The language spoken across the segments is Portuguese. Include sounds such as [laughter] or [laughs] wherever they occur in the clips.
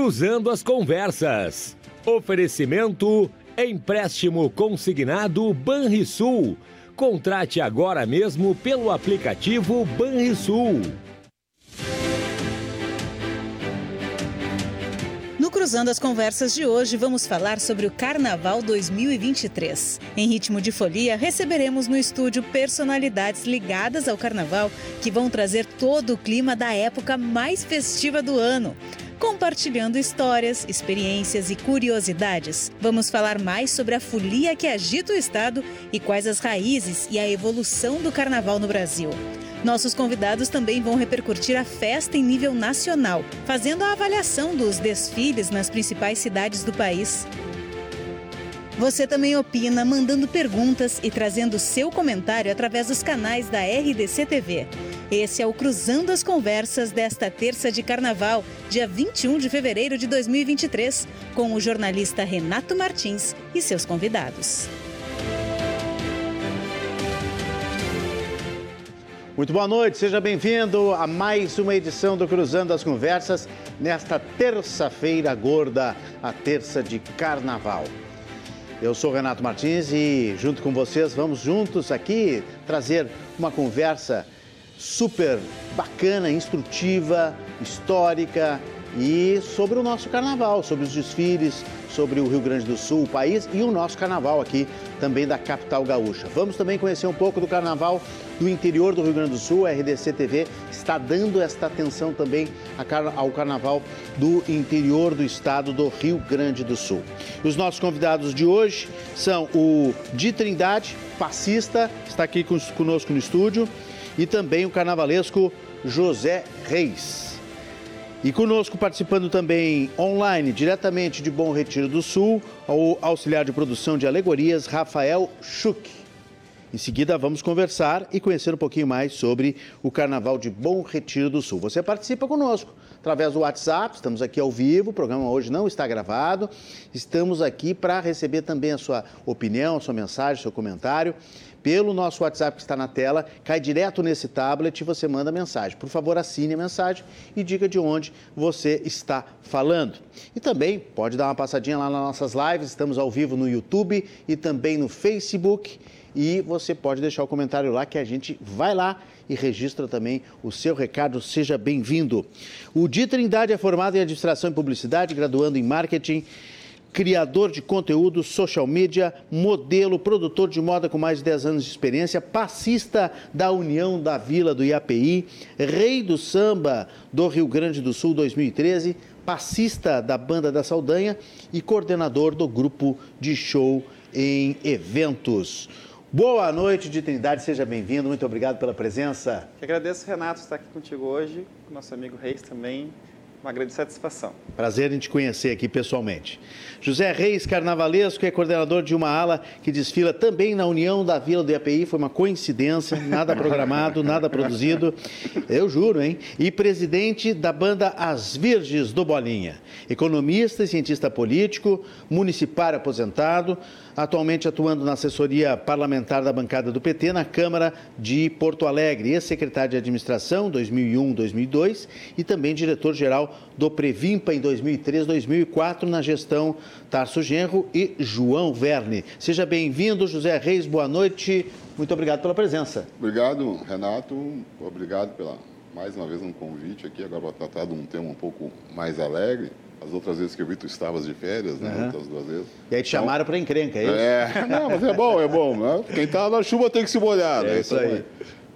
Cruzando as Conversas. Oferecimento Empréstimo Consignado Banrisul. Contrate agora mesmo pelo aplicativo Banrisul. No Cruzando as Conversas de hoje, vamos falar sobre o Carnaval 2023. Em ritmo de folia, receberemos no estúdio personalidades ligadas ao Carnaval que vão trazer todo o clima da época mais festiva do ano compartilhando histórias, experiências e curiosidades. Vamos falar mais sobre a folia que agita o Estado e quais as raízes e a evolução do carnaval no Brasil. Nossos convidados também vão repercutir a festa em nível nacional, fazendo a avaliação dos desfiles nas principais cidades do país. Você também opina mandando perguntas e trazendo seu comentário através dos canais da RDC TV. Esse é o Cruzando as Conversas desta terça de carnaval, dia 21 de fevereiro de 2023, com o jornalista Renato Martins e seus convidados. Muito boa noite, seja bem-vindo a mais uma edição do Cruzando as Conversas nesta terça-feira gorda, a terça de carnaval. Eu sou Renato Martins e, junto com vocês, vamos juntos aqui trazer uma conversa super bacana, instrutiva, histórica e sobre o nosso carnaval, sobre os desfiles, sobre o Rio Grande do Sul, o país e o nosso carnaval aqui também da capital gaúcha. Vamos também conhecer um pouco do carnaval do interior do Rio Grande do Sul. A RDC TV está dando esta atenção também ao carnaval do interior do estado do Rio Grande do Sul. Os nossos convidados de hoje são o Di Trindade, passista, está aqui conosco no estúdio, e também o carnavalesco José Reis. E conosco participando também online, diretamente de Bom Retiro do Sul, o auxiliar de produção de alegorias, Rafael Schuch. Em seguida, vamos conversar e conhecer um pouquinho mais sobre o Carnaval de Bom Retiro do Sul. Você participa conosco através do WhatsApp, estamos aqui ao vivo, o programa hoje não está gravado. Estamos aqui para receber também a sua opinião, a sua mensagem, seu comentário pelo nosso WhatsApp que está na tela, cai direto nesse tablet e você manda mensagem. Por favor, assine a mensagem e diga de onde você está falando. E também pode dar uma passadinha lá nas nossas lives, estamos ao vivo no YouTube e também no Facebook. E você pode deixar o comentário lá que a gente vai lá e registra também o seu recado. Seja bem-vindo. O Di Trindade é formado em Administração e Publicidade, graduando em Marketing criador de conteúdo, social media, modelo, produtor de moda com mais de 10 anos de experiência, passista da União da Vila do IAPI, rei do samba do Rio Grande do Sul 2013, passista da Banda da Saldanha e coordenador do grupo de show em eventos. Boa noite de Trindade, seja bem-vindo, muito obrigado pela presença. Agradeço, Renato, estar aqui contigo hoje, com nosso amigo Reis também, uma grande satisfação. Prazer em te conhecer aqui pessoalmente. José Reis Carnavalesco é coordenador de uma ala que desfila também na União da Vila do IAPI. Foi uma coincidência, nada programado, nada produzido. Eu juro, hein? E presidente da banda As Virges do Bolinha. Economista e cientista político, municipário aposentado atualmente atuando na assessoria parlamentar da bancada do PT na Câmara de Porto Alegre, ex-secretário de Administração 2001-2002 e também diretor-geral do Previmpa em 2003-2004 na gestão Tarso Genro e João Verne. Seja bem-vindo, José Reis, boa noite. Muito obrigado pela presença. Obrigado, Renato. Obrigado pela mais uma vez um convite aqui agora para tratar de um tema um pouco mais alegre. As outras vezes que eu vi, tu estavas de férias, né? Uhum. Outras duas vezes. E aí te então, chamaram para encrenca, é isso? É, [laughs] não, mas é bom, é bom. Né? Quem está na chuva tem que se molhar. É né? isso então, aí.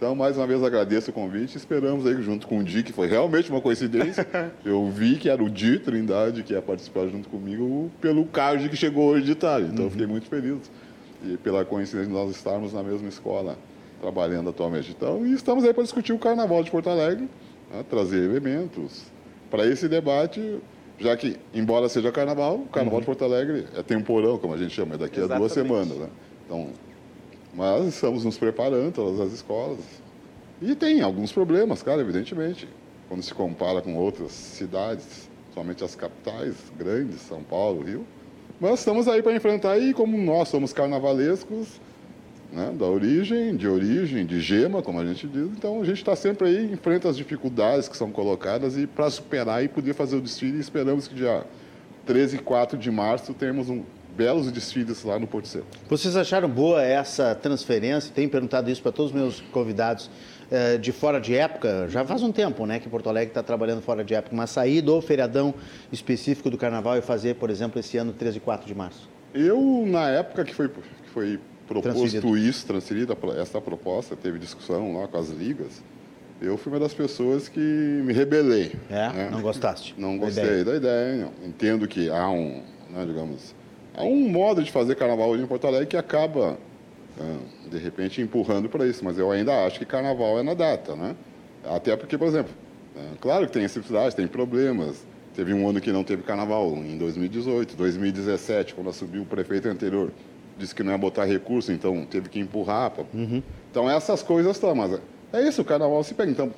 Então, mais uma vez, agradeço o convite. Esperamos aí, junto com o Di, que foi realmente uma coincidência. [laughs] eu vi que era o Di Trindade que ia participar junto comigo pelo card que chegou hoje de tarde. Então, uhum. eu fiquei muito feliz. E pela coincidência de nós estarmos na mesma escola, trabalhando atualmente. Então, e estamos aí para discutir o Carnaval de Porto Alegre, né? trazer elementos. Para esse debate, já que, embora seja carnaval, o carnaval uhum. de Porto Alegre é temporão, como a gente chama, é daqui Exatamente. a duas semanas. Né? Então, mas estamos nos preparando, todas as escolas. E tem alguns problemas, cara, evidentemente, quando se compara com outras cidades, somente as capitais grandes, São Paulo, Rio. Mas estamos aí para enfrentar e como nós somos carnavalescos, né, da origem, de origem, de gema, como a gente diz. Então a gente está sempre aí, enfrenta as dificuldades que são colocadas e para superar e poder fazer o desfile, esperamos que dia 13 e 4 de março tenhamos um belos desfiles lá no Porto Seco. Vocês acharam boa essa transferência? Tenho perguntado isso para todos os meus convidados eh, de fora de época. Já faz um tempo né, que Porto Alegre está trabalhando fora de época, mas sair do feriadão específico do carnaval e fazer, por exemplo, esse ano 13 e 4 de março. Eu, na época que foi, que foi proposto transferido. isso, transferida essa proposta, teve discussão lá com as ligas, eu fui uma das pessoas que me rebelei. É? Né? Não gostaste? Não gostei ideia. da ideia. Não. Entendo que há um, né, digamos, há um modo de fazer carnaval hoje em Porto Alegre que acaba, né, de repente, empurrando para isso. Mas eu ainda acho que carnaval é na data, né? Até porque, por exemplo, né, claro que tem necessidades, tem problemas. Teve um ano que não teve carnaval, em 2018. 2017, quando assumiu o prefeito anterior, disse que não ia botar recurso, então teve que empurrar. Pra... Uhum. Então essas coisas estão, mas é isso, o carnaval se pega. Então,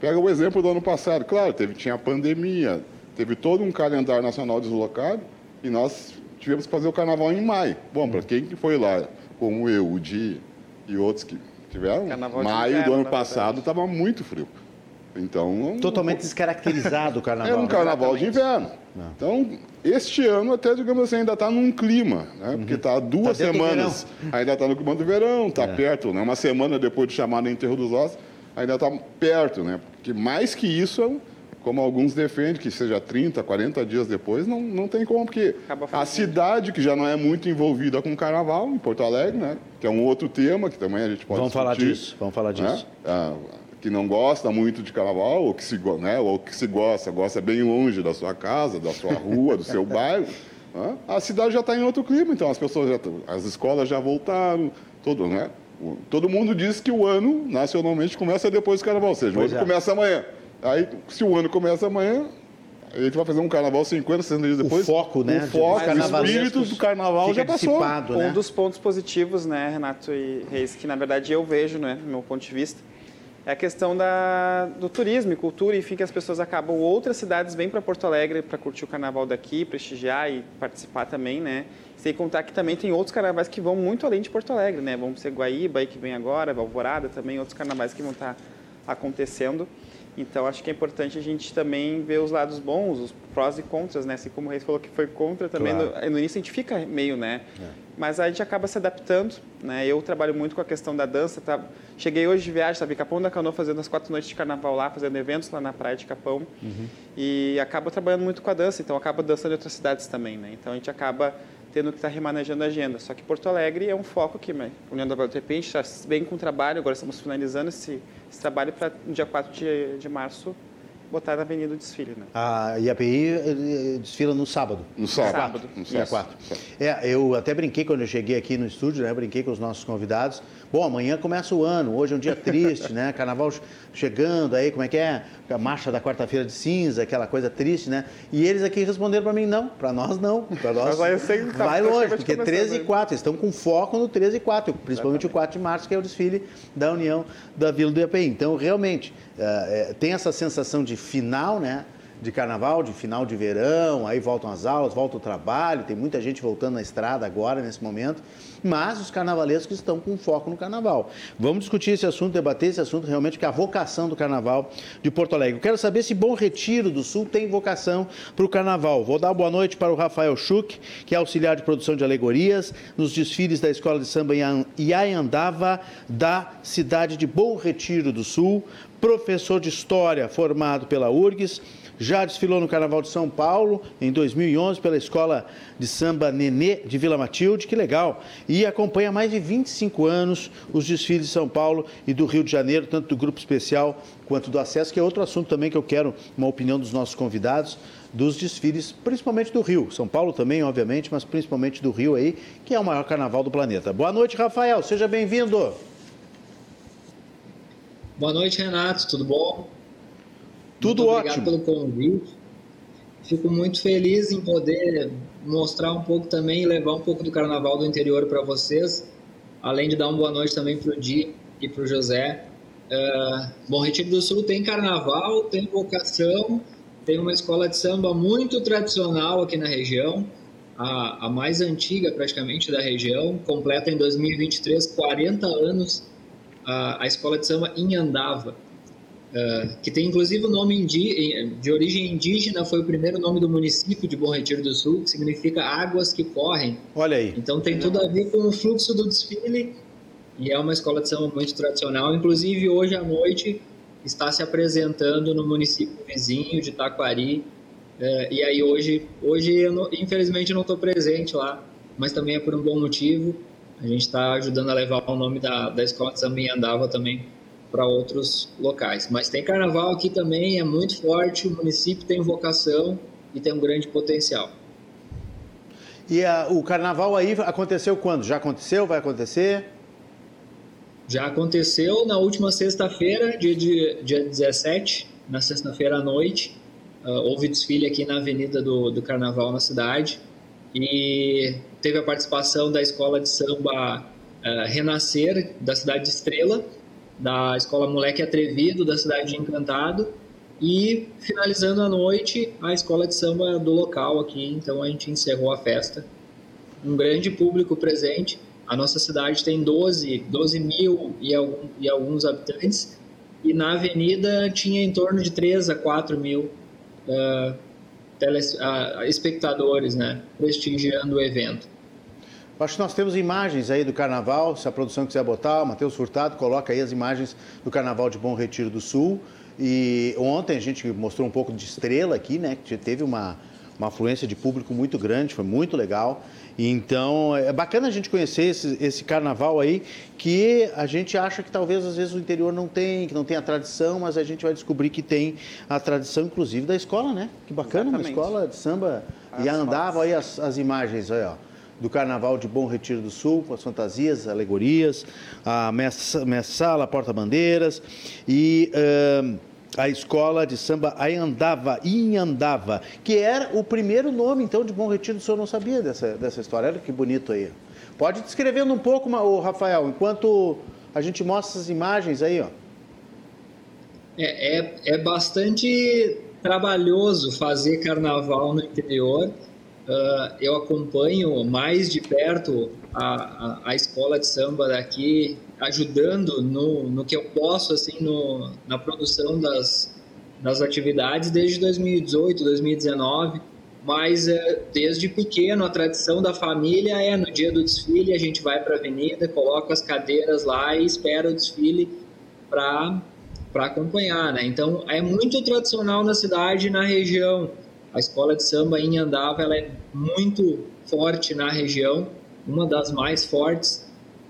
pega o exemplo do ano passado. Claro, teve, tinha a pandemia, teve todo um calendário nacional deslocado e nós tivemos que fazer o carnaval em maio. Bom, para quem que foi lá, como eu, o Di e outros que tiveram, carnaval maio inverno, do ano passado estava muito frio. Então, Totalmente descaracterizado o carnaval. Era um carnaval de inverno. Não. Então, este ano até, digamos assim, ainda está num clima, né? Porque está uhum. duas tá semanas, ainda está no clima do verão, está é. perto, né? Uma semana depois de chamar no enterro dos ossos, ainda está perto, né? Porque mais que isso, como alguns defendem, que seja 30, 40 dias depois, não, não tem como, porque a cidade, que já não é muito envolvida com o carnaval, em Porto Alegre, né? Que é um outro tema que também a gente pode Vamos discutir, falar disso, vamos falar né? disso. Né? Que não gosta muito de carnaval, ou que se, né, ou que se gosta, gosta bem longe da sua casa, da sua rua, do seu [laughs] bairro, né? a cidade já está em outro clima, então as pessoas já, as escolas já voltaram, todo, né? Todo mundo diz que o ano, nacionalmente, começa depois do carnaval, ou seja, pois o ano é. começa amanhã. Aí, se o ano começa amanhã, a gente vai fazer um carnaval 50, 60 dias depois. O foco, né? O foco, o espírito do carnaval já passou. Né? Um dos pontos positivos, né, Renato e Reis, que na verdade eu vejo, né, do meu ponto de vista, é a questão da, do turismo e cultura, enfim, que as pessoas acabam, outras cidades vêm para Porto Alegre para curtir o carnaval daqui, prestigiar e participar também, né? Sem contar que também tem outros carnavais que vão muito além de Porto Alegre, né? Vamos ser Guaíba aí que vem agora, Alvorada também, outros carnavais que vão estar tá acontecendo. Então, acho que é importante a gente também ver os lados bons, os prós e contras, né? Assim como o Reis falou que foi contra também, claro. no, no, início a gente fica meio, né? É. Mas a gente acaba se adaptando, né? Eu trabalho muito com a questão da dança, tá? Cheguei hoje de viagem, sabe? Capão da Canoa, fazendo as quatro noites de carnaval lá, fazendo eventos lá na praia de Capão. Uhum. E acabo trabalhando muito com a dança, então acabo dançando em outras cidades também, né? Então a gente acaba tendo que estar tá remanejando a agenda. Só que Porto Alegre é um foco aqui, né? União da WTP, a gente está bem com o trabalho, agora estamos finalizando esse, esse trabalho para no dia 4 de, de março botar na Avenida o desfile, né? A IAPI desfila no sábado. No sábado. No sábado. Dia 4. É, eu até brinquei quando eu cheguei aqui no estúdio, né? Brinquei com os nossos convidados. Bom, amanhã começa o ano, hoje é um dia [laughs] triste, né? Carnaval chegando aí, como é que é? A marcha da quarta-feira de cinza, aquela coisa triste, né? E eles aqui responderam para mim, não, para nós não. Para nós vai, tá, vai longe, porque 13 e 4, eles estão com foco no 13 e 4, principalmente Exatamente. o 4 de março, que é o desfile da União da Vila do IAPI. Então, realmente, é, tem essa sensação de final, né? de carnaval, de final de verão, aí voltam as aulas, volta o trabalho, tem muita gente voltando na estrada agora, nesse momento, mas os carnavalescos estão com foco no carnaval. Vamos discutir esse assunto, debater esse assunto realmente, que é a vocação do carnaval de Porto Alegre. Eu quero saber se Bom Retiro do Sul tem vocação para o carnaval. Vou dar boa noite para o Rafael Schuch, que é auxiliar de produção de alegorias nos desfiles da Escola de Samba Iaiandava da cidade de Bom Retiro do Sul, professor de História formado pela URGS, já desfilou no Carnaval de São Paulo em 2011 pela Escola de Samba Nenê de Vila Matilde, que legal. E acompanha há mais de 25 anos os desfiles de São Paulo e do Rio de Janeiro, tanto do Grupo Especial quanto do Acesso, que é outro assunto também que eu quero uma opinião dos nossos convidados dos desfiles, principalmente do Rio. São Paulo também, obviamente, mas principalmente do Rio aí, que é o maior carnaval do planeta. Boa noite, Rafael. Seja bem-vindo. Boa noite, Renato. Tudo bom? Tudo muito ótimo. Obrigado pelo convite. Fico muito feliz em poder mostrar um pouco também e levar um pouco do carnaval do interior para vocês, além de dar uma boa noite também para o Di e para o José. Uh, Bom Retiro do Sul tem carnaval, tem vocação, tem uma escola de samba muito tradicional aqui na região. a, a mais antiga praticamente da região, completa em 2023 40 anos a, a escola de samba Inhandava, uh, que tem inclusive o nome indi, de origem indígena, foi o primeiro nome do município de Bom Retiro do Sul, que significa águas que correm. Olha aí. Então tem tudo a ver com o fluxo do desfile e é uma escola de samba muito tradicional. Inclusive hoje à noite está se apresentando no município vizinho de Taquari. Uh, e aí hoje, hoje eu não, infelizmente não estou presente lá, mas também é por um bom motivo a gente está ajudando a levar o nome da, da escola de samba em Andava também para outros locais. Mas tem carnaval aqui também, é muito forte, o município tem vocação e tem um grande potencial. E a, o carnaval aí aconteceu quando? Já aconteceu? Vai acontecer? Já aconteceu na última sexta-feira, dia, dia, dia 17, na sexta-feira à noite. Uh, houve desfile aqui na Avenida do, do Carnaval na cidade. E teve a participação da escola de samba uh, Renascer, da cidade de Estrela, da escola Moleque Atrevido, da cidade de Encantado, e finalizando a noite, a escola de samba do local aqui. Então a gente encerrou a festa. Um grande público presente. A nossa cidade tem 12, 12 mil e, algum, e alguns habitantes, e na avenida tinha em torno de 3 a 4 mil. Uh, teles, espectadores, né, prestigiando o evento. Acho que nós temos imagens aí do carnaval, se a produção quiser botar, o Matheus Furtado coloca aí as imagens do carnaval de Bom Retiro do Sul. E ontem a gente mostrou um pouco de estrela aqui, né? Que teve uma, uma afluência de público muito grande, foi muito legal. Então, é bacana a gente conhecer esse, esse, carnaval aí, que a gente acha que talvez às vezes o interior não tem, que não tem a tradição, mas a gente vai descobrir que tem a tradição, inclusive, da escola, né? Que bacana, Exatamente. uma escola de samba. As e andava aí as, as imagens, aí, ó do Carnaval de Bom Retiro do Sul, com as fantasias, alegorias, a mestre sala, porta-bandeiras e uh, a escola de samba Ayandava, Inhandava, que era o primeiro nome, então, de Bom Retiro. O senhor não sabia dessa, dessa história. Olha que bonito aí. Pode descrevendo um pouco, o Rafael, enquanto a gente mostra as imagens aí, ó. É, é, é bastante trabalhoso fazer carnaval no interior. Uh, eu acompanho mais de perto a, a, a escola de samba daqui ajudando no, no que eu posso assim no, na produção das, das atividades desde 2018, 2019, mas é, desde pequeno a tradição da família é no dia do desfile a gente vai para a avenida, coloca as cadeiras lá e espera o desfile para acompanhar, né? Então é muito tradicional na cidade na região. A escola de samba em Andava ela é muito forte na região, uma das mais fortes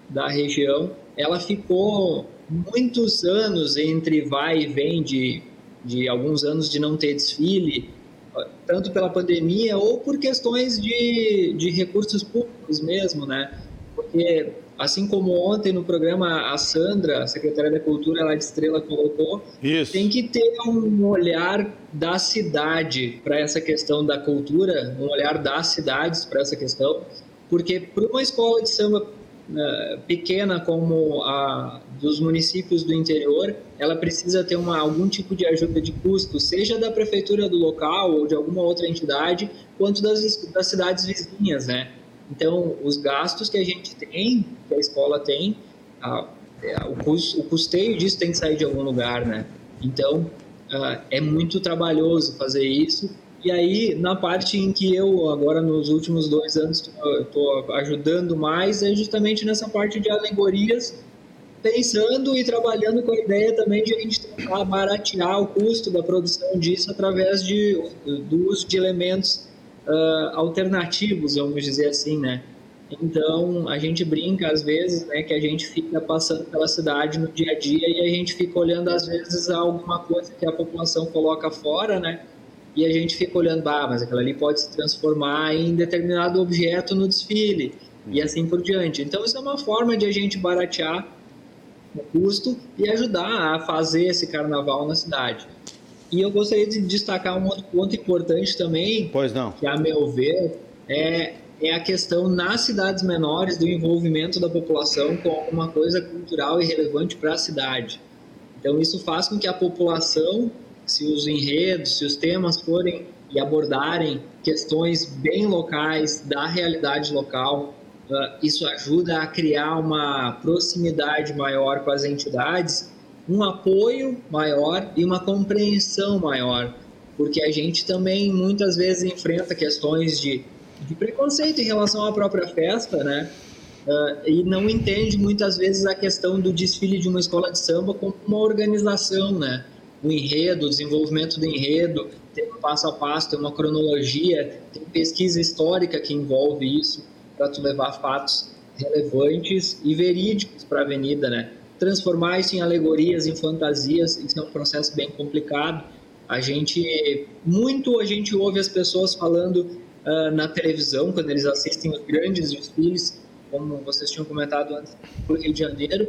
da região ela ficou muitos anos entre vai e vem de, de alguns anos de não ter desfile, tanto pela pandemia ou por questões de, de recursos públicos mesmo, né? Porque, assim como ontem no programa a Sandra, a secretária da Cultura lá de Estrela, colocou, Isso. tem que ter um olhar da cidade para essa questão da cultura, um olhar das cidades para essa questão, porque para uma escola de samba pequena como a dos municípios do interior, ela precisa ter uma, algum tipo de ajuda de custo, seja da prefeitura do local ou de alguma outra entidade, quanto das, das cidades vizinhas, né? Então, os gastos que a gente tem, que a escola tem, a, a, o, custo, o custeio disso tem que sair de algum lugar, né? Então, uh, é muito trabalhoso fazer isso e aí, na parte em que eu, agora nos últimos dois anos, estou ajudando mais, é justamente nessa parte de alegorias, pensando e trabalhando com a ideia também de a gente tentar baratear o custo da produção disso através de, do uso de elementos uh, alternativos, vamos dizer assim, né? Então, a gente brinca às vezes, né, que a gente fica passando pela cidade no dia a dia e a gente fica olhando às vezes alguma coisa que a população coloca fora, né? E a gente fica olhando, ah, mas aquilo ali pode se transformar em determinado objeto no desfile e assim por diante. Então isso é uma forma de a gente baratear o custo e ajudar a fazer esse carnaval na cidade. E eu gostaria de destacar um outro ponto importante também, pois não. que a meu ver é, é a questão nas cidades menores do envolvimento da população com alguma coisa cultural e relevante para a cidade. Então isso faz com que a população se os enredos, se os temas forem e abordarem questões bem locais, da realidade local. Uh, isso ajuda a criar uma proximidade maior com as entidades, um apoio maior e uma compreensão maior, porque a gente também muitas vezes enfrenta questões de, de preconceito em relação à própria festa, né? Uh, e não entende muitas vezes a questão do desfile de uma escola de samba como uma organização, né? O enredo, o desenvolvimento do enredo, tem um passo a passo, tem uma cronologia, tem pesquisa histórica que envolve isso para tu levar fatos relevantes e verídicos para a avenida, né? Transformar isso em alegorias, em fantasias, isso é um processo bem complicado. A gente, muito a gente ouve as pessoas falando uh, na televisão, quando eles assistem os grandes desfiles, como vocês tinham comentado antes, no Rio de Janeiro,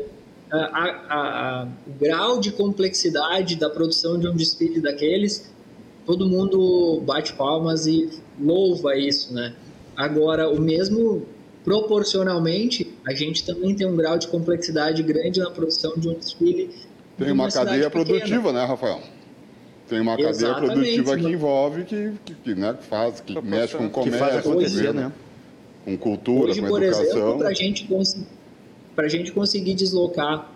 a, a, a, o grau de complexidade da produção de um desfile daqueles todo mundo bate palmas e louva isso, né? Agora, o mesmo proporcionalmente, a gente também tem um grau de complexidade grande na produção de um desfile. Tem de uma, uma cadeia produtiva, né, Rafael? Tem uma cadeia Exatamente, produtiva que envolve, que, que, que né, faz, que mexe com comércio, que faz acontecer, né? com cultura, Hoje, com por educação. para gente, a gente conseguir deslocar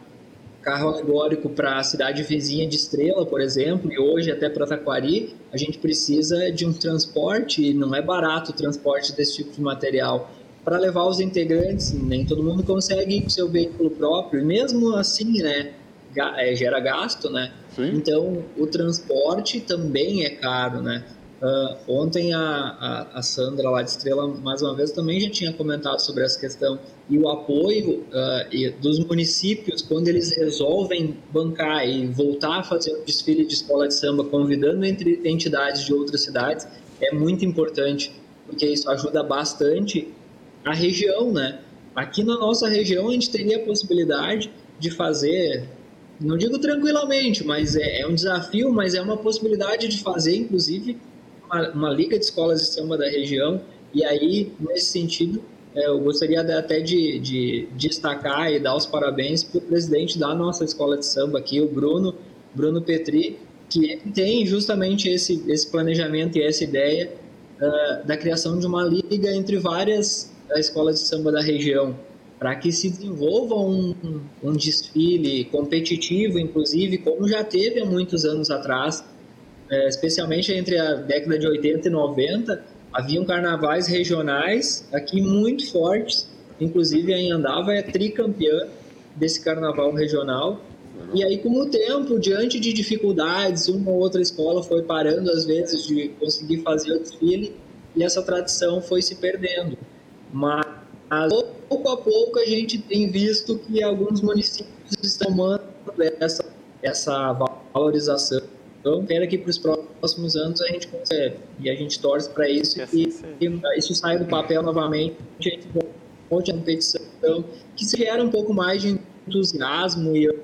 carro alegórico para a cidade vizinha de Estrela, por exemplo, e hoje até para Taquari, a gente precisa de um transporte, e não é barato o transporte desse tipo de material. Para levar os integrantes, nem todo mundo consegue ir com seu veículo próprio, e mesmo assim, né, é, gera gasto, né? Sim. Então, o transporte também é caro, né? Uh, ontem a, a, a, Sandra lá de Estrela, mais uma vez, também já tinha comentado sobre essa questão e o apoio uh, e dos municípios quando eles resolvem bancar e voltar a fazer um desfile de escola de samba, convidando entre entidades de outras cidades, é muito importante, porque isso ajuda bastante a região, né? Aqui na nossa região a gente teria a possibilidade de fazer, não digo tranquilamente, mas é, é um desafio, mas é uma possibilidade de fazer, inclusive, uma, uma liga de escolas de samba da região, e aí, nesse sentido, é, eu gostaria até de, de, destacar e dar os parabéns para o presidente da nossa escola de samba aqui, o Bruno, Bruno Petri, que tem justamente esse, esse planejamento e essa ideia uh, da criação de uma liga entre várias escolas de samba da região, para que se desenvolva um, um desfile competitivo, inclusive, como já teve há muitos anos atrás, é, especialmente entre a década de 80 e 90, haviam carnavais regionais aqui muito fortes, inclusive a Anhandava é tricampeã desse carnaval regional. E aí, com o tempo, diante de dificuldades, uma ou outra escola foi parando, às vezes, de conseguir fazer o desfile, e essa tradição foi se perdendo. Mas, pouco a pouco, a gente tem visto que alguns municípios estão tomando essa, essa valorização então, espero que para os próximos anos a gente consiga, e a gente torce para isso, que, que isso saia do papel novamente, a gente volte a competição, que se gera um pouco mais de entusiasmo e uh,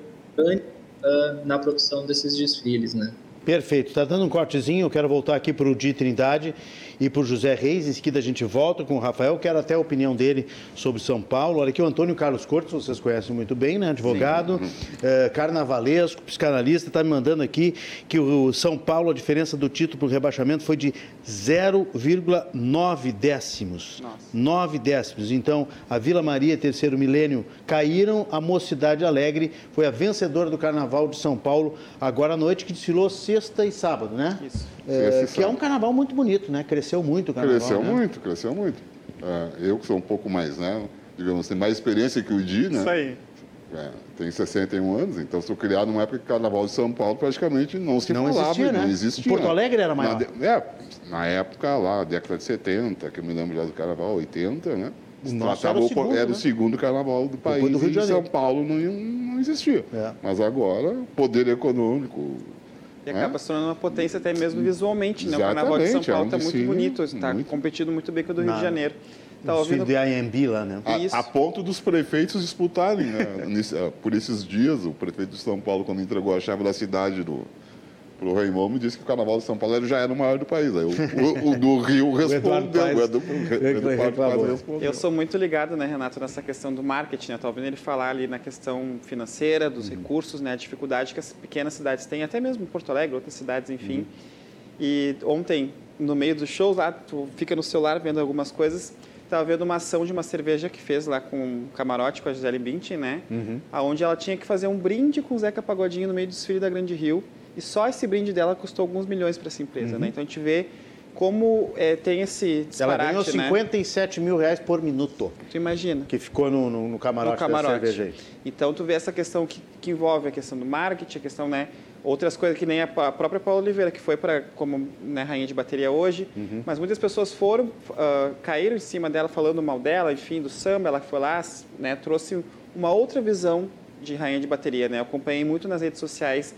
na produção desses desfiles, né? Perfeito. Está dando um cortezinho, eu quero voltar aqui para o Di Trindade e por José Reis. Em seguida a gente volta com o Rafael. Quero até a opinião dele sobre São Paulo. Olha aqui o Antônio Carlos Cortes, vocês conhecem muito bem, né? Advogado, é, carnavalesco, psicanalista, está me mandando aqui que o São Paulo, a diferença do título para o rebaixamento foi de 0,9 décimos. Nossa. 9 décimos. Então, a Vila Maria e Terceiro Milênio caíram, a Mocidade Alegre foi a vencedora do Carnaval de São Paulo agora à noite, que desfilou sexta e sábado, né? Isso. É, que é um carnaval muito bonito, né? Cresceu muito o carnaval. Cresceu né? muito, cresceu muito. É, eu que sou um pouco mais, né? Digamos, tem mais experiência que o Di, né? Isso aí. É, tenho 61 anos, então sou criado numa época que o Carnaval de São Paulo praticamente não se não falava, existia, né? não existia. Porto Alegre era maior. Na, é, na época lá, década de 70, que eu me lembro já do Carnaval, 80, né? Nossa, era, o segundo, era né? o segundo carnaval do país do Rio de Janeiro. São Paulo não, não existia. É. Mas agora, poder econômico, e acaba se tornando uma potência até mesmo visualmente, né? O Carnaval de São Paulo está é muito bonito, está competindo muito bem com o do Rio de Janeiro. Tá ouvindo... de IMB lá, né? A, a, ponto dos prefeitos disputarem, né? [laughs] Ah, por esses dias, o prefeito de São Paulo, quando entregou a chave da cidade do, pro Raimundo, disse que o Carnaval de São Paulo já era o maior do país. Aí o, o, o do Rio [laughs] respondeu. o [laughs] respondeu. Eu sou muito ligado, né, Renato, nessa questão do marketing. Né? Estou ouvindo ele falar ali na questão financeira, dos uhum. recursos, né, a dificuldade que as pequenas cidades têm, até mesmo Porto Alegre, outras cidades, enfim. Uhum. E ontem no meio dos shows, lá tu fica no celular vendo algumas coisas. Estava vendo uma ação de uma cerveja que fez lá com um camarote com a Gisele Bündchen, né? Uhum. Onde ela tinha que fazer um brinde com o Zeca Pagodinho no meio do desfile da Grande Rio. E só esse brinde dela custou alguns milhões para essa empresa, uhum. né? Então a gente vê como é, tem esse disparate, Ela ganhou 57 né? mil reais por minuto. Tu imagina. Que ficou no, no, no camarote, no camarote. cerveja aí. Então, tu vê essa questão que, que, envolve a questão do marketing, a questão, né? Outras coisas que nem a, a própria Paula Oliveira, que foi para como né, rainha de bateria hoje, uhum. mas muitas pessoas foram, uh, caíram em cima dela falando mal dela, enfim, do samba, ela foi lá, né, trouxe uma outra visão de rainha de bateria, né? Eu acompanhei muito nas redes sociais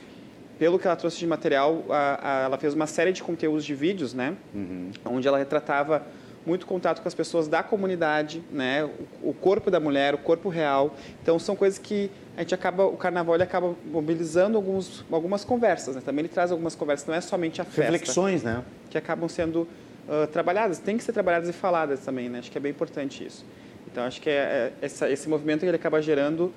pelo que ela trouxe de material, a, a, ela fez uma série de conteúdos de vídeos, né? Uhum. Onde ela retratava muito contato com as pessoas da comunidade, né? O, o, corpo da mulher, o corpo real. Então são coisas que a gente acaba, o carnaval ele acaba mobilizando alguns, algumas conversas, né? Também ele traz algumas conversas, não é somente a festa. Reflexões, né? Que acabam sendo uh, trabalhadas, tem que ser trabalhadas e faladas também, né? Acho que é bem importante isso. Então acho que é, é essa, esse movimento ele acaba gerando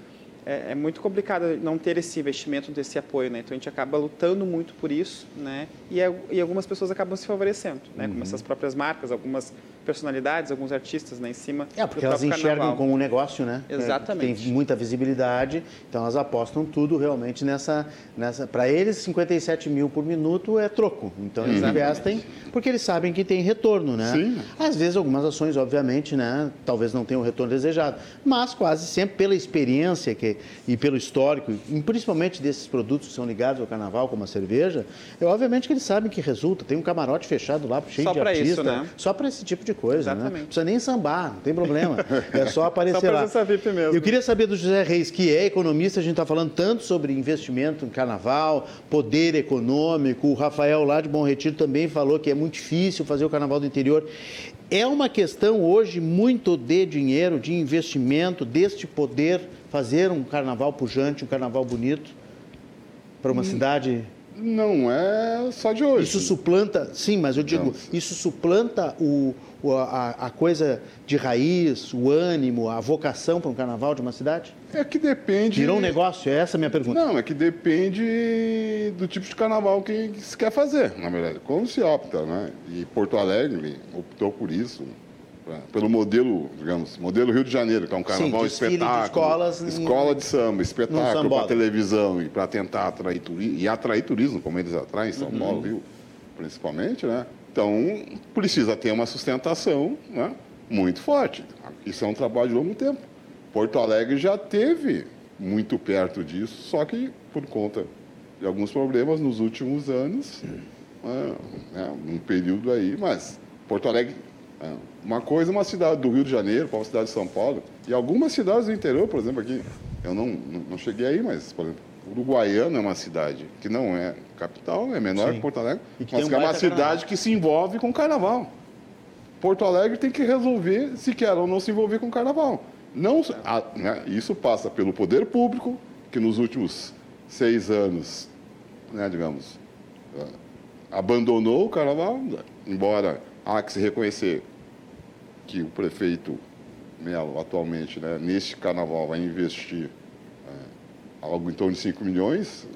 é, é, muito complicado não ter esse investimento, desse apoio, né? Então a gente acaba lutando muito por isso, né? E, é, e algumas pessoas acabam se favorecendo, né? Uhum. Como essas próprias marcas, algumas personalidades, alguns artistas né, em cima. É, porque elas enxergam carnaval. como um negócio, né? Exatamente. Tem muita visibilidade, então elas apostam tudo realmente nessa. nessa Para eles, 57 mil por minuto é troco. Então eles Exatamente. investem porque eles sabem que tem retorno, né? Sim. Às vezes algumas ações, obviamente, né? Talvez não tenham o retorno desejado, mas quase sempre pela experiência que, e pelo histórico, e principalmente desses produtos que são ligados ao carnaval, como a cerveja, é obviamente que eles sabem que resulta. Tem um camarote fechado lá, cheio só de artista. Isso, né? Só para esse tipo de coisa, Exatamente. né? Não precisa nem sambar, não tem problema. É só [laughs] aparecer só lá. VIP mesmo. Eu queria saber do José Reis, que é economista, a gente está falando tanto sobre investimento em carnaval, poder econômico. O Rafael lá de Bom Retiro também falou que é muito difícil fazer o carnaval do interior. É uma questão hoje muito de dinheiro, de investimento, deste poder fazer um carnaval pujante, um carnaval bonito para uma hum. cidade não é só de hoje. Isso suplanta, sim, mas eu digo, Não. isso suplanta o, a, a, coisa de raiz, o ânimo, a vocação para um carnaval de uma cidade? É que depende. Virou um negócio? É essa a minha pergunta. Não, é que depende do tipo de carnaval que, que se quer fazer, na verdade. Quando se opta, né? E Porto Alegre optou por isso, pelo modelo, digamos, modelo Rio de Janeiro, que é um carnaval Sim, espetáculo, de escolas escola em... de samba, espetáculo para televisão e para tentar atrair turismo, e atrair turismo, como eles atraem em São uhum. Paulo, Rio, principalmente, né? Então, precisa ter uma sustentação né, muito forte. Isso é um trabalho de longo tempo. Porto Alegre já teve muito perto disso, só que por conta de alguns problemas nos últimos anos, né, né um período aí, mas Porto Alegre é, uma coisa uma cidade do Rio de Janeiro para uma cidade de São Paulo. E algumas cidades do interior, por exemplo, aqui, eu não, não cheguei aí, mas, por exemplo, Uruguaiana é uma cidade que não é capital, é menor Sim. que Porto Alegre, que mas um que é uma cidade carnaval. que se envolve com carnaval. Porto Alegre tem que resolver se quer ou não se envolver com carnaval. Não, a, né, isso passa pelo poder público, que nos últimos seis anos, né, digamos, ah, abandonou o carnaval, embora há que se reconhecer que o prefeito Melo, atualmente, né, neste carnaval, vai investir algo em torno de 5 milhões,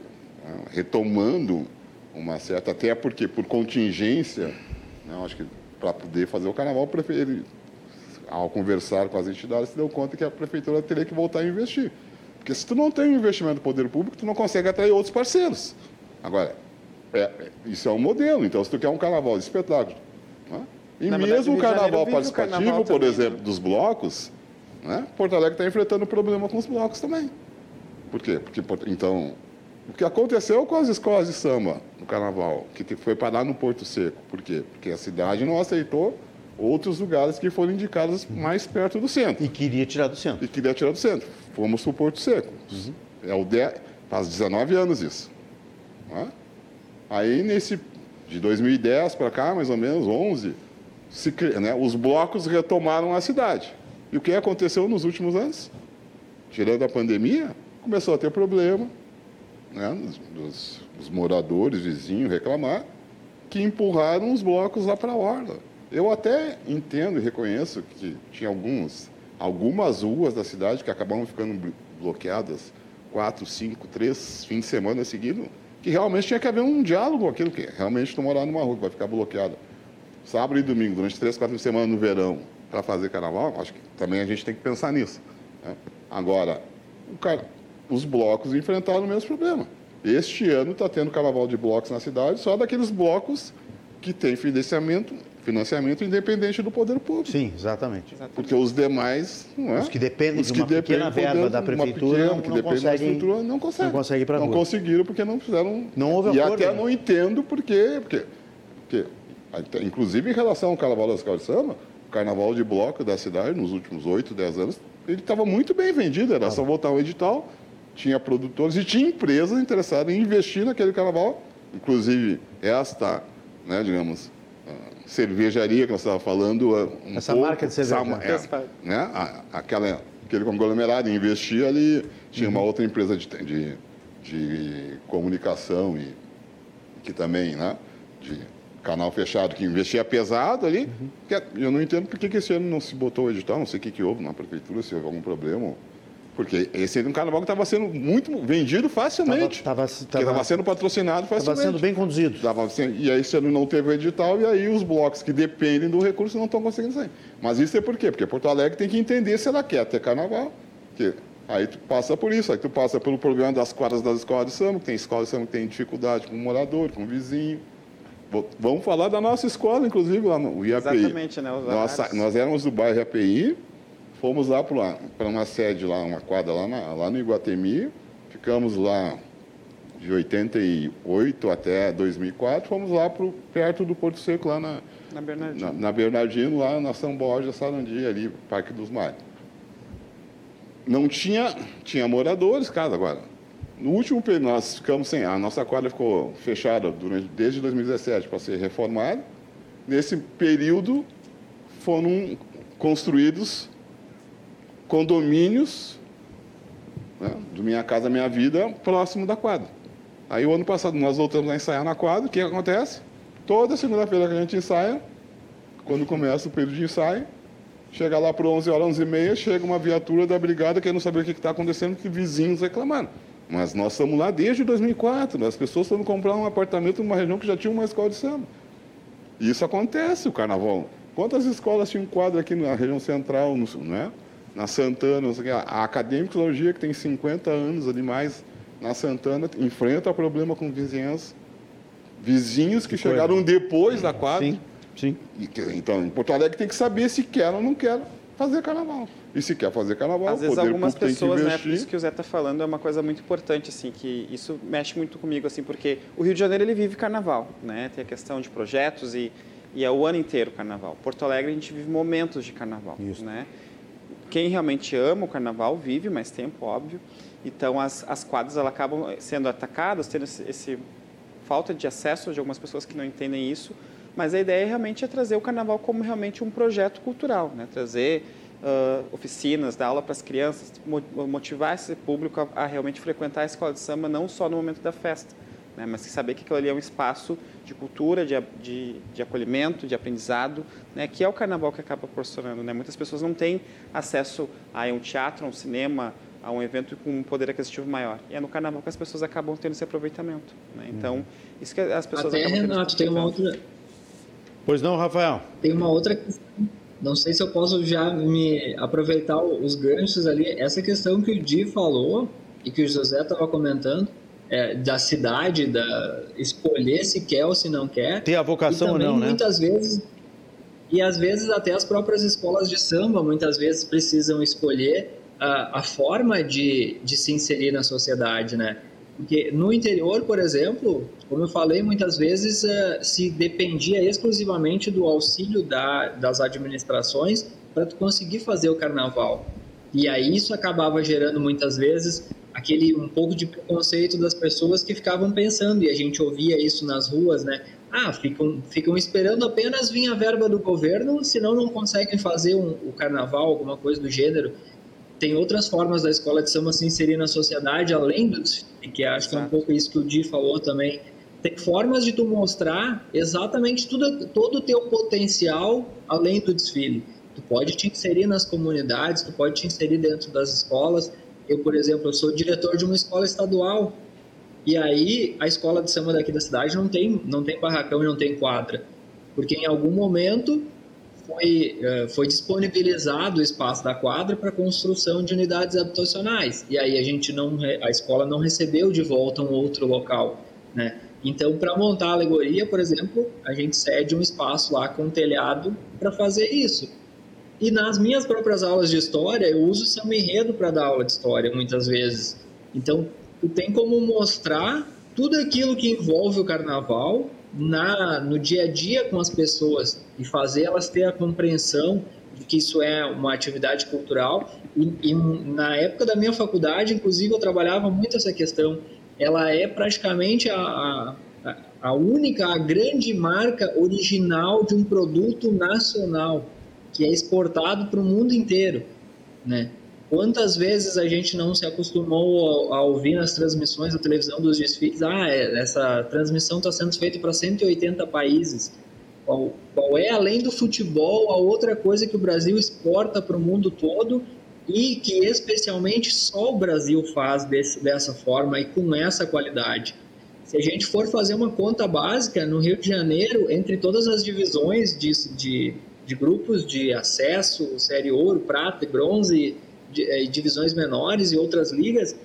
é, retomando uma certa, até porque por contingência, né, acho que para poder fazer o carnaval, ele, ao conversar com as entidades, se deu conta que a prefeitura teria que voltar a investir. Porque se tu não tem um investimento do poder público, tu não consegue atrair outros parceiros. Agora, é, é isso é um modelo. Então, se tu quer um carnaval de espetáculo, né? E Na mesmo o carnaval participativo, o carnaval por também, exemplo, né? dos blocos, né? Porto Alegre está enfrentando problema com os blocos também. Por quê? Porque, então, o que aconteceu com as escolas de samba no carnaval, que foi parar no Porto Seco, por quê? Porque a cidade não aceitou outros lugares que foram indicados mais perto do centro. E queria tirar do centro. E queria tirar do centro. Fomos para o Porto Seco. Uhum. É o de... Faz 19 anos isso. Né? Aí, nesse de 2010 para cá, mais ou menos, 11, se, né, os blocos retomaram a cidade. E o que aconteceu nos últimos anos? Tirando a pandemia, começou a ter problema, né, dos, dos moradores, vizinhos reclamar, que empurraram os blocos lá para a orla. Eu até entendo e reconheço que tinha alguns, algumas ruas da cidade que acabaram ficando bloqueadas quatro, cinco, três fins de semana seguidos, que realmente tinha que haver um diálogo com aquilo que realmente tu morar numa rua que vai ficar bloqueada sábado e domingo, durante três, quatro semanas no verão, para fazer carnaval, acho que também a gente tem que pensar nisso. Né? Agora, cara, os blocos enfrentaram o mesmo problema. Este ano está tendo carnaval de blocos na cidade, só daqueles blocos que têm financiamento, financiamento independente do poder público. Sim, exatamente. Porque os demais, não é? Os que dependem Os de que uma pequena dependem verba poder- da uma prefeitura pequena, não, que não depende da conseguem, estrutura, não conseguem. não conseguem para Não rua. conseguiram porque não fizeram. Não houve E acordo, até né? não entendo porque, porque, porque, até- inclusive em relação ao Carnaval das de Samba, o Carnaval de Bloco da cidade, nos últimos 8, 10 anos, ele estava muito bem vendido, era só botar um edital, tinha produtores e tinha empresas interessadas em investir naquele carnaval, inclusive esta, né, digamos, cervejaria que nós estávamos falando. uh, um Essa pouco, marca de cerveja. essa- é, né, aquela, aquele conglomerado investia ali, tinha Uhum. uma outra empresa de, de, de comunicação e que também, né, de canal fechado, que investia pesado ali. Uhum. que é- eu não entendo por que, que esse ano não se botou o edital, não sei o que, que houve na prefeitura, se houve algum problema. Porque esse era um carnaval que estava sendo muito vendido facilmente. Estava sendo patrocinado Estava facilmente. sendo bem conduzido. Tava sendo- e aí ano não teve o edital, e aí os blocos que dependem do recurso não estão conseguindo sair. Mas isso é por quê? Porque Porto Alegre tem que entender se ela quer ter carnaval. Porque aí tu passa por isso, aí tu passa pelo problema das quadras das escolas de samba, que tem escola de samba que tem dificuldade com o morador, com o vizinho. Vamos falar da nossa escola, inclusive, lá no IAPI. Exatamente, né, os Nós, nós éramos do bairro IAPI, fomos lá para uma sede, lá, uma quadra lá, na- lá no Iguatemi, ficamos lá de 88 até 2004, fomos lá pro, perto do Porto Seco, lá na, Na Bernardino. na, na Bernardino, lá na São Borja, Sarandi, ali, Parque dos Mares. Não tinha, tinha moradores, casa agora. No último período, nós ficamos sem, a nossa quadra ficou fechada durante, desde 2017 para ser reformada. Nesse período, foram construídos condomínios né, do Minha Casa Minha Vida próximo da quadra. Aí, o ano passado, nós voltamos a ensaiar na quadra. O que acontece? Toda segunda-feira que a gente ensaia, quando começa o período de ensaio, chega lá por 11 horas, 11 e meia, chega uma viatura da brigada querendo saber o que está acontecendo, que vizinhos reclamaram. Mas nós estamos lá desde 2004, as pessoas estão comprar um apartamento numa região que já tinha uma escola de samba. Isso acontece, o carnaval. Quantas escolas tinham quadro aqui na região central, no, né? Na Santana, a Acadêmicologia, que tem 50 anos ali mais, na Santana, enfrenta problema com vizinhança. Vizinhos que chegaram depois da quadra. Sim, sim. E que- Então, em Porto Alegre tem que saber se quer ou não quer fazer carnaval. E se quer fazer carnaval, Às o vezes poder algumas pessoas, né, investir. isso que o Zé está falando é uma coisa muito importante, assim, que isso mexe muito comigo, assim, porque o Rio de Janeiro ele vive carnaval, né? Tem a questão de projetos e, e é o ano inteiro carnaval. Porto Alegre a gente vive momentos de carnaval, Isso. né? Quem realmente ama o carnaval vive mais tempo, óbvio. Então as, as quadras elas acabam sendo atacadas, tendo esse, esse falta de acesso de algumas pessoas que não entendem isso. Mas a ideia realmente é trazer o carnaval como realmente um projeto cultural, né? Trazer ah, oficinas, dar aula para as crianças, mo- motivar esse público a, a realmente frequentar a escola de samba não só no momento da festa, né? mas que saber que aquilo ali é um espaço de cultura, de, de, de acolhimento, de aprendizado, né? que é o carnaval que acaba proporcionando. Né? Muitas pessoas não têm acesso a um teatro, a um cinema, a um evento com um poder aquisitivo maior. E é no carnaval que as pessoas acabam tendo esse aproveitamento. Né? Então, isso que as pessoas Até, acabam Renato, tem uma outra, Pois não, Rafael? tem uma outra questão. Não sei se eu posso já me aproveitar os ganchos ali. Essa questão que o Di falou e que o José estava comentando, é, da cidade, da escolher se quer ou se não quer. Ter a vocação e ou também, não, né? muitas vezes e às vezes até as próprias escolas de samba muitas vezes precisam escolher a, a forma de, de se inserir na sociedade, né? Porque no interior, por exemplo, como eu falei, muitas vezes eh, se dependia exclusivamente do auxílio da, das administrações para tu conseguir fazer o carnaval. E aí isso acabava gerando muitas vezes aquele um pouco de preconceito das pessoas que ficavam pensando, e a gente ouvia isso nas ruas, né? Ah, ficam, ficam esperando apenas vir a verba do governo, senão não conseguem fazer um, o carnaval, alguma coisa do gênero. Tem outras formas da escola de samba se inserir na sociedade, além do desfile, que acho que é um pouco isso que o Di falou também. Tem formas de tu mostrar exatamente tudo, todo o teu potencial além do desfile. Tu pode te inserir nas comunidades, tu pode te inserir dentro das escolas. Eu, por exemplo, eu sou diretor de uma escola estadual. E aí a escola de samba daqui da cidade não tem, não tem barracão e não tem quadra. porque em algum momento foi, eh, foi disponibilizado o espaço da quadra para construção de unidades habitacionais. E aí a gente não, a escola não recebeu de volta um outro local, né? Então, para montar a alegoria, por exemplo, a gente cede um espaço lá com um telhado para fazer isso. E nas minhas próprias aulas de história, eu uso samba enredo para dar aula de história, muitas vezes. Então, tu tem como mostrar tudo aquilo que envolve o carnaval na, no dia a dia com as pessoas e fazer elas ter a compreensão de que isso é uma atividade cultural. E, e na época da minha faculdade, inclusive, eu trabalhava muito essa questão. Ela é praticamente a, a, a única, a grande marca original de um produto nacional que é exportado para o mundo inteiro, né? Quantas vezes a gente não se acostumou a, ouvir nas transmissões da televisão dos desfiles, ah, é, essa transmissão está sendo feita para 180 países. Qual, qual é, além do futebol, a outra coisa que o Brasil exporta para o mundo todo e que especialmente só o Brasil faz desse, dessa forma e com essa qualidade? Se a gente for fazer uma conta básica, no Rio de Janeiro, entre todas as divisões de, de, de grupos de acesso, série ouro, prata e bronze, eh, divisões menores e outras ligas,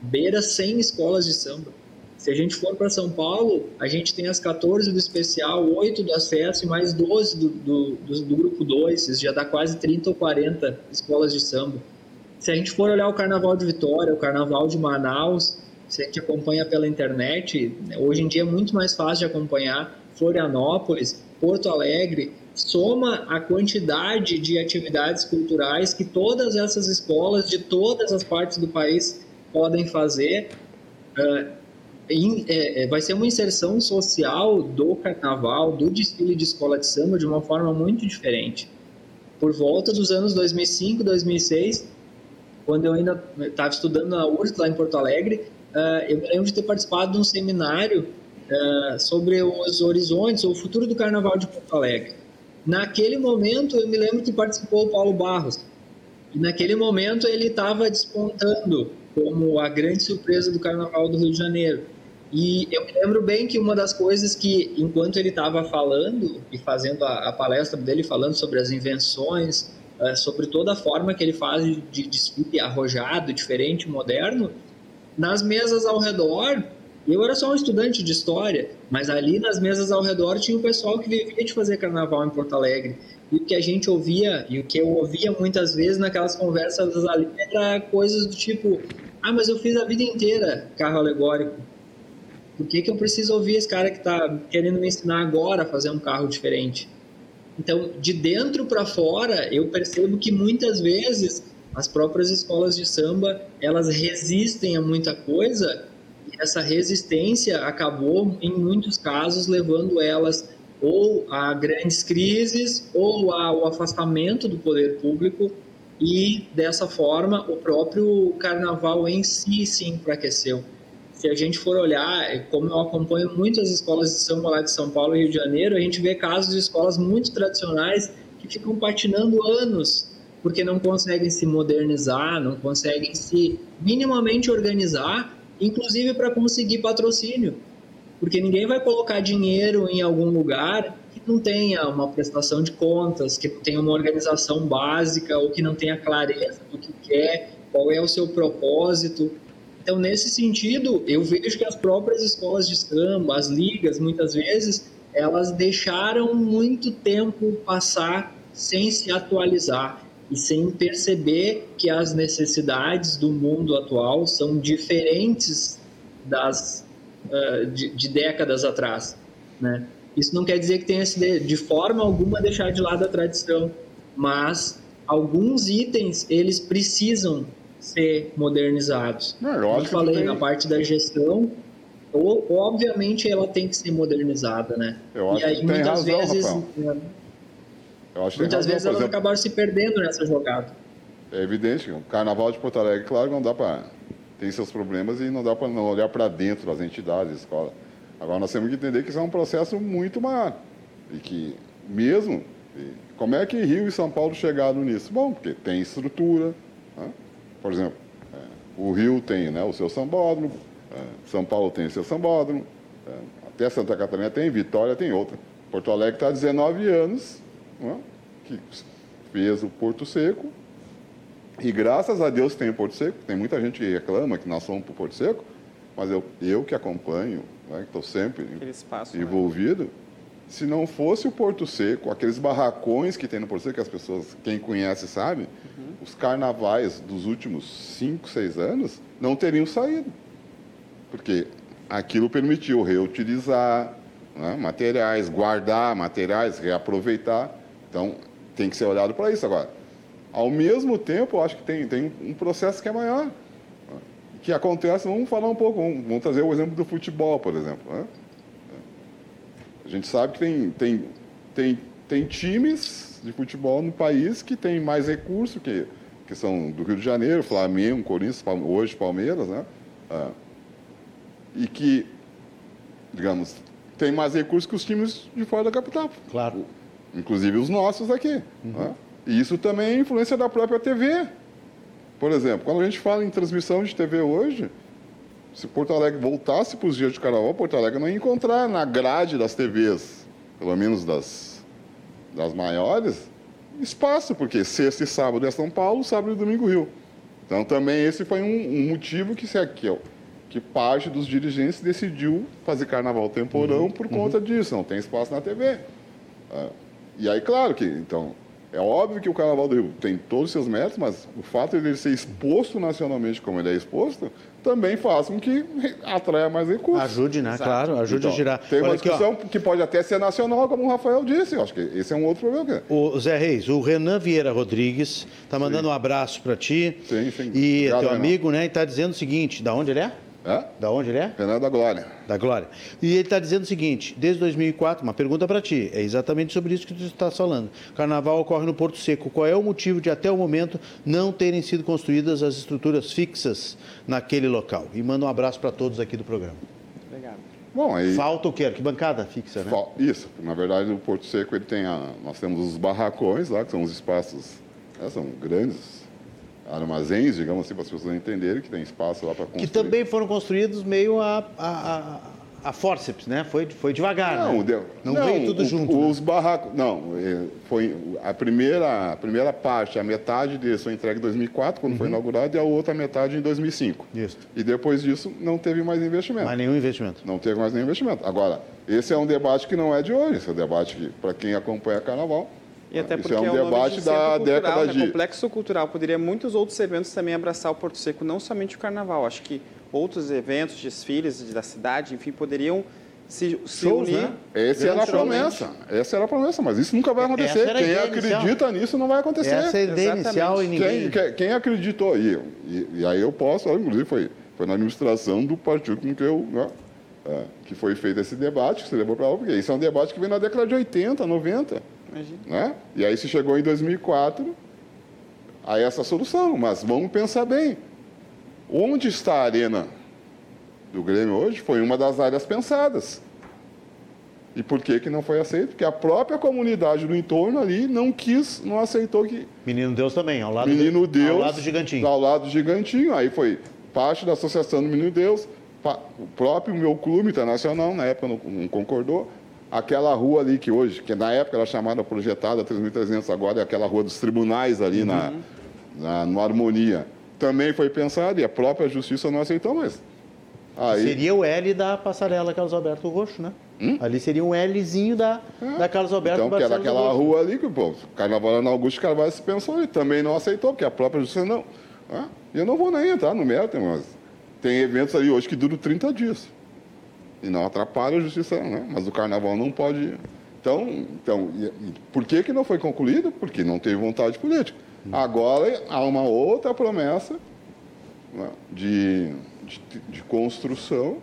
beira 100 escolas de samba. Se a gente for para São Paulo, a gente tem as 14 do especial, 8 do acesso e mais 12 do, do, do, do grupo 2, isso já dá quase 30 ou 40 escolas de samba. Se a gente for olhar o Carnaval de Vitória, o Carnaval de Manaus, se a gente acompanha pela internet, hoje em dia é muito mais fácil de acompanhar Florianópolis, Porto Alegre, soma a quantidade de atividades culturais que todas essas escolas de todas as partes do país podem fazer. Uh, em, é, vai ser uma inserção social do carnaval, do desfile de escola de samba de uma forma muito diferente. Por volta dos anos 2005, 2006, quando eu ainda estava estudando na URSS, lá em Porto Alegre, uh, eu lembro de ter participado de um seminário uh, sobre os horizontes, o futuro do carnaval de Porto Alegre. Naquele momento, eu me lembro que participou o Paulo Barros. E naquele momento ele estava despontando como a grande surpresa do Carnaval do Rio de Janeiro. E eu me lembro bem que uma das coisas que, enquanto ele estava falando e fazendo a, a, palestra dele, falando sobre as invenções, uh, sobre toda a forma que ele faz de desfile arrojado, diferente, moderno, nas mesas ao redor eu era só um estudante de história, mas ali nas mesas ao redor tinha o pessoal que vivia de fazer carnaval em Porto Alegre. E o que a gente ouvia, e o que eu ouvia muitas vezes naquelas conversas ali, era coisas do tipo: ah, mas eu fiz a vida inteira carro alegórico. Por que, que eu preciso ouvir esse cara que está querendo me ensinar agora a fazer um carro diferente? Então, de dentro para fora, eu percebo que muitas vezes as próprias escolas de samba elas resistem a muita coisa essa resistência acabou, em muitos casos, levando elas ou a grandes crises ou ao afastamento do poder público e dessa forma o próprio carnaval em si se enfraqueceu. Se a gente for olhar, como eu acompanho muitas escolas de samba lá de São Paulo e Rio de Janeiro, a gente vê casos de escolas muito tradicionais que ficam patinando anos porque não conseguem se modernizar, não conseguem se minimamente organizar inclusive para conseguir patrocínio, porque ninguém vai colocar dinheiro em algum lugar que não tenha uma prestação de contas, que não tenha uma organização básica ou que não tenha clareza do que quer, qual é o seu propósito. Então, nesse sentido, eu vejo que as próprias escolas de samba, as ligas, muitas vezes, elas deixaram muito tempo passar sem se atualizar e sem perceber que as necessidades do mundo atual são diferentes das uh, de, de, décadas atrás, né? Isso não quer dizer que tenha de, de forma alguma deixar de lado a tradição, mas alguns itens eles precisam ser modernizados. Não, eu Como falei tem... na parte da gestão, ou, obviamente ela tem que ser modernizada, né? Eu acho e aí que muitas razão, vezes Rafael. Muitas vezes elas exemplo, acabaram se perdendo nessa jogada. É evidente, o Carnaval de Porto Alegre, claro, não dá para tem seus problemas e não dá para não olhar para dentro das entidades, escola. Agora nós temos que entender que isso é um processo muito maior e que mesmo como é que Rio e São Paulo chegaram nisso? Bom, porque tem estrutura. Né? Por exemplo, é, o Rio tem né, o seu sambódromo, é, São Paulo tem o seu sambódromo, é, até Santa Catarina tem, Vitória tem outra. Porto Alegre está há 19 anos, né, que fez o Porto Seco, e graças a Deus tem o Porto Seco. Tem muita gente que reclama que nós somos para o Porto Seco, mas eu, eu que acompanho, né, que estou sempre espaço, né? envolvido, né? se não fosse o Porto Seco, aqueles barracões que tem no Porto Seco, que as pessoas, quem conhece sabe, uhum. os carnavais dos últimos 5, 6 anos não teriam saído. Porque aquilo permitiu reutilizar né, materiais, guardar materiais, reaproveitar. Então, tem que ser olhado para isso agora. Ao mesmo tempo, eu acho que tem, tem um processo que é maior. Que acontece, vamos falar um pouco, vamos, trazer o exemplo do futebol, por exemplo. Né? A gente sabe que tem, tem, tem, tem times de futebol no país que têm mais recursos, que, que são do Rio de Janeiro, Flamengo, Corinthians, hoje Palmeiras, né? Ah, e que, digamos, tem mais recursos que os times de fora da capital. Claro. Inclusive os nossos aqui. Uhum. Né? E isso também é influência da própria TV. Por exemplo, quando a gente fala em transmissão de TV hoje, se Porto Alegre voltasse para os dias de carnaval, Porto Alegre não ia encontrar na grade das TVs, pelo menos das, das maiores, espaço, porque sexta e sábado é São Paulo, sábado e domingo Rio. Então também esse foi um, um motivo que, que, que parte dos dirigentes decidiu fazer carnaval temporão uhum, por conta uhum. disso, não tem espaço na TV. Ah, e aí, claro que, então, é óbvio que o Carnaval do Rio tem todos os seus méritos, mas o fato de ele ser exposto nacionalmente como ele é exposto, também faz com que [laughs] atraia mais recursos. Ajude, né? Exato. Claro, ajude então, a girar. Tem uma Olha discussão aqui, que pode até ser nacional, como o Rafael disse. Eu acho que esse é um outro problema. O Zé Reis, o Renan Vieira Rodrigues está mandando sim. um abraço para ti. Sim, sim. E Obrigado, teu amigo, Renan. né? E está dizendo o seguinte: da onde ele é? É? Da onde ele é? Renan da Glória. Da Glória. E ele está dizendo o seguinte: desde 2004, uma pergunta para ti, é exatamente sobre isso que tu está falando. Carnaval ocorre no Porto Seco. Qual é o motivo de até o momento não terem sido construídas as estruturas fixas naquele local? E manda um abraço para todos aqui do programa. Obrigado. Bom, aí... Falta o quê? Arquibancada fixa, né? Isso. Na verdade, o Porto Seco ele tem a... nós temos os barracões lá, que são os espaços, né, são grandes armazéns, digamos assim, para as pessoas entenderem que tem espaço lá para construir. Que também foram construídos meio a, a, a, a forceps, né? Foi, foi devagar, não, né? Deu, não, não veio tudo o, junto. Os né? barracos, não, é, foi a primeira, a primeira parte, a metade deles foi entregue em 2004, quando uhum. foi inaugurado, e a outra metade em 2005. Isso. E depois disso não teve mais investimento. Mais nenhum investimento. Não teve mais nenhum investimento. Agora, esse é um debate que não é de hoje, esse é um debate que, para quem acompanha Carnaval, e até porque Isso é um é debate de da década né? de... complexo cultural. Poderia muitos outros eventos também abraçar o Porto Seco, não somente o Carnaval. Acho que outros eventos, desfiles da cidade, enfim, poderiam se, se Shows, unir. Né? Essa era a promessa. Essa era a promessa, mas isso nunca vai acontecer. Quem acredita inicial. nisso não vai acontecer. Essa é a ideia inicial e ninguém... Quem, quem acreditou, e, e, e, aí eu posso, inclusive foi, foi na administração do partido com que eu... Né, é, que foi feito esse debate, que se levou para lá, porque isso é um debate que vem na década de 80, 90. Imagina. Né? E aí se chegou em 2004 a essa solução. Mas vamos pensar bem. Onde está a arena do Grêmio hoje? Foi uma das áreas pensadas. E por que, que não foi aceito? Porque a própria comunidade do entorno ali não quis, não aceitou que. Menino Deus também, ao lado Menino do, Deus, ao lado do Gigantinho. Ao lado do Gigantinho. Aí foi parte da Associação do Menino Deus, o próprio meu clube internacional, na época não, não concordou, aquela rua ali que hoje, que na época era chamada projetada 3.300, agora é aquela rua dos tribunais ali uhum. na, na, no Harmonia, também foi pensado e a própria justiça não aceitou mais. Aí... Seria o L da passarela Carlos Alberto Roxo, né? Hum? Ali seria um Lzinho da, é. da Carlos Alberto Então, que era aquela rua ali que, pô, Carnaval na Augusto Carvalho se pensou e também não aceitou, porque a própria justiça não. Ah, eu não vou nem entrar no mérito, mas tem eventos ali hoje que duram 30 dias e não atrapalha a justiça, né? mas o carnaval não pode. Então, então por que, que não foi concluído? Porque não teve vontade política. Agora há uma outra promessa né, de, de, de, construção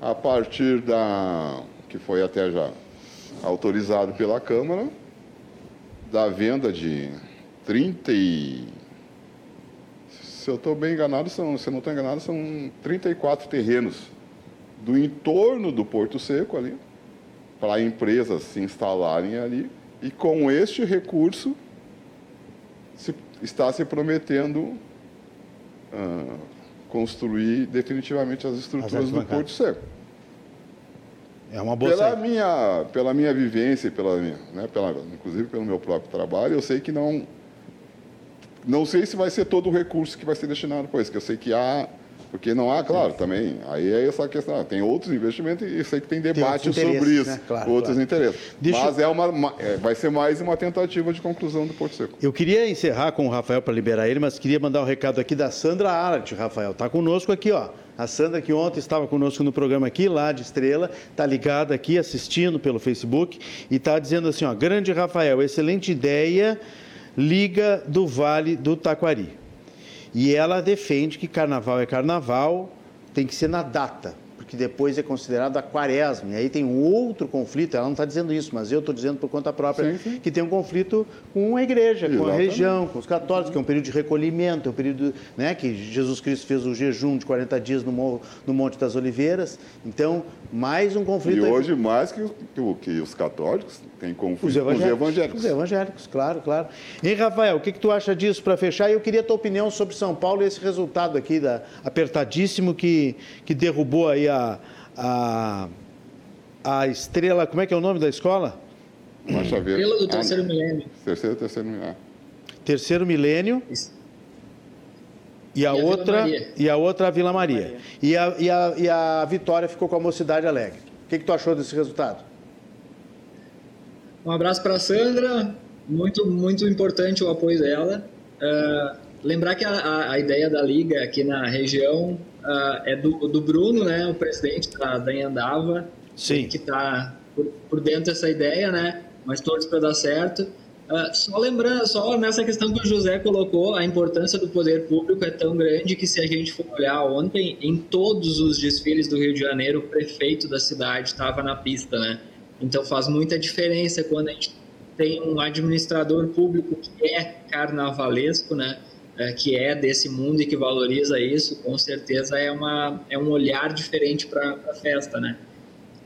a partir da. que foi até já autorizado pela Câmara, da venda de 30 e. Se eu estou bem enganado, são, se eu não estou enganado, são 34 terrenos do entorno do Porto Seco ali, para empresas se instalarem ali, e com este recurso se, está se prometendo uh, construir definitivamente as estruturas as do Porto Seco. É uma boa pela saída. minha Pela minha vivência, pela, minha, né, pela, inclusive pelo meu próprio trabalho, eu sei que não... Não sei se vai ser todo o recurso que vai ser destinado para isso, que eu sei que há... Porque não há, claro, também. Aí é essa questão. Tem outros investimentos e eu sei que tem debate outros sobre isso. né? Claro, outros claro. interesses. Deixa Mas é uma, uma- é, vai ser mais uma tentativa de conclusão do Porto Seco. Eu queria encerrar com o Rafael para liberar ele, mas queria mandar um recado aqui da Sandra Arat, Rafael. Está conosco aqui, ó. A Sandra, que ontem estava conosco no programa aqui, lá de Estrela, está ligada aqui, assistindo pelo Facebook, e está dizendo assim, ó, grande Rafael, excelente ideia, Liga do Vale do Taquari. E ela defende que carnaval é carnaval, tem que ser na data, porque depois é considerado a quaresma. E aí tem um outro conflito, ela não está dizendo isso, mas eu estou dizendo por conta própria, Sim, sim. que tem um conflito com a igreja, com a Exatamente. região, com os católicos, que é um período de recolhimento, é um período né, que Jesus Cristo fez o jejum de 40 dias no, no Monte das Oliveiras. Então, mais um conflito. E aí. hoje, mais que, que que os católicos, tem conflito Os com evangélicos. os evangélicos. Os evangélicos, claro, claro. E Rafael, o que, que tu acha disso para fechar? E eu queria a tua opinião sobre São Paulo e esse resultado aqui da, apertadíssimo que, que derrubou aí a, a, a estrela. Como é que é o nome da escola? Verde. Estrela do Ah, terceiro milênio. Terceiro, terceiro milênio. Terceiro milênio. E a, E a outra Maria. e a outra a Vila Maria. E, a, e, a, e a Vitória ficou com a Mocidade Alegre. O que, que tu achou desse resultado? Um abraço para a Sandra, muito, muito importante o apoio dela. Ah, lembrar que a, a- ideia da Liga aqui na região ah, é do, do Bruno, né, o presidente da, da Andava, Sim. que está por, por dentro dessa ideia, né, mas todos para dar certo. Ah, só lembrando, só nessa questão que o José colocou, a importância do poder público é tão grande que se a gente for olhar ontem, em todos os desfiles do Rio de Janeiro, o prefeito da cidade estava na pista, né? Então faz muita diferença quando a gente tem um administrador público que é carnavalesco, né? É, que é desse mundo e que valoriza isso, com certeza é, uma, é um olhar diferente para a festa, né?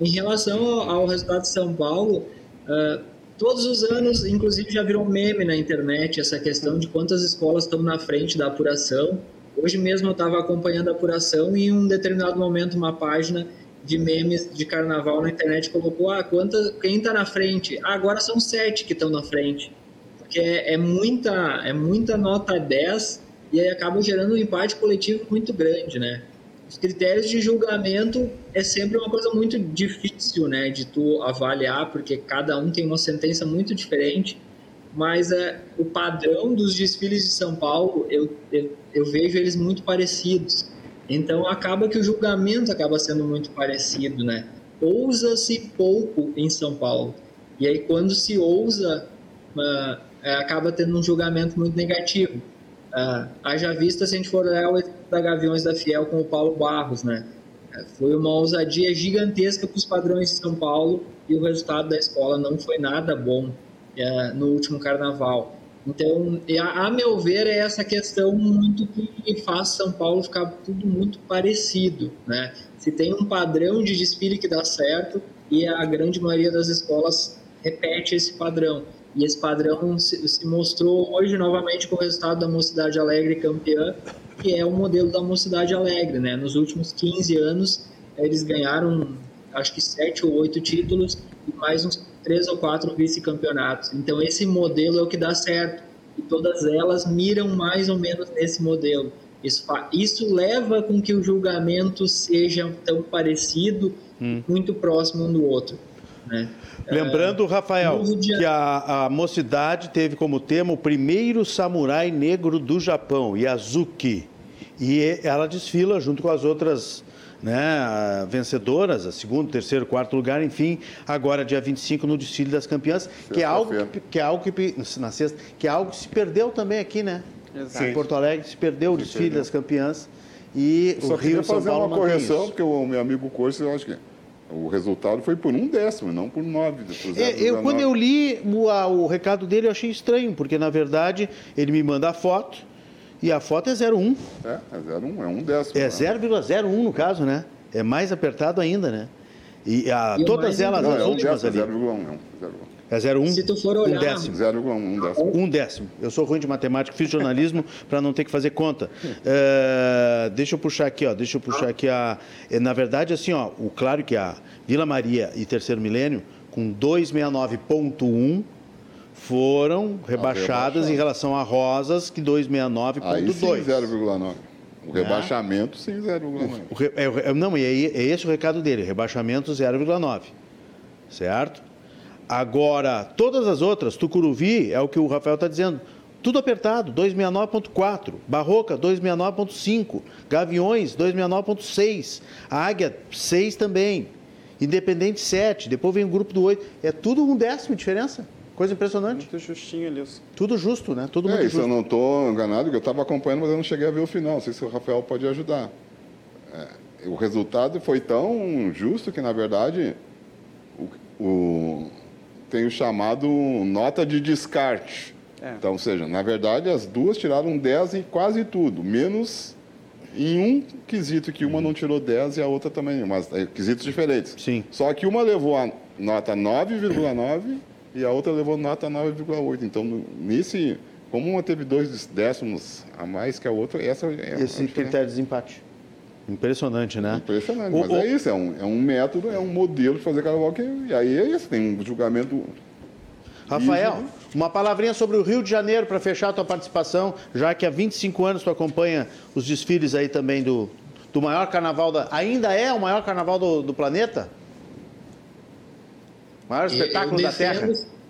Em relação ao, resultado de São Paulo, ah, todos os anos, inclusive já virou meme na internet essa questão de quantas escolas estão na frente da apuração. Hoje mesmo eu estava acompanhando a apuração e em um determinado momento uma página de memes de carnaval na internet colocou ah, quanta, quem está na frente? Ah, agora são sete que estão na frente. Porque é, é muita, é muita nota 10 e aí acaba gerando um empate coletivo muito grande, né? Os critérios de julgamento é sempre uma coisa muito difícil, né, de tu avaliar, porque cada um tem uma sentença muito diferente, mas é, o padrão dos desfiles de São Paulo, eu, eu, eu vejo eles muito parecidos. Então acaba que o julgamento acaba sendo muito parecido, né? Ousa-se pouco em São Paulo. E aí quando se ousa, é, acaba tendo um julgamento muito negativo. Ah, haja vista se a gente for olhar o da Gaviões da Fiel com o Paulo Barros, né? É, Foi uma ousadia gigantesca para os padrões de São Paulo e o resultado da escola não foi nada bom é, no último carnaval. Então, a, meu ver, é essa questão muito que faz São Paulo ficar tudo muito parecido, né? Se tem um padrão de desfile que dá certo e a grande maioria das escolas repete esse padrão. E esse padrão se, se mostrou hoje novamente com o resultado da Mocidade Alegre campeã, que é o modelo da Mocidade Alegre, né? Nos últimos 15 anos, eles ganharam acho que sete ou oito títulos e mais uns três ou quatro vice-campeonatos. Então esse modelo é o que dá certo e todas elas miram mais ou menos nesse modelo. Isso, isso leva com que o julgamento seja tão parecido, muito próximo um do outro. Né? Lembrando, Rafael, no Rio de que a, a mocidade teve como tema o primeiro samurai negro do Japão, Yazuki. E ela desfila junto com as outras né, vencedoras, a segundo, terceiro, quarto lugar, enfim, agora dia 25 no desfile das campeãs, que é algo que, que é algo que na sexta, que é algo que se perdeu também aqui, né? Exato. Em Porto Alegre se perdeu o desfile perdeu. das campeãs e Eu só o Rio e São fazer Paulo uma correção, isso. porque o meu amigo Corso, eu acho que o resultado foi por um décimo, não por nove. por É, eu, 0,19. quando eu li o, a- o recado dele, eu achei estranho, porque na verdade ele me manda a foto e a foto é 0,1. É, é 0,1, é um décimo. É né? 0,01 no caso, né? É mais apertado ainda, né? E a, E o todas elas, Não, as é um últimas décimo, ali. 0,1. É um, 0,1. É 0,1? Se tu for olhar... Um décimo. 0,1 um décimo. Um décimo. Eu sou ruim de matemática, fiz jornalismo [laughs] para não ter que fazer conta. É, deixa eu puxar aqui, ó. Deixa eu puxar aqui a. é, Na verdade, assim, ó, o claro que a Vila Maria e Terceiro Milênio, com 269.1, foram rebaixadas em relação a Rosas, que Aí sim, 269.2. 0,9. O rebaixamento, sim, 0,9. O re- é o re- é- não, e é, é esse o recado dele, rebaixamento 0,9. Certo? Agora, todas as outras, Tucuruvi, é o que o Rafael está dizendo, tudo apertado, 269.4, Barroca, 269.5, Gaviões, 269.6, Águia, 6 também, Independente, 7, depois vem o grupo do 8, é tudo um décimo de diferença, coisa impressionante, Muito justinho ali. os- tudo justo, né? Tudo É, muito isso eu justo. não estou enganado, porque eu estava acompanhando, mas eu não cheguei a ver o final. Não sei se o Rafael pode ajudar. É, o resultado foi tão justo que, na verdade, o, o- tem o chamado nota de descarte. É. Então, ou seja, na verdade, as duas tiraram 10 em quase tudo, menos em um quesito que uma não tirou 10 e a outra também, mas é, quesitos diferentes. Sim. Só que uma levou a nota 9,9 e a outra levou nota 9,8. Então, nesse, como uma teve dois décimos a mais que a outra, essa é a Esse critério de desempate. Impressionante, né? Impressionante, O- mas o- é isso, é um, é um método, é um modelo de fazer carnaval que, e aí é isso, tem um julgamento Rafael, uma palavrinha sobre o Rio de Janeiro para fechar a tua participação, já que há 25 anos tu acompanha os desfiles aí também do, do maior carnaval da. Ainda é o maior carnaval do, do planeta? Maior espetáculo eu da Terra. defendo-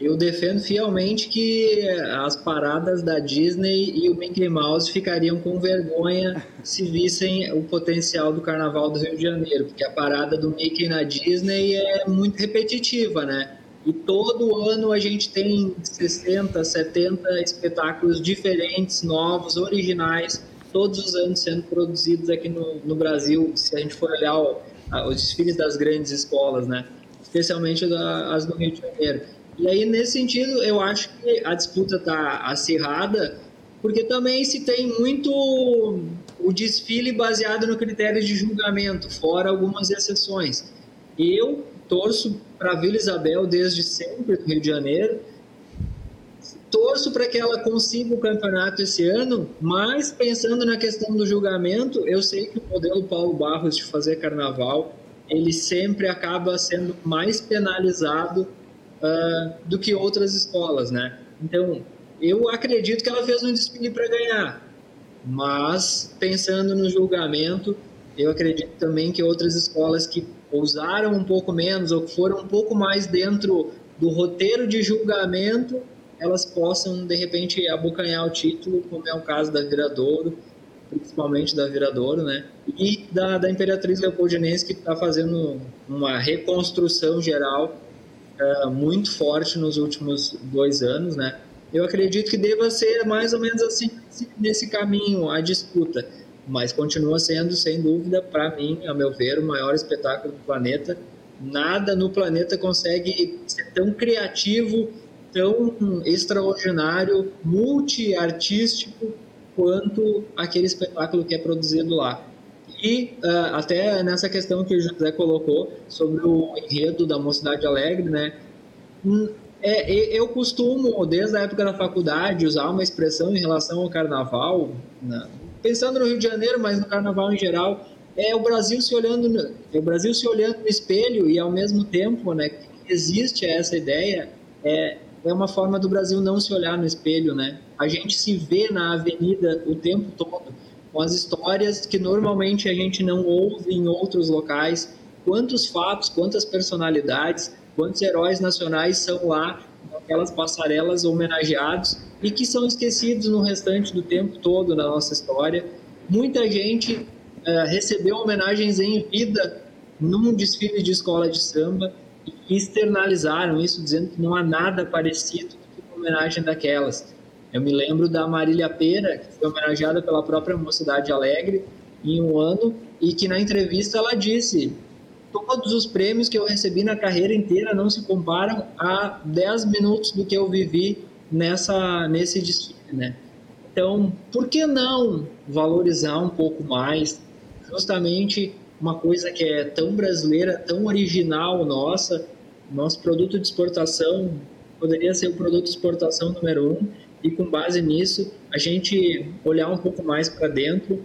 Eu defendo fielmente que as paradas da Disney e o Mickey Mouse ficariam com vergonha se vissem o potencial do Carnaval do Rio de Janeiro, porque a parada do Mickey na Disney é muito repetitiva, né? E todo ano a gente tem 60, 70 espetáculos diferentes, novos, originais, todos os anos sendo produzidos aqui no, no Brasil, se a gente for olhar a- os desfiles das grandes escolas, né? Especialmente da- as do Rio de Janeiro. E aí, nesse sentido, eu acho que a disputa está acirrada, porque também se tem muito o desfile baseado no critério de julgamento, fora algumas exceções. Eu torço para Vila Isabel desde sempre, do Rio de Janeiro, torço para que ela consiga o campeonato esse ano, mas pensando na questão do julgamento, eu sei que o modelo Paulo Barros de fazer carnaval, ele sempre acaba sendo mais penalizado ah, do que outras escolas, né? Então, eu acredito que ela fez um desfile para ganhar, mas pensando no julgamento, eu acredito também que outras escolas que ousaram um pouco menos ou que foram um pouco mais dentro do roteiro de julgamento, elas possam de repente abocanhar o título, como é o caso da Viradouro, principalmente da Viradouro, né? E da, da Imperatriz Leopoldinense que está fazendo uma reconstrução geral eh, muito forte nos últimos dois anos, né? Eu acredito que deva ser mais ou menos assim nesse caminho a disputa, mas continua sendo sem dúvida para mim, a meu ver, o maior espetáculo do planeta. Nada no planeta consegue ser tão criativo, tão extraordinário, multiartístico quanto aquele espetáculo que é produzido lá. E ah, até nessa questão que o José colocou sobre o enredo da Mocidade Alegre, né? Hum, é, eu costumo, desde a época da faculdade, usar uma expressão em relação ao carnaval, né? pensando no Rio de Janeiro, mas no carnaval em geral, é o Brasil se olhando, no, é o Brasil se olhando no espelho e ao mesmo tempo, né, existe essa ideia, é, é uma forma do Brasil não se olhar no espelho, né? A gente se vê na avenida o tempo todo, com as histórias que normalmente a gente não ouve em outros locais, quantos fatos, quantas personalidades, quantos heróis nacionais são lá naquelas passarelas homenageados e que são esquecidos no restante do tempo todo da nossa história. Muita gente eh, recebeu homenagens em vida num desfile de escola de samba e externalizaram isso, dizendo que não há nada parecido com uma homenagem daquelas. Eu me lembro da Marília Pera, que foi homenageada pela própria Mocidade Alegre em um ano, e que na entrevista ela disse: todos os prêmios que eu recebi na carreira inteira não se comparam a 10 minutos do que eu vivi nessa, nesse desfile, né? Então, por que não valorizar um pouco mais justamente uma coisa que é tão brasileira, tão original nossa, nosso produto de exportação poderia ser o produto de exportação número um e com base nisso a gente olhar um pouco mais para dentro,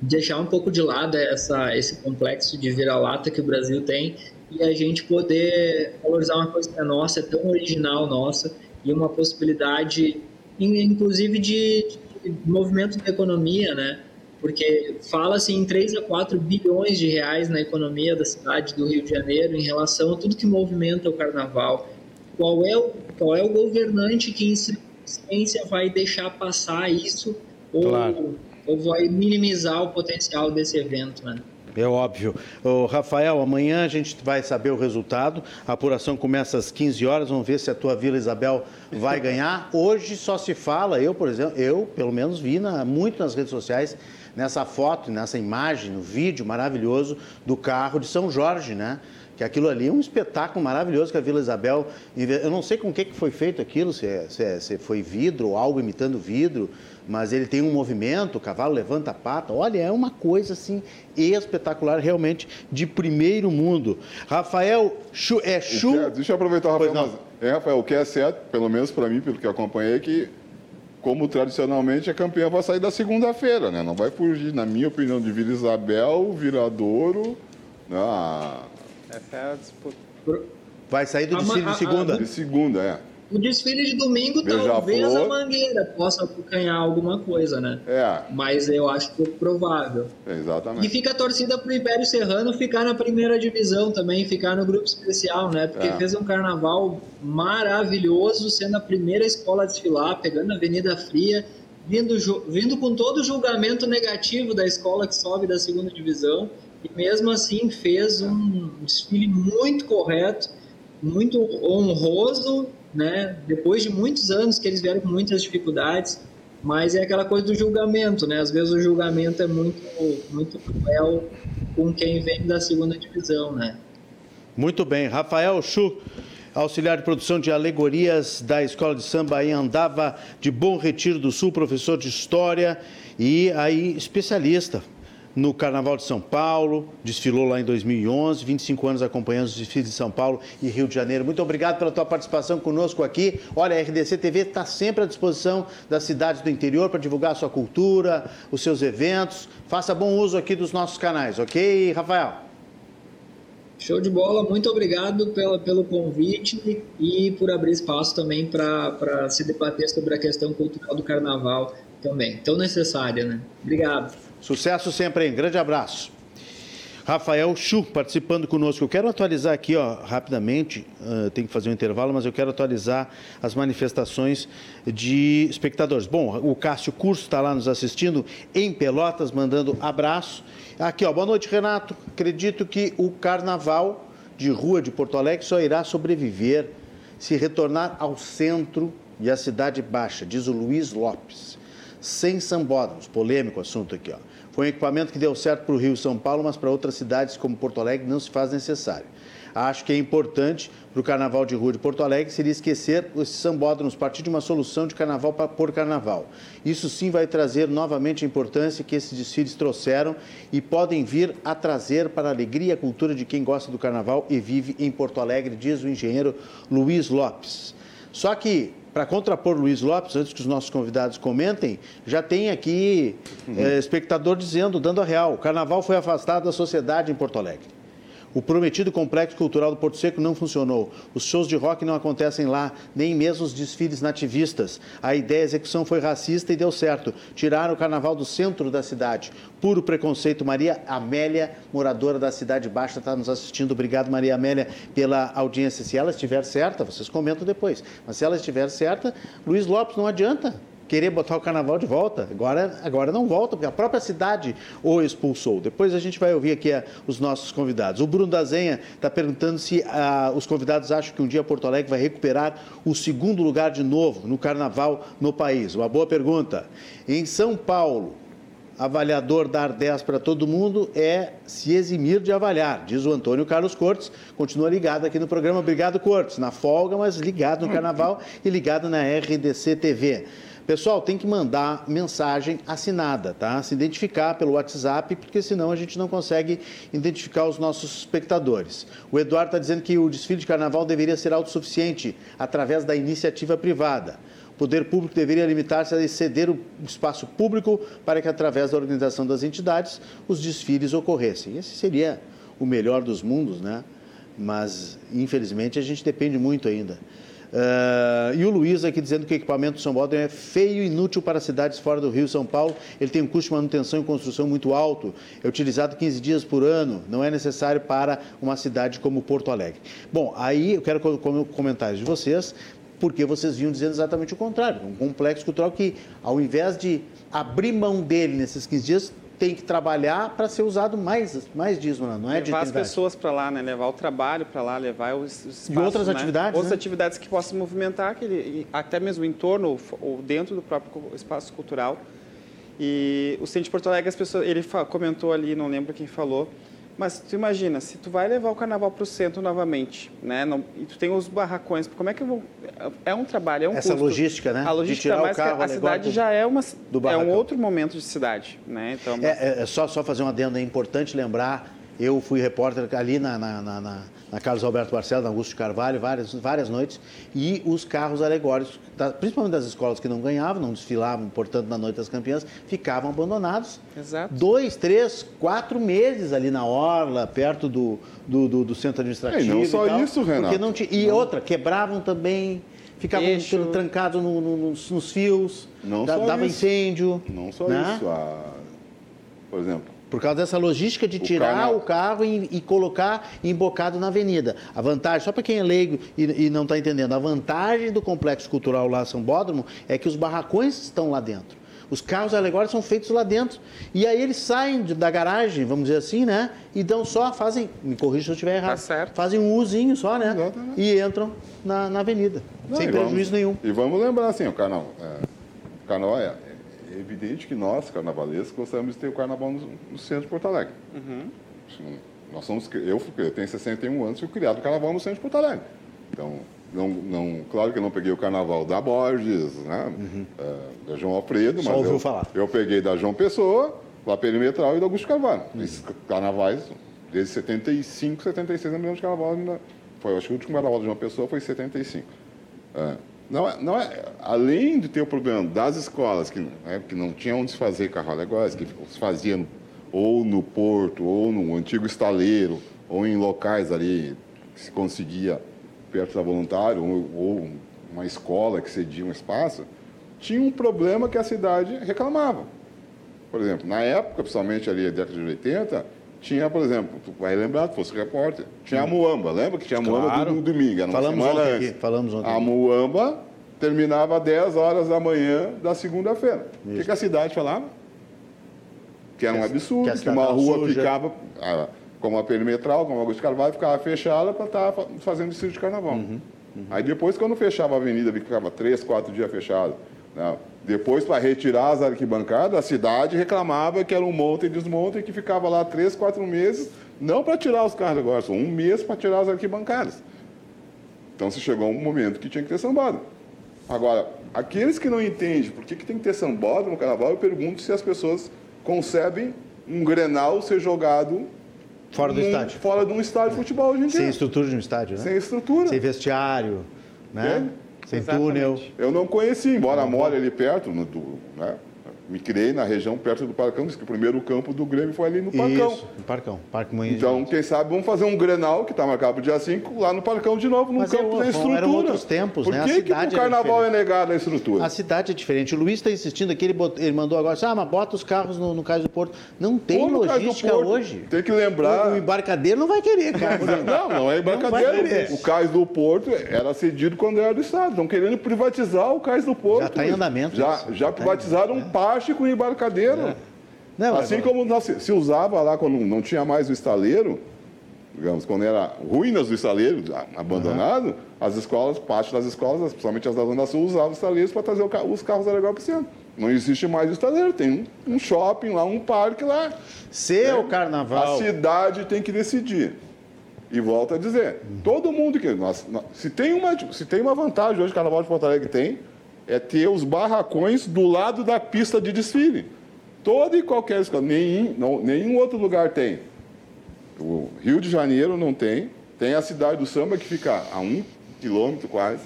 deixar um pouco de lado essa, esse complexo de vira-lata que o Brasil tem e a gente poder valorizar uma coisa que é nossa, é tão original nossa e uma possibilidade, inclusive de, de movimento da economia, né? Porque fala-se em 3 a 4 bilhões de reais na economia da cidade do Rio de Janeiro em relação a tudo que movimenta o carnaval. Qual é o, qual é o governante que em ciência vai deixar passar isso ou, claro. ou vai minimizar o potencial desse evento, né? É óbvio. Ô, Rafael, amanhã a gente vai saber o resultado. A apuração começa às 15 horas. Vamos ver se a tua Vila Isabel vai ganhar. Hoje só se fala, eu, por exemplo, eu pelo menos vi na, muito nas redes sociais nessa foto, nessa imagem, no vídeo maravilhoso do carro de São Jorge, né? Que aquilo ali é um espetáculo maravilhoso que a Vila Isabel. Eu não sei com o que foi feito aquilo, se, é, se, é, se foi vidro ou algo imitando vidro, mas ele tem um movimento, o cavalo levanta a pata. Olha, é uma coisa assim espetacular, realmente de primeiro mundo. Rafael, chu, é chu. É, deixa eu aproveitar, Rafael. Mas, é, Rafael, o que é certo, pelo menos para mim, pelo que eu acompanhei, é que como tradicionalmente a campeã vai sair da segunda-feira, né? Não vai fugir, na minha opinião, de Vila Isabel, Viradouro, né? Essa é a disputa. Vai sair do desfile de segunda? De segunda, é. O desfile de domingo talvez a Mangueira possa ganhar alguma coisa, né? É. Mas eu acho pouco provável. exatamente. E fica a torcida pro Império Serrano ficar na primeira divisão também, ficar no grupo especial, né? Porque é. fez um carnaval maravilhoso, sendo a primeira escola a desfilar, pegando a Avenida Fria, vindo, vindo com todo o julgamento negativo da escola que sobe da segunda divisão. E mesmo assim fez um desfile muito correto, muito honroso, né? Depois de muitos anos que eles vieram com muitas dificuldades, mas é aquela coisa do julgamento, né? Às vezes o julgamento é muito, muito cruel com quem vem da segunda divisão, né? Muito bem, Rafael Chu, auxiliar de produção de alegorias da Escola de Samba em Andava de Bom Retiro do Sul, professor de História e aí especialista no Carnaval de São Paulo, desfilou lá em 2011, 25 anos acompanhando os desfiles de São Paulo e Rio de Janeiro. Muito obrigado pela tua participação conosco aqui. Olha, a RDC TV está sempre à disposição das cidades do interior para divulgar a sua cultura, os seus eventos. Faça bom uso aqui dos nossos canais, ok, Rafael? Show de bola, muito obrigado pela, pelo convite e por abrir espaço também para se debater sobre a questão cultural do carnaval também, tão necessária, né? Obrigado. Sucesso sempre, hein? Grande abraço. Rafael Chu participando conosco. Eu quero atualizar aqui, ó, rapidamente, uh, tem que fazer um intervalo, mas eu quero atualizar as manifestações de espectadores. Bom, o Cássio Curso está lá nos assistindo em Pelotas, mandando abraço. Aqui, ó, boa noite, Renato. Acredito que o carnaval de rua de Porto Alegre só irá sobreviver se retornar ao centro e à cidade baixa, diz o Luiz Lopes. Sem sambódromos, polêmico assunto aqui, ó. Foi um equipamento que deu certo para o Rio e São Paulo, mas para outras cidades como Porto Alegre não se faz necessário. Acho que é importante para o Carnaval de Rua de Porto Alegre seria esquecer esses sambódromos, partir de uma solução de carnaval por carnaval. Isso sim vai trazer novamente a importância que esses desfiles trouxeram e podem vir a trazer para a alegria e a cultura de quem gosta do carnaval e vive em Porto Alegre, diz o engenheiro Luiz Lopes. Só que para contrapor Luiz Lopes, antes que os nossos convidados comentem, já tem aqui uhum. é, espectador dizendo, dando a real, o carnaval foi afastado da sociedade em Porto Alegre. O prometido complexo cultural do Porto Seco não funcionou. Os shows de rock não acontecem lá, nem mesmo os desfiles nativistas. A ideia a execução foi racista e deu certo. Tiraram o carnaval do centro da cidade. Puro preconceito. Maria Amélia, moradora da Cidade Baixa, está nos assistindo. Obrigado, Maria Amélia, pela audiência. Se ela estiver certa, vocês comentam depois. Mas se ela estiver certa, Luiz Lopes, não adianta querer botar o carnaval de volta. Agora, agora não volta, porque a própria cidade o expulsou. Depois a gente vai ouvir aqui a, eh, os nossos convidados. O Bruno Dazenha está perguntando se a, ah, os convidados acham que um dia Porto Alegre vai recuperar o segundo lugar de novo no carnaval no país. Uma boa pergunta. Em São Paulo, avaliador dar 10 para todo mundo é se eximir de avaliar, diz o Antônio Carlos Cortes. Continua ligado aqui no programa. Obrigado, Cortes. Na folga, mas ligado no carnaval e ligado na RDC TV. Pessoal, tem que mandar mensagem assinada, tá? Se identificar pelo WhatsApp, porque senão a gente não consegue identificar os nossos espectadores. O Eduardo está dizendo que o desfile de carnaval deveria ser autossuficiente através da iniciativa privada. O poder público deveria limitar-se a ceder o espaço público para que, através da organização das entidades, os desfiles ocorressem. Esse seria o melhor dos mundos, né? Mas, infelizmente, a gente depende muito ainda. Uh, e o Luiz aqui dizendo que o equipamento do São Paulo é feio e inútil para cidades fora do Rio São Paulo. Ele tem um custo de manutenção e construção muito alto. É utilizado 15 dias por ano. Não é necessário para uma cidade como Porto Alegre. Bom, aí eu quero comentários de vocês porque vocês vinham dizendo exatamente o contrário. Um complexo cultural que, ao invés de abrir mão dele nesses 15 dias, tem que trabalhar para ser usado mais, mais disso, não é? Levar as pessoas para lá, né? levar o trabalho para lá, levar os, espaços, E outras né? atividades, Outras né? atividades que possam movimentar aquele, até mesmo o entorno ou dentro do próprio espaço cultural. E o Centro de Porto Alegre, as pessoas, ele comentou ali, não lembro quem falou, mas tu imagina, se tu vai levar o carnaval para o centro novamente, né? Não, e tu tem os barracões, como é que eu vou... É um trabalho, é um Essa custo. logística, né? A logística, De tirar mas o carro, a cidade já é uma é um outro momento de cidade, né? Então, É, é, é só, só fazer um adendo, é importante lembrar, eu fui repórter ali na, na, na, na, na Carlos Alberto Barcelos, na Augusto de Carvalho, várias, várias noites, e os carros alegóricos, da- principalmente das escolas que não ganhavam, não desfilavam, portanto, na Noite das Campeãs, ficavam abandonados. Exato. Dois, três, quatro meses ali na Orla, perto do, do, do- do centro administrativo. É, e não só tal, isso, Renato. Porque não tinha, e outra, quebravam também, ficavam Eixo. trancados no- no- nos, nos fios, Não da- só dava isso. incêndio. Não só né? isso. A... Por exemplo, Por causa dessa logística de O tirar carna- o carro e, e colocar embocado na avenida. A vantagem, só para quem é leigo e, e não está entendendo, a vantagem do complexo cultural lá São Bódromo é que os barracões estão lá dentro. Os carros alegóricos são feitos lá dentro. E aí eles saem da garagem, vamos dizer assim, né? E dão só, fazem, me corrija se eu estiver errado, Tá certo. fazem um Uzinho só, né? Exatamente. E entram na, na avenida, Não, sem prejuízo vamos- nenhum. E vamos lembrar assim, o carnaval. É, o carnaval é, é evidente que nós, carnavalescos, gostamos de ter o carnaval no, no centro de Porto Alegre. Não- Nós somos, eu, eu tenho 61 anos e fui criado o carnaval no centro de Porto Alegre. Então, não, não, claro que eu não peguei o carnaval da Borges, né, é, da João Alfredo, Uhum. Só mas ouviu eu, falar. eu peguei da João Pessoa, lá Perimetral e da Augusto Carvalho. Esses carnavais, desde 75, 76, eu me lembro de carnaval ainda. Foi, acho que o último carnaval da João Pessoa foi em 75. É. Não é, não é, além de ter o problema das escolas, que, né, que não tinham onde se fazer carro alegórico, que se fazia no- ou no porto, ou no antigo estaleiro, ou em locais ali que se conseguia perto da voluntário, ou, ou uma escola que cedia um espaço, tinha um problema que a cidade reclamava. Por exemplo, na época, principalmente ali na década de 80, tinha, por exemplo, tu vai lembrar, tu fosse repórter, tinha a Muamba, lembra que tinha a Muamba Claro. do domingo, era uma Falamos semana ontem antes. aqui, falamos ontem A. Muamba terminava às 10 horas da manhã da segunda-feira. O que, que a cidade falava? Que era um Que que absurdo, que, cidade uma rua suja. ficava, ah, como a perimetral, como a Augusto Carvalho, ficava fechada para estar fa- fazendo desfile de carnaval. Uhum, Aí depois, quando fechava a avenida, ficava três, quatro dias fechado. Né? Depois, para retirar as arquibancadas, a cidade reclamava que era um monte e desmonte e que ficava lá três, quatro meses, não para tirar os carros agora, só um mês para tirar as arquibancadas. Então, se chegou um momento que tinha que ter sambado. Agora, aqueles que não entendem por que, que tem que ter sambado no carnaval, eu pergunto se as pessoas concebem um grenal ser jogado Fora do num- estádio. fora de um estádio de futebol hoje em dia. Sem estrutura de um estádio, né? Sem estrutura. Sem vestiário, né? Sem Exatamente. túnel. Eu não conheci, embora more ali perto, no, do, né? Me criei na região perto do Parcão, diz que o primeiro campo do Grêmio foi ali no Parcão. Isso, no Parcão. Parque Moinhos. Então, quem sabe, vamos fazer um Grenal, que está marcado para dia 5, lá no Parcão de novo, num Mas campo da estrutura. eram outros tempos, Por né? A que, que cidade o carnaval é negado a estrutura? A cidade é diferente. O Luiz está insistindo aqui, ele, ele mandou agora, assim, ah, mas bota os carros no, no Cais do Porto. Não tem logística Porto. hoje. Tem que lembrar... O, o embarcadeiro não vai querer, cara. [laughs] Não, não é embarcadeiro. querer. o cais do Porto era cedido quando era do Estado. Estão querendo privatizar o cais do Porto. Já tá em andamento Já, já Já tá privatizaram um parte com o embarcadeiro. Não, assim agora- como nós- se usava lá quando não tinha mais o estaleiro, digamos, quando era ruínas do estaleiro, abandonado, as escolas, parte das escolas, principalmente as da Zona Sul, usavam os estaleiros para trazer os carros alegóricos para o centro. Não existe mais o estaleiro, tem um, um shopping lá, um parque lá. Se É. o carnaval... A cidade tem que decidir. E volto a dizer, todo mundo que. Nós, nós- se, tem uma, se tem uma vantagem hoje o Carnaval de Porto Alegre tem, é ter os barracões do lado da pista de desfile. Toda e qualquer escola, nenhum, não, nenhum outro lugar tem. O Rio de Janeiro não tem, tem a cidade do samba que fica a um quilômetro quase,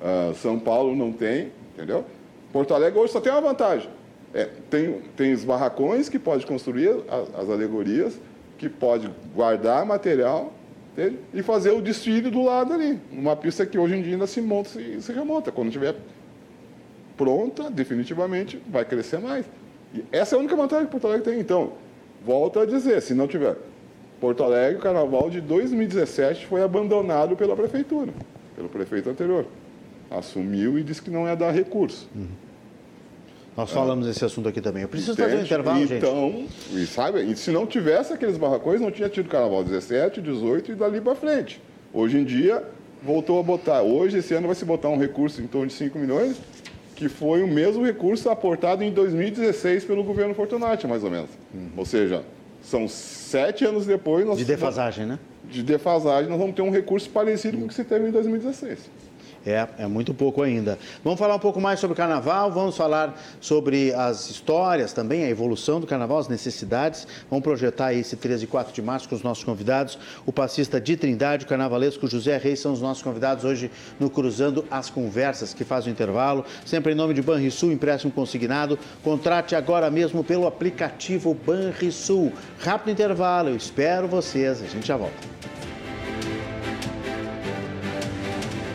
uh, São Paulo não tem, entendeu? Porto Alegre hoje só tem uma vantagem. É, tem, tem os barracões que pode construir as, as alegorias, que pode guardar material entende? e fazer o desfile do lado ali. Uma pista que hoje em dia ainda se monta e se remonta. Quando estiver pronta, definitivamente vai crescer mais. E essa é a única vantagem que Porto Alegre tem. Então, volto a dizer, se não tiver Porto Alegre, o carnaval de 2017 foi abandonado pela prefeitura, pelo prefeito anterior. Assumiu e disse que não ia dar recurso. Uhum. Nós falamos desse assunto aqui também. Eu preciso Entende? fazer um intervalo, então, gente. Então, e sabe, e se não tivesse aqueles barracões, não tinha tido carnaval 17, 18 e dali para frente. Hoje em dia, voltou a botar. Hoje, esse ano, vai se botar um recurso em torno de 5 milhões, que foi o mesmo recurso aportado em 2016 pelo governo Fortunati, mais ou menos. Uhum. Ou seja, são sete anos depois... de defasagem, né? De defasagem, nós vamos ter um recurso parecido com o que se teve em 2016. É, é muito pouco ainda. Vamos falar um pouco mais sobre o carnaval, vamos falar sobre as histórias também, a evolução do carnaval, as necessidades. Vamos projetar esse 13 e 4 de março com os nossos convidados. O passista de Trindade, o carnavalesco José Reis são os nossos convidados hoje no Cruzando as Conversas, que faz o intervalo. Sempre em nome de Banrisul, empréstimo consignado. Contrate agora mesmo pelo aplicativo Banrisul. Rápido intervalo, eu espero vocês. A gente já volta.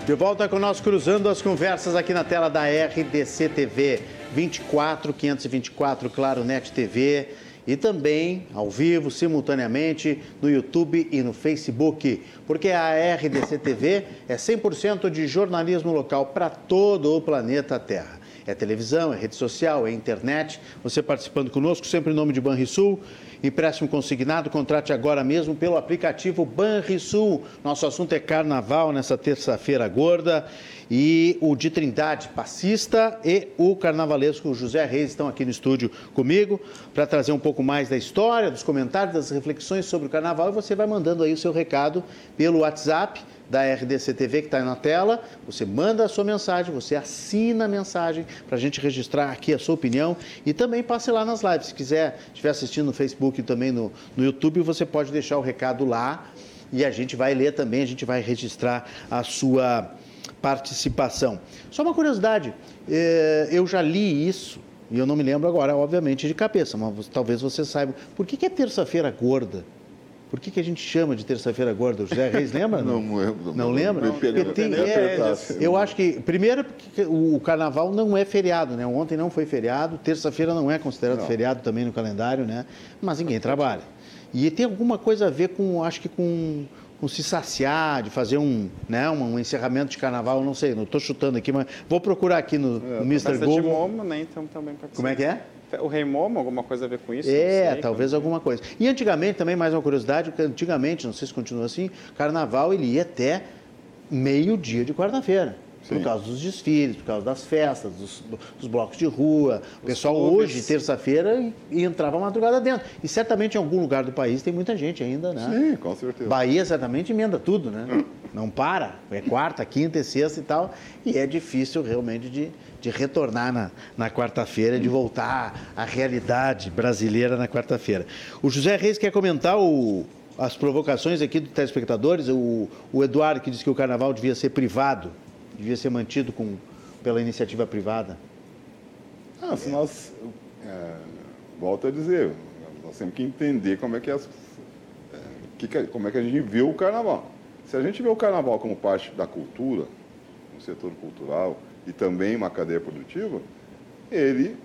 De volta com nós cruzando as conversas aqui na tela da RDC TV 24 524 Claro Net TV e também ao vivo, simultaneamente no YouTube e no Facebook, porque a RDC TV é 100% de jornalismo local para todo o planeta Terra. É televisão, é rede social, é internet. Você participando conosco, sempre em nome de Banrisul. Empréstimo consignado, contrate agora mesmo pelo aplicativo Banrisul. Nosso assunto é carnaval nessa terça-feira gorda. E o de Trindade, passista, e o carnavalesco José Reis estão aqui no estúdio comigo para trazer um pouco mais da história, dos comentários, das reflexões sobre o carnaval. E você vai mandando aí o seu recado pelo WhatsApp da RDC TV que está na tela. Você manda a sua mensagem, você assina a mensagem para a gente registrar aqui a sua opinião e também passe lá nas lives. Se quiser, estiver assistindo no Facebook e também no, no YouTube, você pode deixar o recado lá e a gente vai ler também, a gente vai registrar a sua participação. Só uma curiosidade, eh, eu já li isso e eu não me lembro agora, obviamente, de cabeça, mas talvez você saiba. Por que, que é terça-feira gorda? Por que, que a gente chama de terça-feira gorda? O José Reis lembra? [laughs] Não, não lembro. Não, lembra? Não, tem, é, eu acho que, primeiro, porque o carnaval não é feriado, né? Ontem não foi feriado, terça-feira não é considerado não. feriado também no calendário, né? Mas ninguém trabalha. E tem alguma coisa a ver com, acho que com, com se saciar, de fazer um, né, um, um encerramento de carnaval, não sei, não estou chutando aqui, mas vou procurar aqui no, é, no Mr. Google. De Momo, né, então também Como é que é? O Rei Momo, alguma coisa a ver com isso? É, sei, talvez como... alguma coisa. E antigamente, também mais uma curiosidade, porque antigamente, não sei se continua assim, carnaval ele ia até meio-dia de quarta-feira. Por causa dos desfiles, por causa das festas, dos, dos blocos de rua. O pessoal hoje, terça-feira, entrava madrugada dentro. E certamente em algum lugar do país tem muita gente ainda, né? Sim, com certeza. Bahia certamente emenda tudo, né? Não para. É quarta, quinta e sexta e tal. E é difícil realmente de, de retornar na, na quarta-feira, de voltar à realidade brasileira na quarta-feira. O José Reis quer comentar o, as provocações aqui dos telespectadores. O, o Eduardo que disse que o carnaval devia ser privado devia ser mantido com, pela iniciativa privada? Ah, se nós, é, volto a dizer, nós temos que entender como é que, as, é, que, como é que a gente vê o carnaval. Se a gente vê o carnaval como parte da cultura, um setor cultural e também uma cadeia produtiva, ele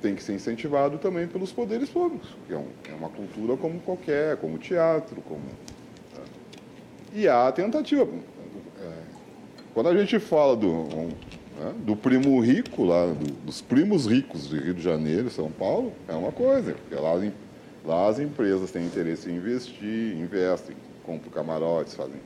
tem que ser incentivado também pelos poderes públicos, que é, um, é uma cultura como qualquer, como teatro, como... Tá? E há a tentativa, quando a gente fala do, né, do primo rico, lá, do, dos primos ricos de Rio de Janeiro, São Paulo, é uma coisa, porque lá, lá as empresas têm interesse em investir, investem, compram camarotes, fazem.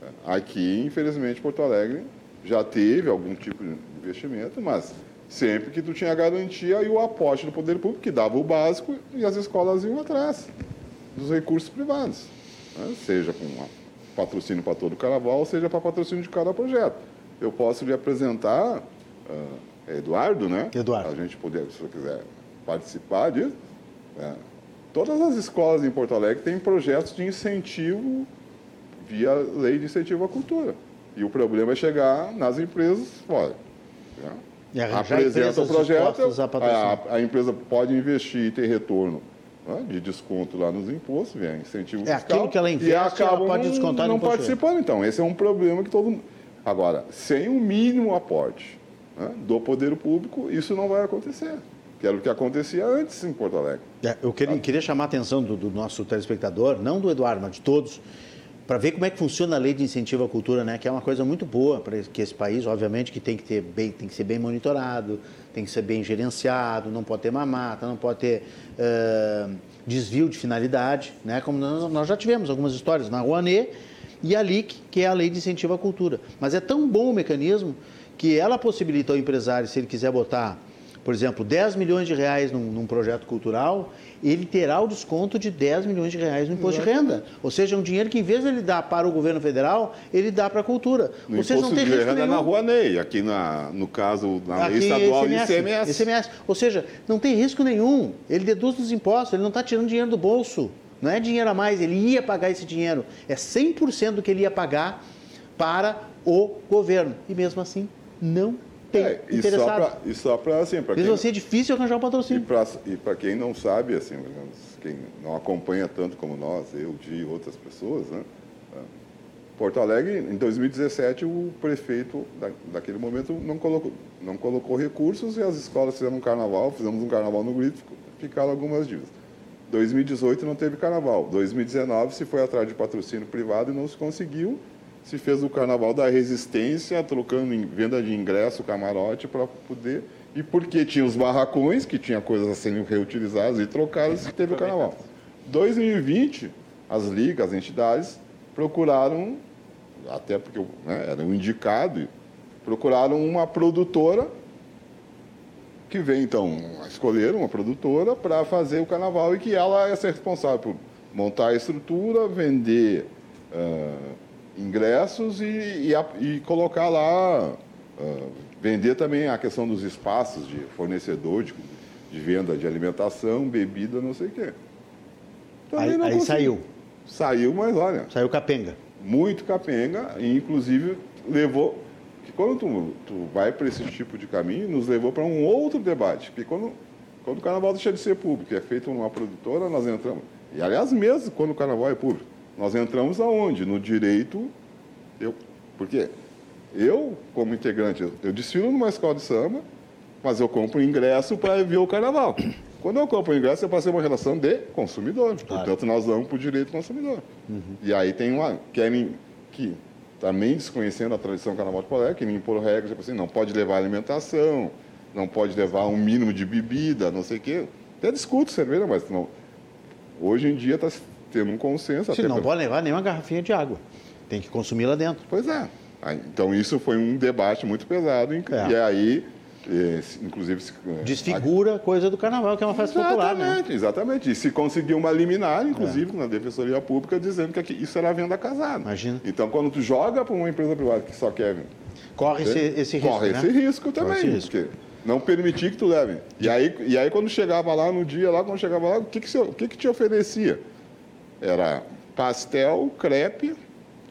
Né. Aqui, infelizmente, Porto Alegre já teve algum tipo de investimento, mas sempre que tu tinha garantia e o aporte do poder público, que dava o básico, e as escolas iam atrás dos recursos privados, né? seja com patrocínio para todo o carnaval, seja para patrocínio de cada projeto. Eu posso lhe apresentar uh, Eduardo, né? Eduardo. A gente poder, se você quiser participar disso. Né? Todas as escolas em Porto Alegre têm projetos de incentivo via lei de incentivo à cultura. E o problema é chegar nas empresas fora. Né? E Apresenta o projeto, a, a, empresa pode investir e ter retorno né, de desconto lá nos impostos, vem incentivo é, fiscal. Aquilo que ela investe, e acaba ela pode descontar não, participando. Então, esse é um problema que todo mundo... Agora, sem um mínimo aporte né, do poder público, isso não vai acontecer que era o que acontecia antes em Porto Alegre. É, eu queria, queria, chamar a atenção do, do, nosso telespectador, não do Eduardo, mas de todos, para ver como é que funciona a lei de incentivo à cultura, né? Que é uma coisa muito boa para que esse país, obviamente, que tem que ter bem, tem que ser bem monitorado, tem que ser bem gerenciado, não pode ter mamata, não pode ter uh, desvio de finalidade, né? Como nós, nós, já tivemos algumas histórias na Rouanet e a LIC, que é a lei de incentivo à cultura. Mas é tão bom o mecanismo que ela possibilita ao empresário, se ele quiser botar por exemplo, 10 milhões de reais num, num, projeto cultural, ele terá o desconto de 10 milhões de reais no imposto Exatamente. de renda. Ou seja, é um dinheiro que, em vez de ele dar para o governo federal, ele dá para a cultura. No seja, não tem de renda nenhum. na Rua Ney, aqui na, no caso, na lei estadual ICMS, ICMS. ICMS. Ou seja, não tem risco nenhum. Ele deduz dos impostos, ele não está tirando dinheiro do bolso. Não é dinheiro a mais, ele ia pagar esse dinheiro. É 100% do que ele ia pagar para o governo. E mesmo assim, não tem é, e interessado. E só para assim, para quem... assim, é difícil arranjar um patrocínio. E para quem não sabe, assim, quem não acompanha tanto como nós, eu, de outras pessoas, né? É, Porto Alegre, em 2017, o prefeito da, daquele momento não colocou, não colocou recursos e as escolas fizeram um carnaval, fizemos um carnaval no grito, ficaram algumas dívidas. 2018 não teve carnaval. 2019 se foi atrás de patrocínio privado e não se conseguiu se fez o Carnaval da Resistência, trocando em venda de ingresso, camarote, para poder... E porque tinha os barracões, que tinha coisas serem reutilizadas e trocadas, teve o Carnaval. 2020, as ligas, as entidades, procuraram, até porque né, era um indicado, procuraram uma produtora que vem, então, escolheram uma produtora para fazer o carnaval e que ela ia ser responsável por montar a estrutura, vender... Uh, ingressos e, e, e colocar lá, uh, vender também a questão dos espaços de fornecedor, de, de venda de alimentação, bebida, não sei o quê. Também aí, aí saiu. Saiu, mas olha. Saiu capenga. Muito capenga, e inclusive levou. Que quando tu, tu vai para esse tipo de caminho, nos levou para um outro debate. Porque quando, quando o carnaval deixa de ser público, é feito numa produtora, nós entramos. E aliás, mesmo quando o carnaval é público nós entramos aonde? No direito. Eu, porque eu, como integrante, eu, eu desfilo numa escola de samba, mas eu compro ingresso para ver o carnaval. Quando eu compro ingresso, eu passei uma relação de consumidor. Claro. Portanto, nós vamos para o direito consumidor. Uhum. E aí tem uma. Querem que, também desconhecendo a tradição do carnaval de Polé, que impor regras, tipo assim, não pode levar alimentação, não pode levar um mínimo de bebida, não sei o quê. Até discuto cerveja, mas não. Hoje em dia está tendo um consenso. Se não pra... pode levar nenhuma garrafinha de água. Tem que consumir lá dentro. Pois é. Então, isso foi um debate muito pesado. É. E aí, inclusive... Desfigura a coisa do carnaval, que é uma festa popular, né? Exatamente. E se conseguiu uma liminar, inclusive, é. na Defensoria Pública, dizendo que isso era venda casada. Imagina. Então, quando tu joga para uma empresa privada que só quer... Corre esse, esse risco, Corre né? esse risco também. Corre esse risco. Porque não permitir que tu leve. E aí, e aí, quando chegava lá no dia, lá, quando chegava lá, o que, que, você, o que, que te oferecia? Era pastel, crepe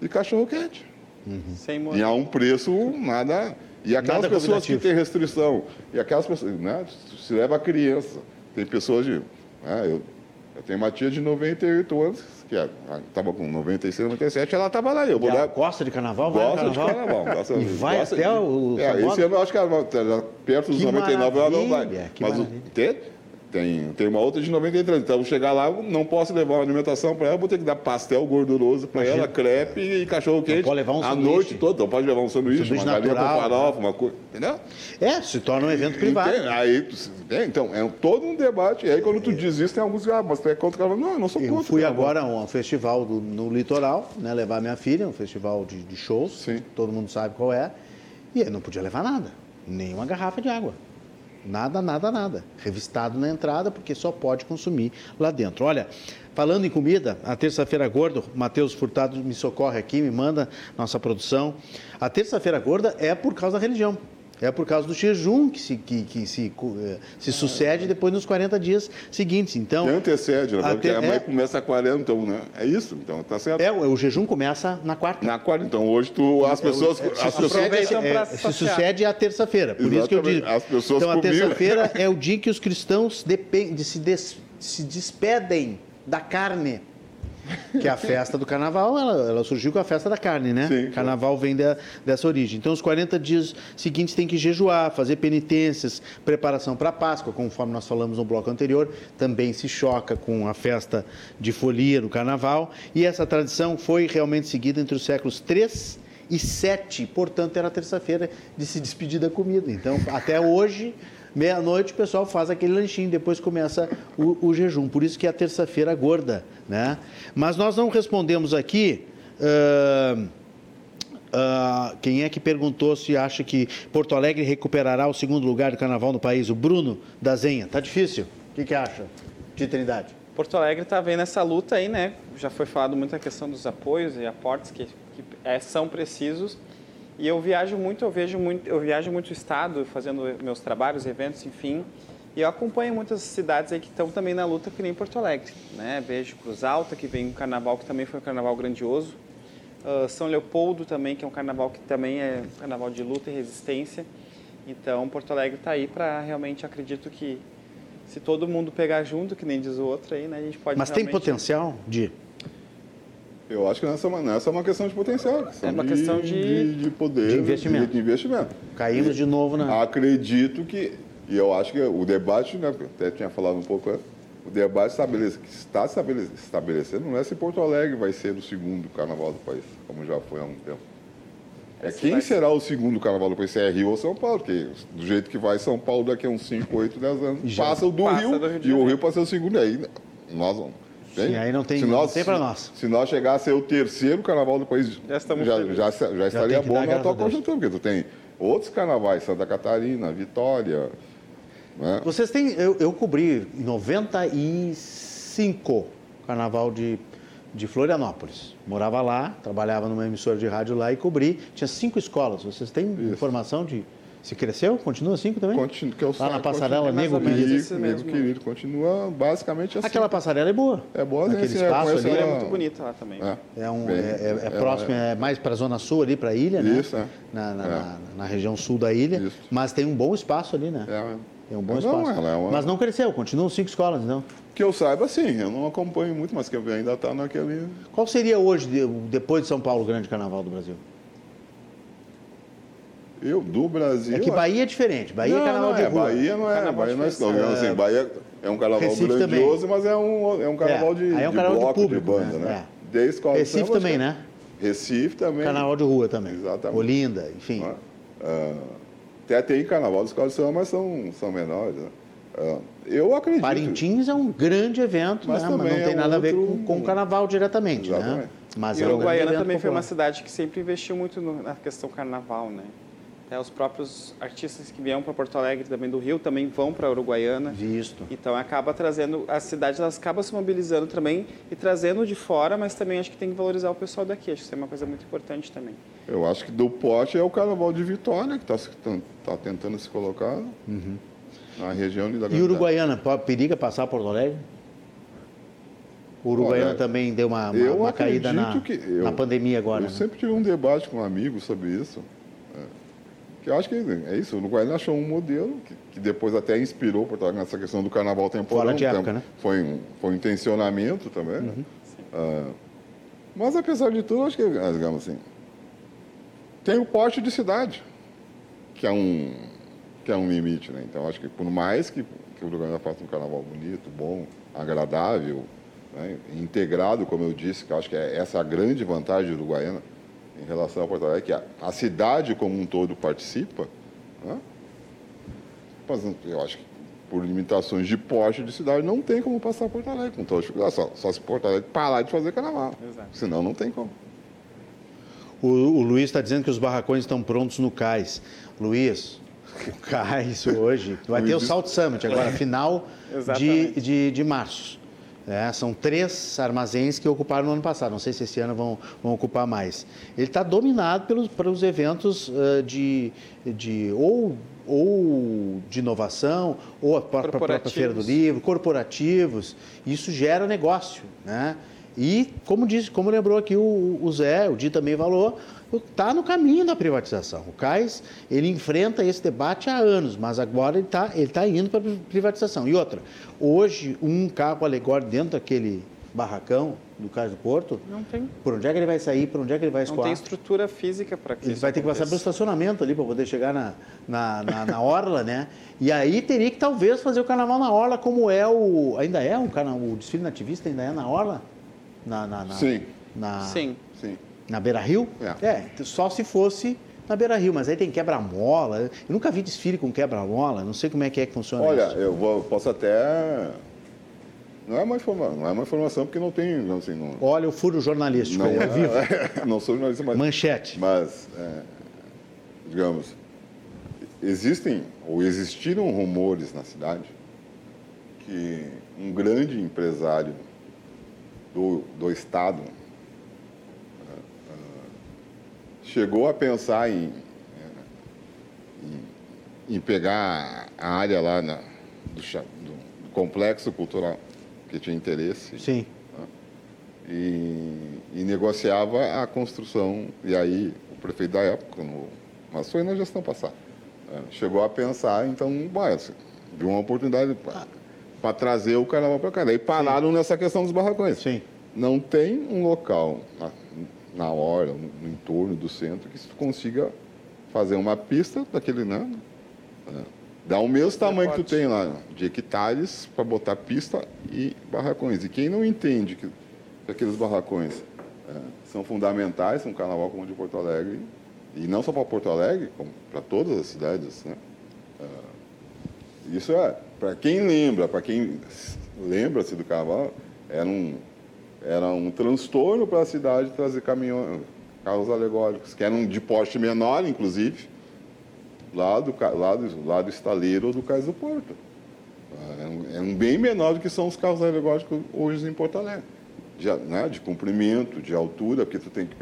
e cachorro-quente. Uhum. Sem e a um preço nada. E aquelas nada pessoas que têm restrição, e aquelas pessoas, né? Se leva a criança. Tem pessoas de. Né, eu, eu tenho uma tia de 98 anos, que estava com 96, 97, ela estava lá. Eu vou dar... Gosta de carnaval? Gosta de carnaval. Gosta, e vai gosta até de... o. É, esse ano eu acho que ela, perto dos que 99 ela não vai. Que Mas maravilha. o, tem, tem uma outra de 93. Então, chegar lá, não posso levar uma alimentação para ela, vou ter que dar pastel gorduroso para ela, crepe e cachorro quente. pode levar um A noite toda, então pode levar um sanduíche, sanduíche uma galinha com farofa, uma coisa. Entendeu? É, se torna um evento privado. Entende? Aí, é, então, é todo um debate. E aí, quando tu diz isso, tem alguns ah, mas tu é contra. Não, eu não sou contra. Eu fui agora a um festival do, no litoral, né, levar minha filha, um festival de, de shows. Sim. Todo mundo sabe qual é. E aí não podia levar nada, nem uma garrafa de água. Nada, nada, nada. Revistado na entrada, porque só pode consumir lá dentro. Olha, falando em comida, a terça-feira gorda, Matheus Furtado me socorre aqui, me manda nossa produção. A terça-feira gorda é por causa da religião. É por causa do jejum que se, que, que se, eh, se sucede depois nos 40 dias seguintes. Então, que antecede, né? Porque até- a mãe é. começa a 40, então, né? É isso, então tá certo. é, o jejum começa na quarta. Na 40, então hoje tu, as pessoas... É, se as pessoas sucede, é, se sucede à terça-feira. Por isso que eu Exatamente. digo. As pessoas então, a terça-feira [laughs] é o dia que os cristãos dependem, se, des- se despedem da carne. Que é a festa do carnaval, ela, ela surgiu com a festa da carne, né? Sim, carnaval vem da- dessa origem. Então, os 40 dias seguintes tem que jejuar, fazer penitências, preparação para a Páscoa, conforme nós falamos no bloco anterior, também se choca com a festa de folia no carnaval. E essa tradição foi realmente seguida entre os séculos 3 e 7, portanto, era terça-feira de se despedir da comida. Então, até hoje, meia-noite, o pessoal faz aquele lanchinho, depois começa o, o jejum. Por isso que é a terça-feira gorda, né? Mas nós não respondemos aqui. ah, ah, quem é que perguntou se acha que Porto Alegre recuperará o segundo lugar do carnaval no país? O Bruno da Zenha. Tá difícil? O que, que acha de Trindade? Porto Alegre está vendo essa luta aí, né? Já foi falado muito a questão dos apoios e aportes que, que é, são precisos. E eu viajo muito, eu vejo muito, eu viajo muito o estado, fazendo meus trabalhos, eventos, enfim. E eu acompanho muitas cidades aí que estão também na luta, que nem Porto Alegre, né? Vejo Cruz Alta, que vem um carnaval que também foi um carnaval grandioso. Ah, São Leopoldo também, que é um carnaval que também é um carnaval de luta e resistência. Então, Porto Alegre está aí para realmente, acredito que se todo mundo pegar junto, que nem diz o outro aí, né, a gente pode Mas tem realmente- potencial de. Eu acho que nessa, nessa é uma questão de potencial. questão É uma questão de- de, de poder. De investimento. De, de investimento. Caímos de novo na. Acredito que, e eu acho que o debate, né, até tinha falado um pouco antes, o debate estabelece, que está estabele- estabelecendo não é se Porto Alegre vai ser o segundo carnaval do país, como já foi há um tempo. É Esse quem vai- será o segundo carnaval do país, se é Rio ou São Paulo, porque do jeito que vai São Paulo daqui a uns 5, 8, 10 anos, Já passa o do passa Rio, do Rio de e o. Rio passa o segundo, e aí nós vamos. Sim, aí não tem- se não nós, tem pra nós. Se nós chegar a ser o terceiro carnaval do país, Já já, já, já estaria tem bom na graças atual a Deus. conjuntura, porque tu tem outros carnavais, Santa Catarina, Vitória, né? Vocês têm. Eu, eu cobri em 95 carnaval de, de Florianópolis. Morava lá, trabalhava numa emissora de rádio lá e cobri. Tinha cinco escolas. Vocês têm informação de. Se cresceu? Continua cinco também? Continua, que eu Lá na passarela Nego menos Querido. Nego, mesmo. querido, continua basicamente assim. Aquela passarela é boa. É boa, né? Aquele Assim, é, espaço ali É ela- muito bonita lá também. É. É, um, Bem, é, é- é é, próximo, é, mais para a zona sul ali, para a ilha, né? Isso, é. Na, na, É. na- na região sul da ilha. Isso. Mas tem um bom espaço ali, né? É, Tem um bom Não, espaço. é uma- Mas não cresceu, continuam cinco escolas, então. Que eu saiba, sim. Eu não acompanho muito, mas que eu ainda está naquele... Qual seria hoje, de- depois de São Paulo, o grande carnaval do Brasil? Eu, do Brasil... É que Bahia é diferente. Bahia não, é carnaval não de é, rua. Bahia não é, Carnaval Bahia não é, de não, assim, Bahia é um carnaval Recife grandioso, mas é um, é um carnaval É, de, é um de carnaval de bloco, público, banda, né? né? De escola de Recife samba, também, acho né? Recife também. Carnaval de rua também. Exatamente. Olinda, enfim. né? Ah, até tem carnaval de escola de samba, mas são, são menores, né? Ah, eu acredito... Parintins é um grande evento, Mas né? mas não também tem é nada a ver outro- com, com o carnaval diretamente, né? Exatamente. Mas E é Uruguaiana também foi popular. uma cidade que sempre investiu muito no- na questão carnaval, né? Até os próprios artistas que vieram para Porto Alegre também do Rio também vão para Uruguaiana. Visto. Então acaba trazendo, as cidades elas acabam se mobilizando também e trazendo de fora, mas também acho que tem que valorizar o pessoal daqui. Acho que isso é uma coisa muito importante também. Eu acho que do pote é o carnaval de Vitória, que está tentando se colocar na região da E Uruguaiana, periga passar Porto Alegre? O Uruguaiana Olha, também deu uma, uma, uma caída na, que eu- na pandemia agora. Eu né? sempre tive um debate com um amigo sobre isso. Que eu acho que é isso. O Uruguaiana achou um modelo que, que depois até inspirou Alegre nessa questão do carnaval temporário. Fora de época, né? Foi um, foi um intencionamento também. né? Ah, mas apesar de tudo, acho que, ah, digamos assim, tem o porte de cidade, que é um, que é um limite. Né? Então, acho que por mais que, que o Uruguaiana faça um carnaval bonito, bom, agradável, né? integrado, como eu disse, que eu acho que é essa a grande vantagem do Uruguaiana em relação a Porto Alegre, que a, a cidade como um todo participa, né? mas eu acho que por limitações de porte de cidade não tem como passar Porto Alegre com toda dificuldade, só, só se Porto Alegre parar de fazer carnaval, Exato. senão não tem como. O, o Luiz está dizendo que os barracões estão prontos no cais. Luiz, o cais hoje vai ter o Luiz- Salt Summit agora, [laughs] final de, de, de março. É, são três armazéns que ocuparam no ano passado. Não sei se esse ano vão, vão ocupar mais. Ele está dominado pelos, pelos eventos uh, de, de ou, ou de inovação, ou a própria, própria Feira do Livro, corporativos. Isso gera negócio. Né? E, como disse, como lembrou aqui o, o Zé, o Di também falou, está no caminho da privatização. O Cais, ele enfrenta esse debate há anos, mas agora ele está ele tá indo para a privatização. E outra, hoje um carro alegórico dentro daquele barracão do Cais do Porto, não tem. Por onde é que ele vai sair, por onde é que ele vai escoar? Não tem estrutura física para que Ele vai ter que passar pelo estacionamento ali para poder chegar na, na, na, na, orla, né? E aí teria que talvez fazer o carnaval na orla como é o... Ainda é um carnaval, o desfile nativista ainda é na orla? Na, na, na Sim. Na, Sim. Sim. Na Beira Rio? É. é. só se fosse na Beira Rio, mas aí tem quebra-mola. Eu nunca vi desfile com quebra-mola, não sei como é que é que funciona Olha, isso. eu vou, posso até. Não é uma informação, não é uma informação porque não tem. Assim, não... Olha o furo jornalístico não, aí, é, vivo. [laughs] não sou jornalista, mas. Manchete. Mas, é, digamos, existem ou existiram rumores na cidade que um grande empresário do, do Estado chegou a pensar em, em, em pegar a área lá na, do, do, complexo cultural que tinha interesse. Sim. Né? E, e, negociava a construção. E aí o prefeito da época, no, mas foi na gestão passada, né? chegou a pensar, então, assim, de uma oportunidade para trazer o carnaval para cá. Daí pararam Sim. nessa questão dos barracões. Sim. Não tem um local na hora, no entorno do centro, que se tu consiga fazer uma pista daquele, né? É, dá o mesmo tamanho que tu tem lá, de hectares, para botar pista e barracões. E quem não entende que, que aqueles barracões é, são fundamentais para um carnaval como o de Porto Alegre, e não só para Porto Alegre, como para todas as cidades, né? Isso é, para quem lembra, para quem lembra-se do carnaval, era um era um transtorno para a cidade trazer caminhões, carros alegóricos, que eram de porte menor, inclusive, lá do, lá do, lá do estaleiro ou do Cais do Porto. É um, bem menor do que são os carros alegóricos hoje em Porto Alegre. De, né, de comprimento, de altura, porque tu tem que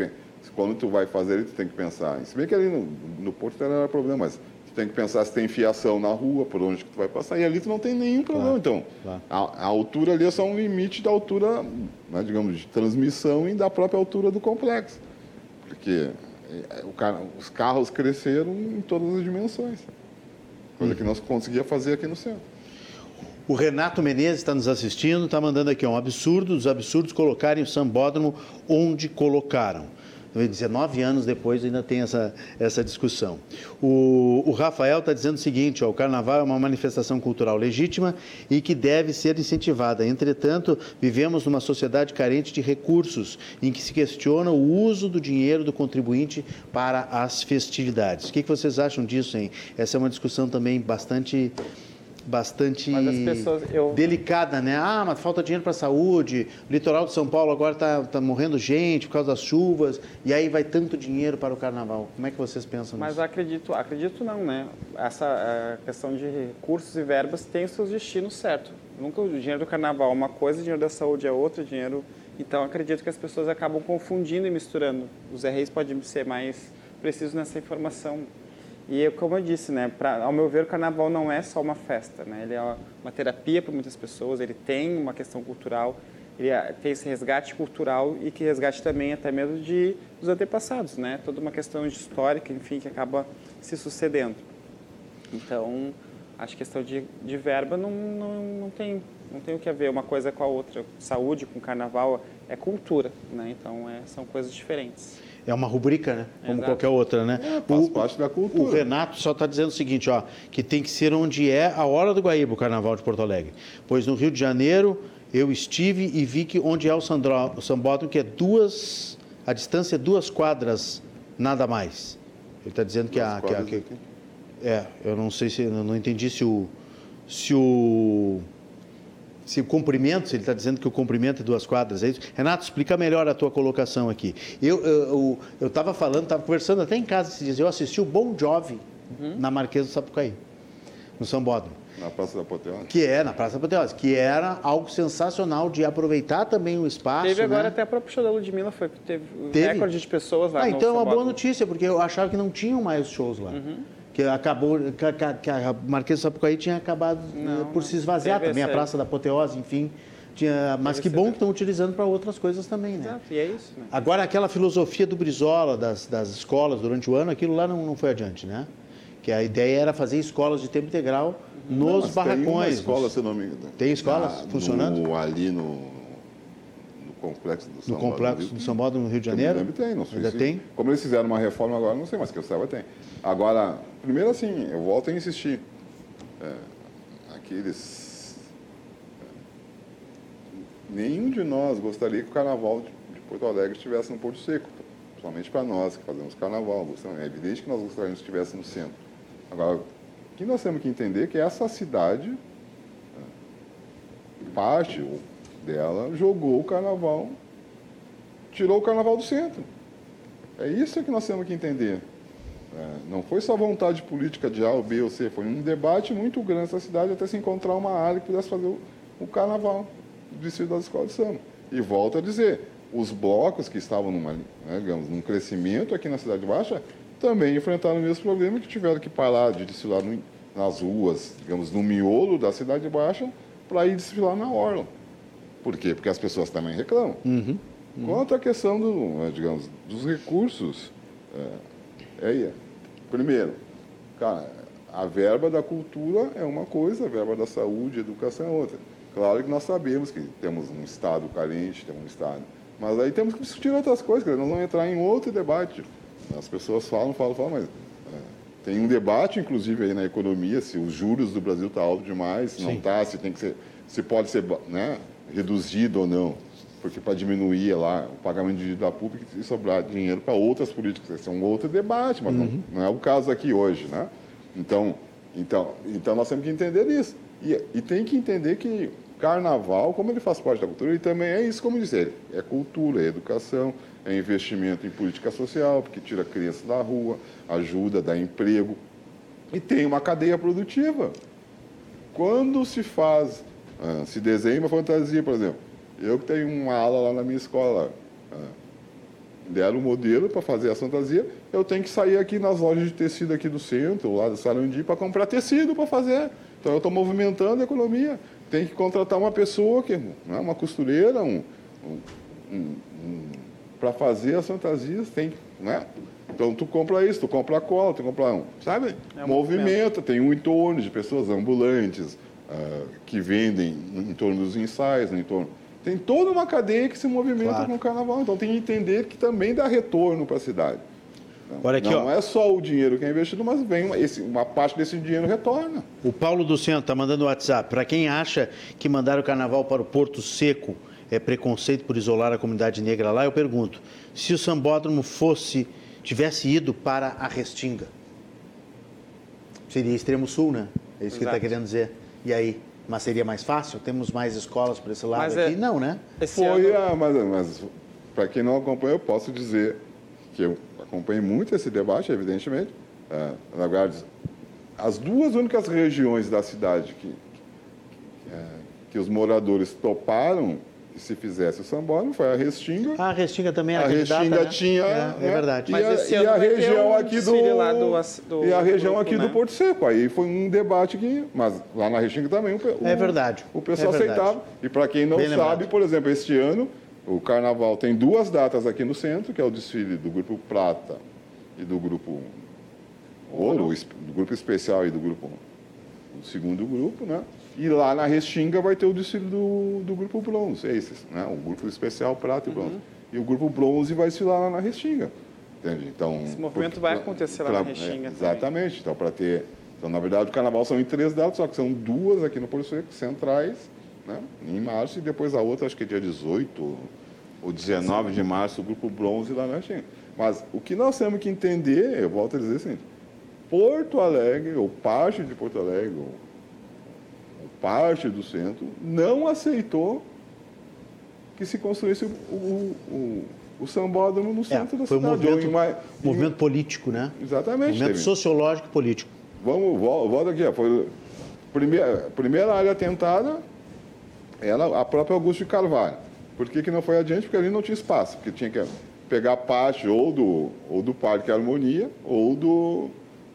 quando tu vai fazer ele, tu tem que pensar. Se bem que ali no, no Porto era problema, mas tem que pensar se tem fiação na rua, por onde que tu vai passar. E ali tu não tem nenhum problema. Claro, então, claro. A, a, altura ali é só um limite da altura, né, digamos, de transmissão e da própria altura do complexo. Porque é, o, os carros cresceram em todas as dimensões. Coisa uhum. que nós conseguia fazer aqui no centro. O Renato Menezes está nos assistindo, está mandando aqui, é um absurdo os absurdos colocarem o sambódromo onde colocaram. 19 anos depois ainda tem essa, essa discussão. O, o Rafael está dizendo o seguinte: ó, o carnaval é uma manifestação cultural legítima e que deve ser incentivada. Entretanto, vivemos numa sociedade carente de recursos, em que se questiona o uso do dinheiro do contribuinte para as festividades. O que, que vocês acham disso, hein? Essa é uma discussão também bastante bastante pessoas, eu... delicada, né? Ah, mas falta dinheiro para a saúde, o litoral de São Paulo agora está tá morrendo gente por causa das chuvas, e aí vai tanto dinheiro para o carnaval. Como é que vocês pensam mas nisso? Mas acredito, acredito não, né? Essa é, questão de recursos e verbas tem seus destinos certos. Nunca o dinheiro do carnaval é uma coisa, o dinheiro da saúde é outra, dinheiro... Então, acredito que as pessoas acabam confundindo e misturando. Os Reis pode ser mais preciso nessa informação. E como eu disse, né, pra, ao meu ver, o carnaval não é só uma festa, né? Ele é uma terapia para muitas pessoas, ele tem uma questão cultural, ele é, tem esse resgate cultural e que resgate também até mesmo de dos antepassados, né? Toda uma questão histórica, enfim, que acaba se sucedendo. Então, acho que questão de, de verba não, não, não tem não tem o que ver uma coisa com a outra. Saúde com carnaval é cultura, né? Então, é, são coisas diferentes é uma rubrica, né? Como Exato. qualquer outra, né? É, faz o, parte da cultura. O Renato só está dizendo o seguinte, ó, que tem que ser onde é a hora do Guaíba, o Carnaval de Porto Alegre. Pois no Rio de Janeiro eu estive e vi que onde é o, Sandro, o Sambódromo, que é duas, a distância é duas quadras, nada mais. Ele está dizendo que a, que a, que, é, eu não sei se, eu não entendi se o, se o se o comprimento, se ele está dizendo que o comprimento é duas quadras, é isso? Renato, explica melhor a tua colocação aqui. Eu estava eu, eu, falando, estava conversando até em casa esses dias, eu assisti o Bon Jovi uhum. na Marquesa do Sapucaí, no Sambódromo. Na Praça da Apoteose. Que é, na Praça da Apoteose, que era algo sensacional de aproveitar também o espaço. Teve agora né? até a própria show da Ludmilla, foi, teve, Teve? recorde de pessoas lá Ah, no então é uma boa notícia, porque eu achava que não tinham mais shows lá. Uhum. Que acabou, que, que- a Marquês de Sapucaí tinha acabado eh, Não, por não. se esvaziar Teve também, a essa- Praça da Apoteose, enfim. Tinha, mas Teve que bom que estão utilizando para outras coisas também, né? Exato, e é isso, né? Agora, aquela filosofia do Brizola, das, das escolas durante o ano, aquilo lá não, não foi adiante, né? Que a ideia era fazer escolas de tempo integral Não, nos Tem uma barracões. escola, nos- se não me engano. Tem escolas Na- funcionando? no- ali no complexo do Paulo, complexo do São Paulo, no Rio de Que eu me Janeiro? lembro, tem, não sei Ainda se- tem? Como eles fizeram uma reforma agora, não sei, mas que eu saiba tem. Agora, primeiro assim, eu volto a insistir. É, aqueles... é, nenhum de nós gostaria que o carnaval de, de Porto Alegre estivesse no Porto Seco. Principalmente para nós que fazemos carnaval. É evidente que nós gostaríamos que estivesse no centro. Agora, o que nós temos que entender é que essa cidade, é, parte dela, jogou o carnaval, tirou o carnaval do centro. É isso que nós temos que entender. É, não foi só vontade política de A ou B ou C, foi um debate muito grande nessa cidade até se encontrar uma área que pudesse fazer o, o carnaval do distrito das escolas de samba. E volto a dizer, os blocos que estavam numa, né, digamos, num crescimento aqui na Cidade Baixa também enfrentaram o mesmo problema que tiveram que parar de desfilar no- nas ruas, digamos, no miolo da Cidade Baixa, para ir desfilar na Orla. Por quê? Porque as pessoas também reclamam. Quanto à questão do, eh, digamos, dos recursos, é, é, primeiro, cara, a verba da cultura é uma coisa, a verba da saúde educação é outra. Claro que nós sabemos que temos um Estado carente, temos um Estado. Mas aí temos que discutir outras coisas, nós vamos entrar em outro debate. As pessoas falam, falam, falam, mas é, tem um debate, inclusive, aí na economia, se os juros do Brasil estão altos demais, se não está, se tem que ser, se pode ser né, reduzido ou não. Porque para diminuir lá o pagamento de dívida pública e sobrar dinheiro para outras políticas. Esse é um outro debate, mas não, não é o caso aqui hoje, né? Então, então, então nós temos que entender isso. E, e tem que entender que carnaval, como ele faz parte da cultura, ele também é isso, como dizer, é cultura, é educação, é investimento em política social, porque tira a criança da rua, ajuda, dá emprego. E tem uma cadeia produtiva. Quando se faz, ah, se desenha uma fantasia, por exemplo, eu que tenho uma aula lá na minha escola, ah, deram um modelo para fazer a fantasia, eu tenho que sair aqui nas lojas de tecido aqui do centro, lá do Sarandi, para comprar tecido para fazer. Então eu estou movimentando a economia. Tem que contratar uma pessoa, que, né, uma costureira, um, para fazer as fantasias, tem, né? Então tu compra isso, tu compra cola, tu compra um, sabe? É um Movimenta, tem um entorno de pessoas ambulantes ah, que vendem em torno dos ensaios, em torno. Tem toda uma cadeia que se movimenta Claro. com o carnaval. Então tem que entender que também dá retorno para a cidade. Não, Olha aqui, não ó. é só o dinheiro que é investido, mas vem uma, esse- uma parte desse dinheiro retorna. O Paulo do Centro está mandando um WhatsApp. Para quem acha que mandar o carnaval para o Porto Seco é preconceito por isolar a comunidade negra lá, eu pergunto: se o sambódromo fosse tivesse ido para a Restinga, seria extremo sul, né? É isso que ele está Exato. querendo dizer. E aí? Mas seria mais fácil? Temos mais escolas por esse lado Mas é- aqui? Não, né? Esse Foi, ano, a, mas, mas para quem não acompanha, eu posso dizer que eu acompanhei muito esse debate, evidentemente. É, na verdade, as duas únicas regiões da cidade que, que, é, que os moradores toparam que se fizesse o sambódromo foi a Restinga. A Restinga também era A candidata, Restinga né? tinha. É, é né? verdade. E Mas a, esse e ano a região um aqui do, do do E a região grupo, aqui né? do Porto Seco. Aí foi um debate que. Mas lá na Restinga também o, É verdade, o pessoal é verdade. aceitava. E para quem não Bem sabe, lembrado. por exemplo, este ano, o carnaval tem duas datas aqui no centro, que é o desfile do grupo Prata e do grupo Ouro, do grupo especial e do grupo. O segundo grupo, né? E lá na Restinga vai ter o desfile do, do grupo Bronze, esses, né? O grupo especial Prata e Bronze. E o grupo Bronze vai desfilar lá na Restinga. Entende? Então, Esse movimento vai acontecer lá na Restinga também. exatamente. Então, para ter. Então, na verdade, o carnaval são em três datas, só que são duas aqui no Porto Seco, centrais, né? em março, e depois a outra, acho que é dia 18 ou 19 de março, o grupo bronze lá na Restinga. Mas o que nós temos que entender, eu volto a dizer assim, Porto Alegre, ou parte de Porto Alegre, ou parte do centro, não aceitou que se construísse o, o, o, o sambódromo no centro da É, foi um cidade. ou movimento, em uma- em- movimento político, né? Exatamente. Movimento teve- sociológico político. Vamos, vol- volta aqui. Foi, primeira, primeira área tentada era a própria Augusto de Carvalho. Por que, que não foi adiante? Porque ali não tinha espaço, porque tinha que pegar parte ou do, ou do Parque Harmonia ou do,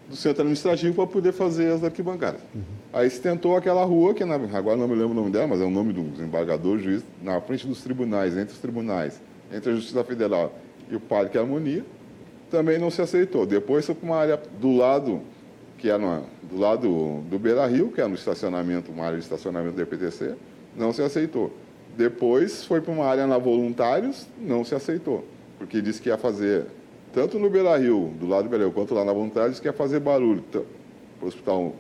do centro administrativo para poder fazer as arquibancadas. Uhum. Aí se tentou aquela rua, que agora não me lembro o nome dela, mas é o nome do desembargador, juiz, na frente dos tribunais, entre os tribunais, entre a Justiça Federal e o Parque Harmonia, também não se aceitou. Depois foi para uma área do lado, que era é do lado do Beira Rio, que era é no estacionamento, uma área de estacionamento do EPTC, não se aceitou. Depois foi para uma área na Voluntários, não se aceitou, porque disse que ia fazer, tanto no Beira Rio, do lado do Beira Rio, quanto lá na Voluntários, que ia fazer barulho para o Hospital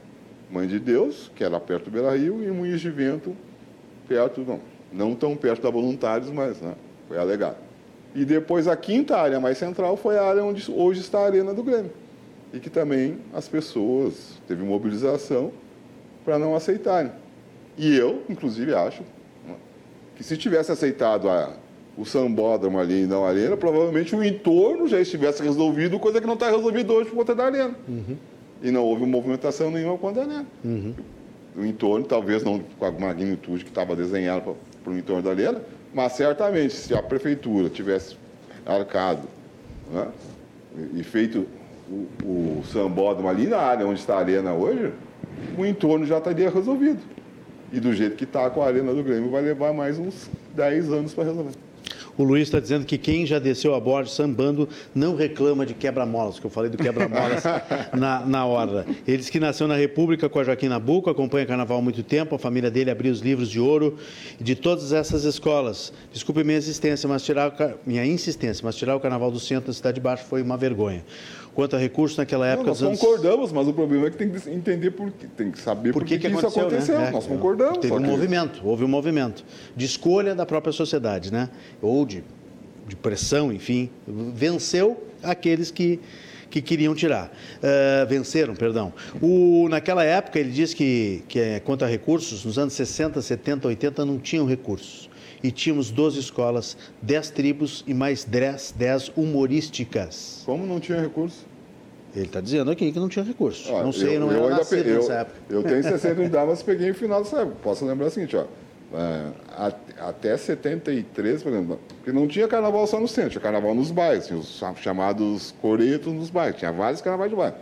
Mãe de Deus, que era perto do Beira Rio, e Moinhos de Vento, perto, não, não tão perto da Voluntários, mas né, foi alegado. E depois a quinta área mais central foi a área onde hoje está a Arena do Grêmio. E que também as pessoas teve mobilização para não aceitarem. E eu, inclusive, acho né, que se tivesse aceitado a, o sambódromo ali e não a arena, provavelmente o entorno já estivesse resolvido, coisa que não está resolvida hoje por conta da arena. Uhum. E não houve movimentação nenhuma quando a arena. Uhum. O entorno, talvez não com a magnitude que estava desenhada para o entorno da arena, mas certamente se a prefeitura tivesse arcado né, e feito o, o sambódromo ali na área onde está a arena hoje, o entorno já estaria resolvido. E do jeito que está com a arena do Grêmio, vai levar mais uns 10 anos para resolver. O Luiz está dizendo que quem já desceu a bordo sambando não reclama de quebra-molas, que eu falei do quebra-molas [laughs] na, na hora. Ele diz que nasceu na República com a Joaquim Nabuco, acompanha carnaval há muito tempo, a família dele abriu os livros de ouro de todas essas escolas. Desculpe minha insistência, mas tirar o, minha insistência, mas tirar o carnaval do centro da Cidade de Baixo foi uma vergonha quanto a recursos naquela época. Não, nós concordamos, mas o problema é que tem que entender por que, tem que saber por, por que, que, que, isso aconteceu. Né? Nós é, concordamos. Teve um movimento, houve um movimento de escolha da própria sociedade, né? Ou de, de pressão, enfim, venceu aqueles que que queriam tirar. Uh, venceram, perdão. O, naquela época, ele diz que, que é, quanto a recursos, nos anos 60, 70, 80, não tinham recursos. E tínhamos 12 escolas, 10 tribos e mais 10, 10 humorísticas. Como não tinha recursos? Ele está dizendo aqui que não tinha recurso. não sei, eu, não eu era nascido nessa época. Eu tenho [laughs] 60 de mas peguei no final dessa época. Posso lembrar o seguinte, ó. É, até 73, por exemplo, porque não tinha carnaval só no centro, tinha carnaval nos bairros, tinha os chamados coretos nos bairros, tinha vários carnavais de bairro.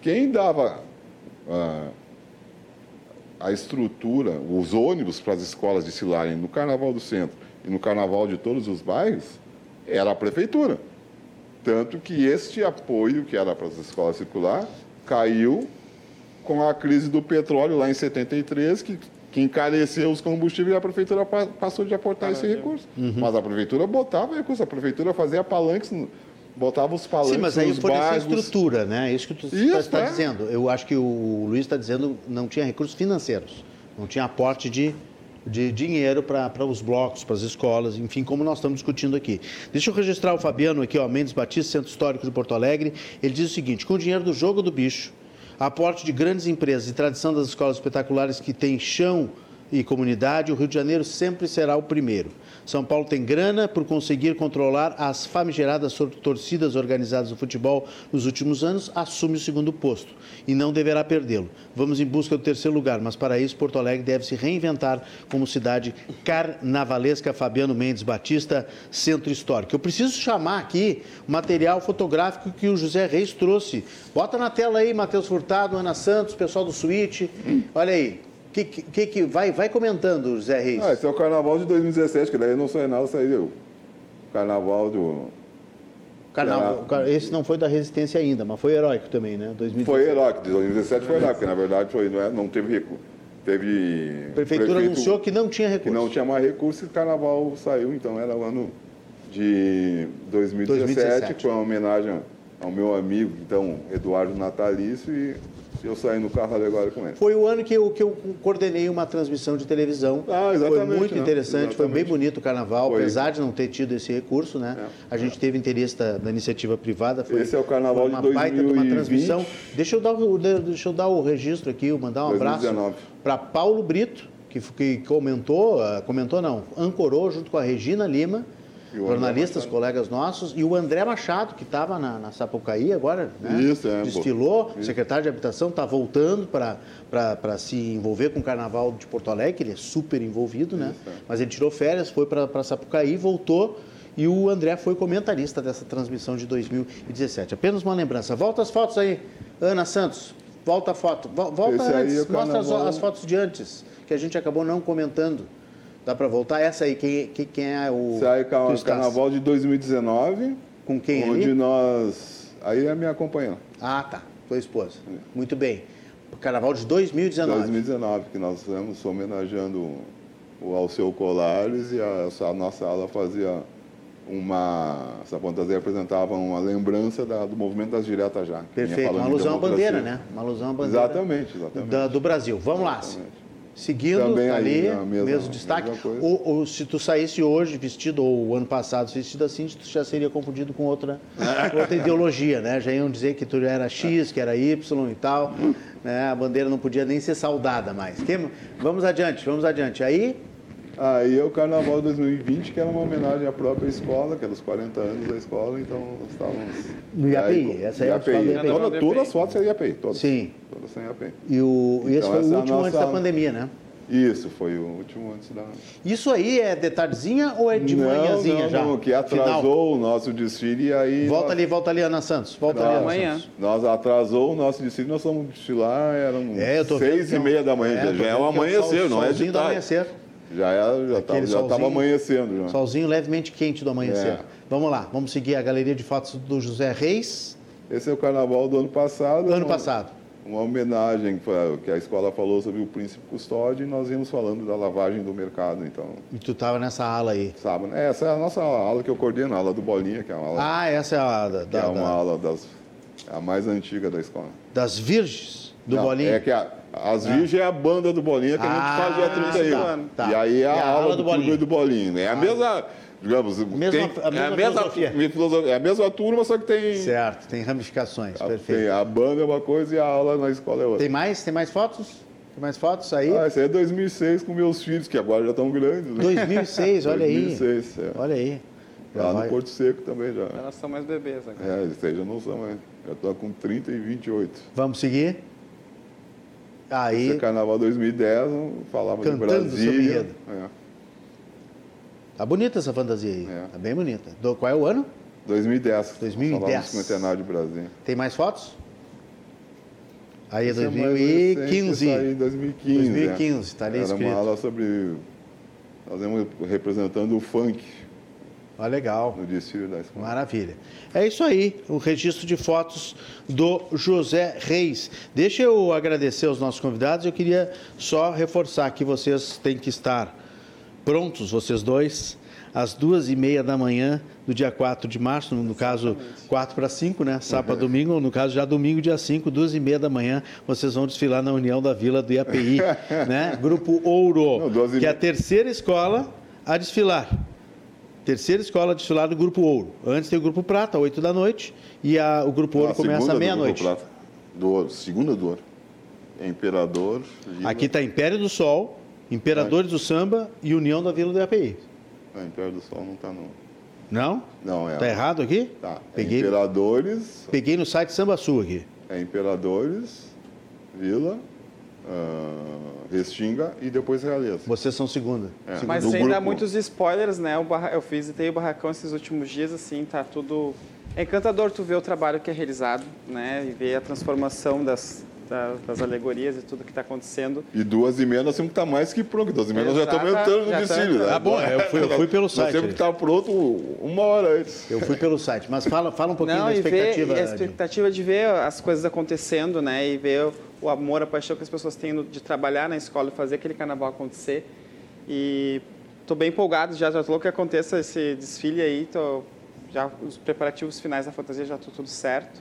Quem dava uh, a estrutura, os ônibus para as escolas desfilarem no carnaval do centro e no carnaval de todos os bairros, era a prefeitura. Tanto que este apoio, que era para as escolas circular, caiu com a crise do petróleo lá em 73, que, que encareceu os combustíveis e a prefeitura passou de aportar esse recurso. Uhum. Mas a prefeitura botava recurso, a prefeitura fazia palanques botava os palanques Sim, mas aí foi essa estrutura, né? É isso que tu está é. dizendo. Eu acho que o Luiz está dizendo não tinha recursos financeiros, não tinha aporte de de dinheiro para os blocos, para as escolas, enfim, como nós estamos discutindo aqui. Deixa eu registrar o Fabiano aqui, ó, Mendes Batista, Centro Histórico de Porto Alegre. Ele diz o seguinte: com o dinheiro do jogo do bicho, aporte de grandes empresas e tradição das escolas espetaculares que têm chão e comunidade, o Rio de Janeiro sempre será o primeiro. São Paulo tem grana por conseguir controlar as famigeradas torcidas organizadas do futebol nos últimos anos, assume o segundo posto e não deverá perdê-lo. Vamos em busca do terceiro lugar, mas para isso Porto Alegre deve se reinventar como cidade carnavalesca. Fabiano Mendes Batista, Centro Histórico. Eu preciso chamar aqui o material fotográfico que o José Reis trouxe. Bota na tela aí, Matheus Furtado, Ana Santos, pessoal do Suíte. Olha aí, que, que, que vai, vai comentando, Zé Reis? Ah, esse é o carnaval de 2017, que daí não saiu nada, saiu o carnaval do. Carnaval, esse não foi da resistência ainda, mas foi heróico também, né? 2017. Foi heróico, 2017 foi heróico, porque na verdade foi, não, é, não teve recurso. Teve. A prefeitura anunciou que não tinha recurso. Que não tinha mais recurso e o carnaval saiu, então era o ano de 2017, 2017. foi uma homenagem ao meu amigo, então, Eduardo Natalício, e eu saí no carro alegórico com ele. Foi o ano que eu, que eu coordenei uma transmissão de televisão. Ah, exatamente. Foi muito né? interessante, exatamente. foi bem bonito o carnaval, foi. apesar de não ter tido esse recurso, né? É. A gente teve interesse da, da, iniciativa privada. Foi, esse é o carnaval uma de 2020. baita de uma transmissão. Deixa eu dar o, deixa eu dar o registro aqui, mandar um 2019. abraço para Paulo Brito, que, que comentou, ah, comentou não, ancorou junto com a Regina Lima jornalistas, colegas nossos, e o André Machado, que estava na, na, Sapucaí agora, né? Isso, é. Desfilou, secretário de Habitação, está voltando para se envolver com o Carnaval de Porto Alegre, ele é super envolvido, né? Isso, é. Mas ele tirou férias, foi para Sapucaí, voltou e o André foi comentarista dessa transmissão de 2017. Apenas uma lembrança. Volta as fotos aí, Ana Santos. Volta a foto. Volta Esse antes, é mostra as, as, fotos de antes, que a gente acabou não comentando. Dá para voltar? Essa aí, quem, quem, é o. Aí é o carnaval de 2019. Com quem Onde ali? nós. Aí é minha companheira. Ah, tá. Tua esposa. É. Muito bem. Carnaval de 2019. 2019, que nós estamos homenageando o Alceu Colares e a, a nossa ala fazia uma. Essa fantasia apresentava uma lembrança da, do movimento das diretas já. Perfeito, uma alusão à bandeira, né? Uma alusão à bandeira. Exatamente, exatamente. Da, do Brasil. Vamos exatamente. lá. Seguindo, Também ali, mesma, mesmo destaque. Ou, ou, se tu saísse hoje vestido, ou o ano passado vestido assim, tu já seria confundido com outra, [laughs] outra ideologia, né? Já iam dizer que tu era X, que era Y e tal. Né? A bandeira não podia nem ser saudada mais. Vamos adiante, vamos adiante. Aí, Aí é o Carnaval 2020, que era uma homenagem à própria escola, que era os 40 anos da escola, então nós estávamos... No IAPI, aí, essa é a escola IAPI. Toda, todas as fotos são IAPI, todas. Sim. Todas são IAPI. E, o, e esse então, foi o último nossa... antes da pandemia, né? Isso, foi o último antes da... Isso aí é de tardezinha ou é de não, manhãzinha não, já? Não, que atrasou Final. o nosso desfile e aí... Volta nós... ali, volta ali, Ana Santos. Volta nós, ali, Ana Santos. Nós atrasou o nosso desfile, nós fomos desfilar, eram é, seis e meia da manhã, é, já é o amanhecer, não é de tarde. amanhecer. Já é, já estava amanhecendo. Já. Solzinho levemente quente do amanhecer. É. Vamos lá, vamos seguir a galeria de fotos do José Reis. Esse é o carnaval do ano passado. Ano uma, passado. Uma homenagem que a escola falou sobre o príncipe custódio e nós íamos falando da lavagem do mercado, então. E tu estava nessa ala aí? Sabe, né? Essa é a nossa ala que eu coordeno, a ala do Bolinha, que é uma ala. Ah, essa é a da, da, é uma da... ala das a mais antiga da escola. Das Virgens do Não, Bolinha? É que a, as ah. Virgens é a banda do Bolinha que a gente ah, fazia 30 anos. Tá. E aí é a, a aula do, do Bolinha. do Bolinha. É a ah. mesma digamos, mesma, tem, a mesma, é a mesma filosofia. É a mesma turma, só que tem... Certo, tem ramificações, a, perfeito. Tem, a banda é uma coisa e a aula na escola é outra. Tem mais? Tem mais fotos? Tem mais fotos aí? Ah, esse aí é 2006 com meus filhos, que agora já estão grandes. Né? 2006, olha 2006, aí. É. Olha aí. Lá no Porto Seco também já. Elas são mais bebês agora. É, esses aí já não são mais. Já estou com 30 e 28. Vamos seguir? Aí, Esse é Carnaval 2010, falava de Brasília. É. Tá bonita essa fantasia aí. É. Tá bem bonita. Do, qual é o ano? 2010. 2010. Falava do centenário de Brasília. Tem mais fotos? Aí é 2015. Aí 2015. 2015, está ali Era escrito. uma aula sobre. Nós representando o funk. Ah, legal. No desfile da escola. Maravilha. É isso aí, o registro de fotos do José Reis. Deixa eu agradecer aos nossos convidados. Eu queria só reforçar que vocês têm que estar prontos, vocês dois, às duas e meia da manhã do dia 4 de março, no caso 4 para 5, né? Sábado uhum. domingo, no caso já domingo, dia 5, duas e meia da manhã, vocês vão desfilar na União da Vila do IAPI, [laughs] né? Grupo Ouro, Não, que é a terceira escola a desfilar. Terceira escola desfilar do Grupo Ouro. Antes tem o Grupo Prata, 8 da noite, e a, o Grupo Ouro começa meia-noite. Do Ouro, segunda do Ouro. Imperador. Vila... Aqui está Império do Sol, Imperadores do Samba e União da Vila do IAPI. Não, Império do Sol não está no. Não? Não, é. Está errado aqui? Tá. É Peguei... Imperadores. Peguei no site Samba Sul aqui. É Imperadores, Vila, uh, Restinga e depois Realeza. Vocês são segunda. É. segunda. Mas sem dar muitos spoilers, né? Eu visitei o Barracão esses últimos dias, assim, tá tudo... É encantador tu ver o trabalho que é realizado, né? E ver a transformação das, das alegorias e tudo que está acontecendo. E duas e meia nós temos que estar tá mais que pronto. Duas e meia nós já estamos entrando no desfile. Né? Ah, bom, eu fui, eu fui pelo site. Nós temos que estar tá pronto uma hora antes. Eu fui pelo site. Mas fala, fala um pouquinho Não, da expectativa. Ver, a expectativa de ver as coisas acontecendo, né? E ver o amor, a paixão que as pessoas têm de trabalhar na escola e fazer aquele carnaval acontecer. E estou bem empolgado, já estou louco que aconteça esse desfile aí. Tô, já os preparativos finais da fantasia já estão tudo certo.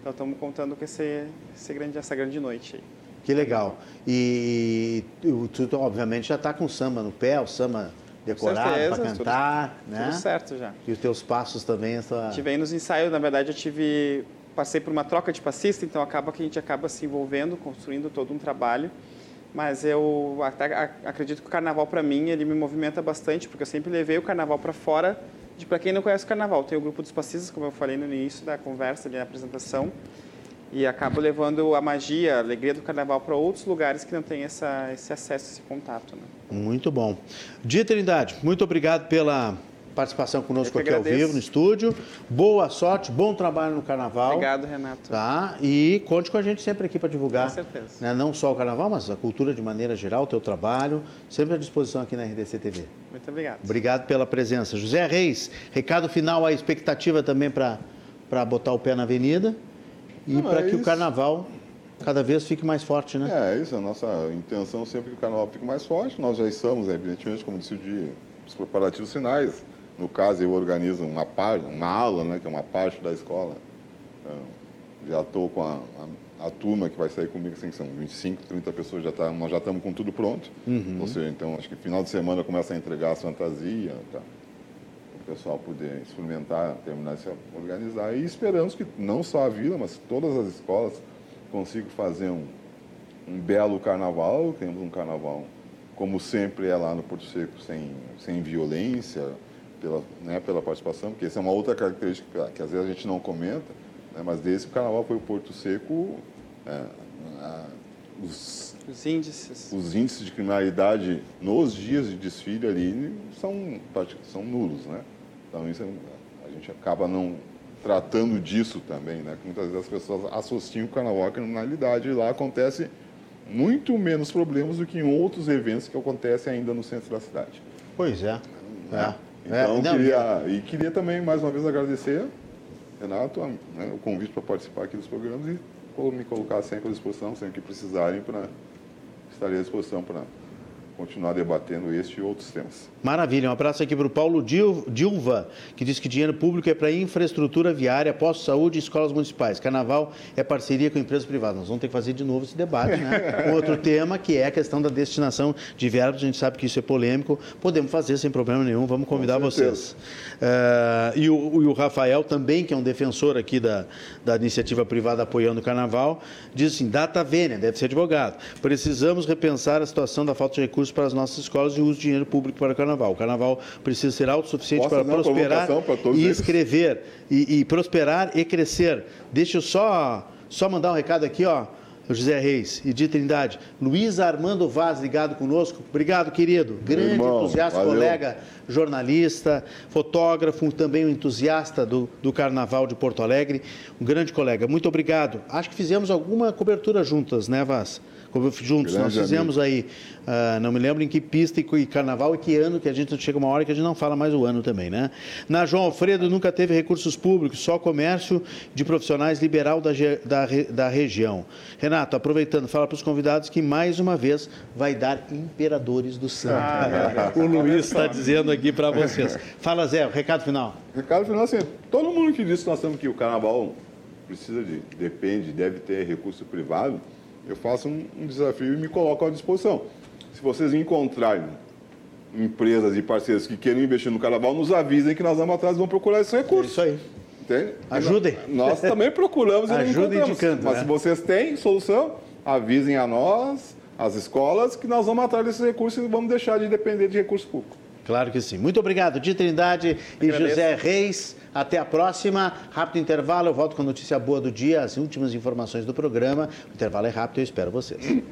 Então estamos contando com esse, esse grande, essa grande noite aí. Que legal. E tu, tu obviamente, já está com o samba no pé, o samba decorado para cantar, tudo, né? Tudo certo já. E os teus passos também? Tua... Tive nos ensaios, na verdade, eu tive passei por uma troca de passista, então acaba que a gente acaba se envolvendo, construindo todo um trabalho. Mas eu até acredito que o carnaval para mim ele me movimenta bastante, porque eu sempre levei o carnaval para fora de para quem não conhece o carnaval, tem o grupo dos passistas, como eu falei no início da conversa, ali na apresentação, e acabo levando a magia, a alegria do carnaval para outros lugares que não têm essa, esse acesso, esse contato. Né? Muito bom. Dia Trindade, muito obrigado pela participação conosco aqui agradeço. ao vivo no estúdio. Boa sorte, bom trabalho no carnaval. Obrigado, Renato. Tá? E conte com a gente sempre aqui para divulgar. Com certeza. Né? Não só o carnaval, mas a cultura de maneira geral, o teu trabalho, sempre à disposição aqui na RDC TV. Muito obrigado. Obrigado pela presença. José Reis, recado final, a expectativa também para botar o pé na avenida e para é que o isso. carnaval cada vez fique mais forte, né? É, isso, a nossa intenção sempre que o carnaval fique mais forte. Nós já estamos, evidentemente, como disse o Di, os preparativos finais. No caso, eu organizo uma, parte, uma aula, né, que é uma parte da escola. Então, já estou com a, a, a turma que vai sair comigo, assim, que são 25, 30 pessoas, já tá, nós já estamos com tudo pronto. Ou seja, então, acho que final de semana começa a entregar a fantasia, tá? o pessoal poder experimentar, terminar de se organizar. E esperamos que não só a vila, mas todas as escolas consigam fazer um, um belo carnaval. Temos um carnaval, como sempre é lá no Porto Seco, sem, sem violência, pela, né, pela participação, porque essa é uma outra característica que às vezes a gente não comenta, né, mas desde que o carnaval foi o Porto Seco, é, a- os Os índices. os índices de criminalidade nos dias de desfile ali são, são nulos, né? Então isso é- a gente acaba não tratando disso também, né? Que muitas vezes as pessoas associam o carnaval à criminalidade e lá acontece muito menos problemas do que em outros eventos que acontecem ainda no centro da cidade. Pois é. né? É. Então, É, não, queria, e queria também, mais uma vez, agradecer, Renato, a- né, o convite para participar aqui dos programas e me colocar sempre à disposição, sempre que precisarem, para estarei à disposição para continuar debatendo este e outros temas. Maravilha, um abraço aqui para o Paulo Dil- Dilva, que diz que dinheiro público é para infraestrutura viária, posto de saúde e escolas municipais. Carnaval é parceria com empresas privadas. Nós vamos ter que fazer de novo esse debate, né? [laughs] Um Outro tema que é a questão da destinação de verbos, a gente sabe que isso é polêmico, podemos fazer sem problema nenhum, vamos convidar vocês. Eh, e, o, e o Rafael também, que é um defensor aqui da, da iniciativa privada apoiando o Carnaval, diz assim, data vênia, deve ser advogado, precisamos repensar a situação da falta de recursos para as nossas escolas e o uso de dinheiro público para o Carnaval. O Carnaval precisa ser autossuficiente Posso para prosperar para e escrever, e, e prosperar e crescer. Deixa eu só, só mandar um recado aqui, ó, José Reis e de Trindade. Luiz Armando Vaz ligado conosco. Obrigado, querido. Grande irmão, entusiasta, valeu. colega, jornalista, fotógrafo, também um entusiasta do, do Carnaval de Porto Alegre. Um grande colega. Muito obrigado. Acho que fizemos alguma cobertura juntas, né, Vaz? Como Juntos, Grande nós fizemos aí, ah, não me lembro em que pista e que carnaval e que ano, que a gente chega uma hora que a gente não fala mais o ano também, né? Na João Alfredo nunca teve recursos públicos, só comércio de profissionais liberal da, da, da região. Renato, aproveitando, fala para os convidados que mais uma vez vai dar Imperadores do Santo. [laughs] o Luiz está dizendo aqui para vocês. Fala, Zé, o recado final. Recado final assim, todo mundo que disse que nós temos que o carnaval precisa de, depende, deve ter recurso privado, eu faço um, um desafio e me coloco à disposição. Se vocês encontrarem empresas e parceiros que queiram investir no carnaval, nos avisem que nós vamos atrás e vamos procurar esses É recursos. isso aí. Entende? Ajudem. Nós [laughs] também procuramos e não Ajudem encontramos. indicando, Mas né? se vocês têm solução, avisem a nós, as escolas, que nós vamos atrás desses recursos e vamos deixar de depender de recurso público. Claro que sim. Muito obrigado, Di Trindade e. José Reis. Até a próxima. Rápido intervalo. Eu volto com notícia boa do dia, as últimas informações do programa. O intervalo é rápido, eu espero vocês.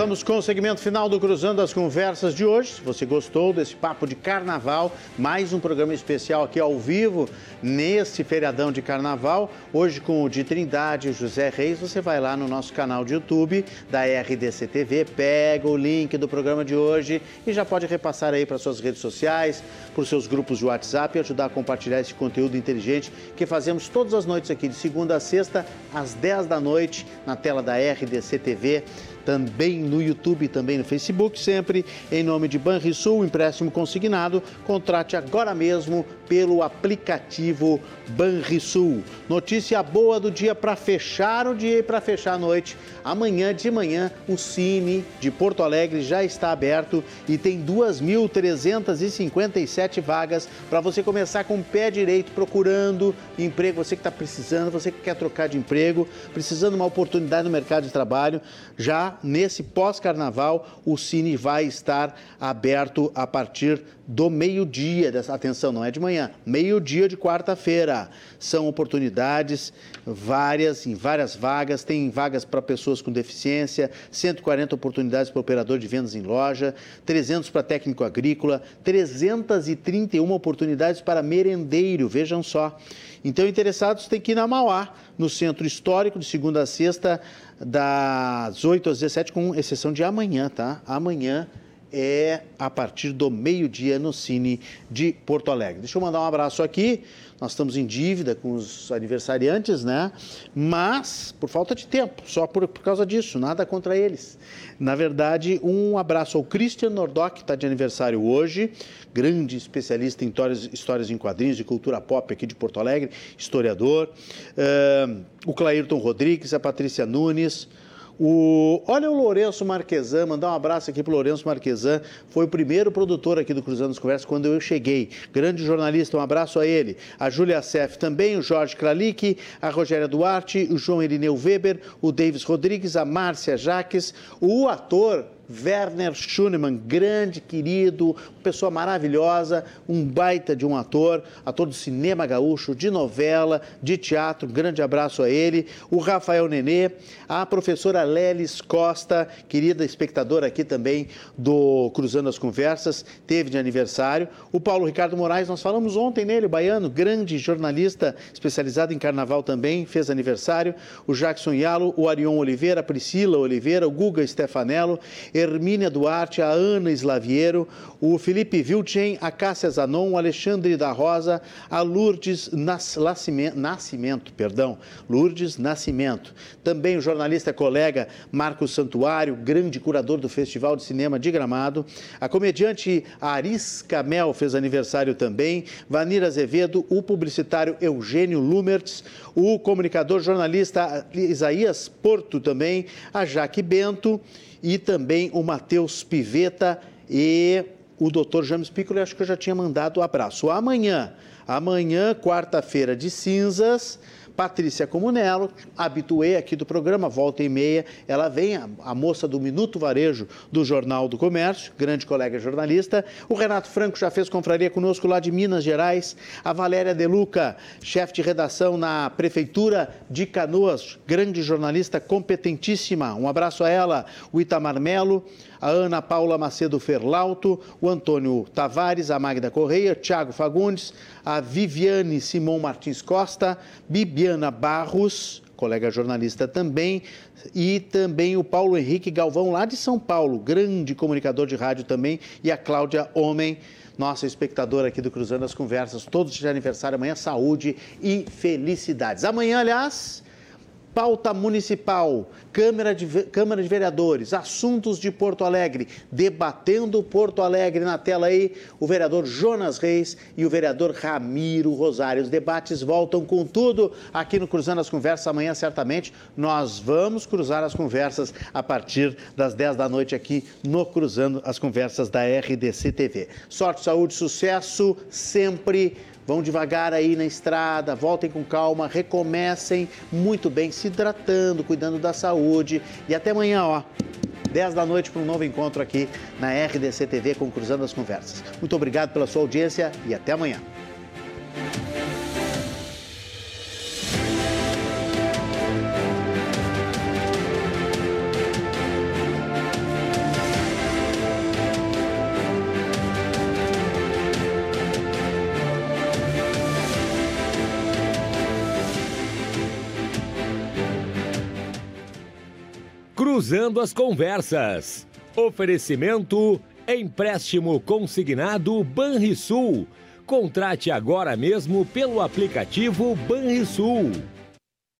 Voltamos com o segmento final do Cruzando as Conversas de hoje. Se você gostou desse papo de carnaval, mais um programa especial aqui ao vivo, nesse feriadão de carnaval. Hoje com o de Trindade e José Reis, você vai lá no nosso canal de YouTube da RDC TV, pega o link do programa de hoje e já pode repassar aí para suas redes sociais, para os seus grupos de WhatsApp e ajudar a compartilhar esse conteúdo inteligente que fazemos todas as noites aqui, de segunda a sexta, às 10 da noite, na tela da RDC TV também no YouTube, também no Facebook, sempre em nome de Banrisul, empréstimo consignado. Contrate agora mesmo pelo aplicativo Banrisul. Notícia boa do dia para fechar o dia e para fechar a noite. Amanhã de manhã, o Cine de Porto Alegre já está aberto e tem 2.357 vagas para você começar com o pé direito procurando emprego. Você que está precisando, você que quer trocar de emprego, precisando de uma oportunidade no mercado de trabalho. Já nesse pós-carnaval, o Cine vai estar aberto a partir do meio-dia. Atenção, não é de manhã, meio-dia de quarta-feira. São oportunidades várias, em várias vagas. Tem vagas para pessoas com deficiência, 140 oportunidades para operador de vendas em loja, 300 para técnico agrícola, 331 oportunidades para merendeiro. Vejam só. Então, interessados têm que ir na Mauá, no centro histórico, de segunda a sexta, das 8 às 17, com exceção de amanhã, tá? Amanhã é a partir do meio-dia no Cine de Porto Alegre. Deixa eu mandar um abraço aqui. Nós estamos em dívida com os aniversariantes, né? Mas por falta de tempo, só por, por causa disso, nada contra eles. Na verdade, um abraço ao Christian Nordock, que está de aniversário hoje, grande especialista em histórias, histórias em quadrinhos e cultura pop aqui de Porto Alegre, historiador. Uh, o Clairton Rodrigues, a Patrícia Nunes. O, olha o Lourenço Marquesan, mandar um abraço aqui para o Lourenço Marquesan, foi o primeiro produtor aqui do Cruzando as Conversas quando eu cheguei. Grande jornalista, um abraço a ele. A Júlia Sef também, o Jorge Kralik, a Rogéria Duarte, o João Irineu Weber, o Davis Rodrigues, a Márcia Jaques, o ator Werner Schunemann, grande, querido, pessoa maravilhosa, um baita de um ator, ator do cinema gaúcho, de novela, de teatro, grande abraço a ele. O Rafael Nenê, a professora Lelis Costa, querida espectadora aqui também do Cruzando as Conversas, teve de aniversário. O Paulo Ricardo Moraes, nós falamos ontem nele, baiano, grande jornalista especializado em carnaval também, fez aniversário. O Jackson Yalo, o Arion Oliveira, a Priscila Oliveira, o Guga Stefanello, Hermínia Duarte, a Ana Slaviero, o Felipe Vilchen, a Cássia Zanon, o Alexandre da Rosa, a Lourdes Nascimento, perdão, Lourdes Nascimento. Também o jornalista colega Marcos Santuário, grande curador do Festival de Cinema de Gramado. A comediante Arisca Mel fez aniversário também. Vanira Azevedo, o publicitário Eugênio Lumertz, o comunicador jornalista Isaías Porto também, a Jaque Bento e também o Matheus Piveta e o doutor James Piccolo, acho que eu já tinha mandado o um abraço. Amanhã, amanhã, quarta-feira de cinzas, Patrícia Comunello, habituê aqui do programa, volta e meia, ela vem, a, a, moça do Minuto Varejo do Jornal do Comércio, grande colega jornalista. O Renato Franco já fez confraria conosco lá de Minas Gerais. A Valéria Deluca, chefe de redação na Prefeitura de Canoas, grande jornalista competentíssima. Um abraço a ela. O Itamar Melo a Ana Paula Macedo Ferlauto, o Antônio Tavares, a Magda Correia, Tiago Fagundes, a Viviane Simão Martins Costa, Bibiana Barros, colega jornalista também, e também o Paulo Henrique Galvão, lá de São Paulo, grande comunicador de rádio também, e a Cláudia Homem, nossa espectadora aqui do Cruzando as Conversas, todos de aniversário amanhã, saúde e felicidades. Amanhã, aliás, pauta municipal, Câmara de, Câmara de Vereadores, assuntos de Porto Alegre, debatendo Porto Alegre na tela aí, o vereador Jonas Reis e o vereador Ramiro Rosário. Os debates voltam com tudo aqui no Cruzando as Conversas. Amanhã, certamente, nós vamos cruzar as conversas a partir das 10 da noite aqui no Cruzando as Conversas da RDC TV. Sorte, saúde, sucesso, sempre Vão devagar aí na estrada, voltem com calma, recomecem muito bem, se hidratando, cuidando da saúde. E até amanhã, ó. 10 da noite para um novo encontro aqui na RDC TV com Cruzando as Conversas. Muito obrigado pela sua audiência e até amanhã. Cruzando as Conversas. Oferecimento empréstimo consignado Banrisul. Contrate agora mesmo pelo aplicativo Banrisul.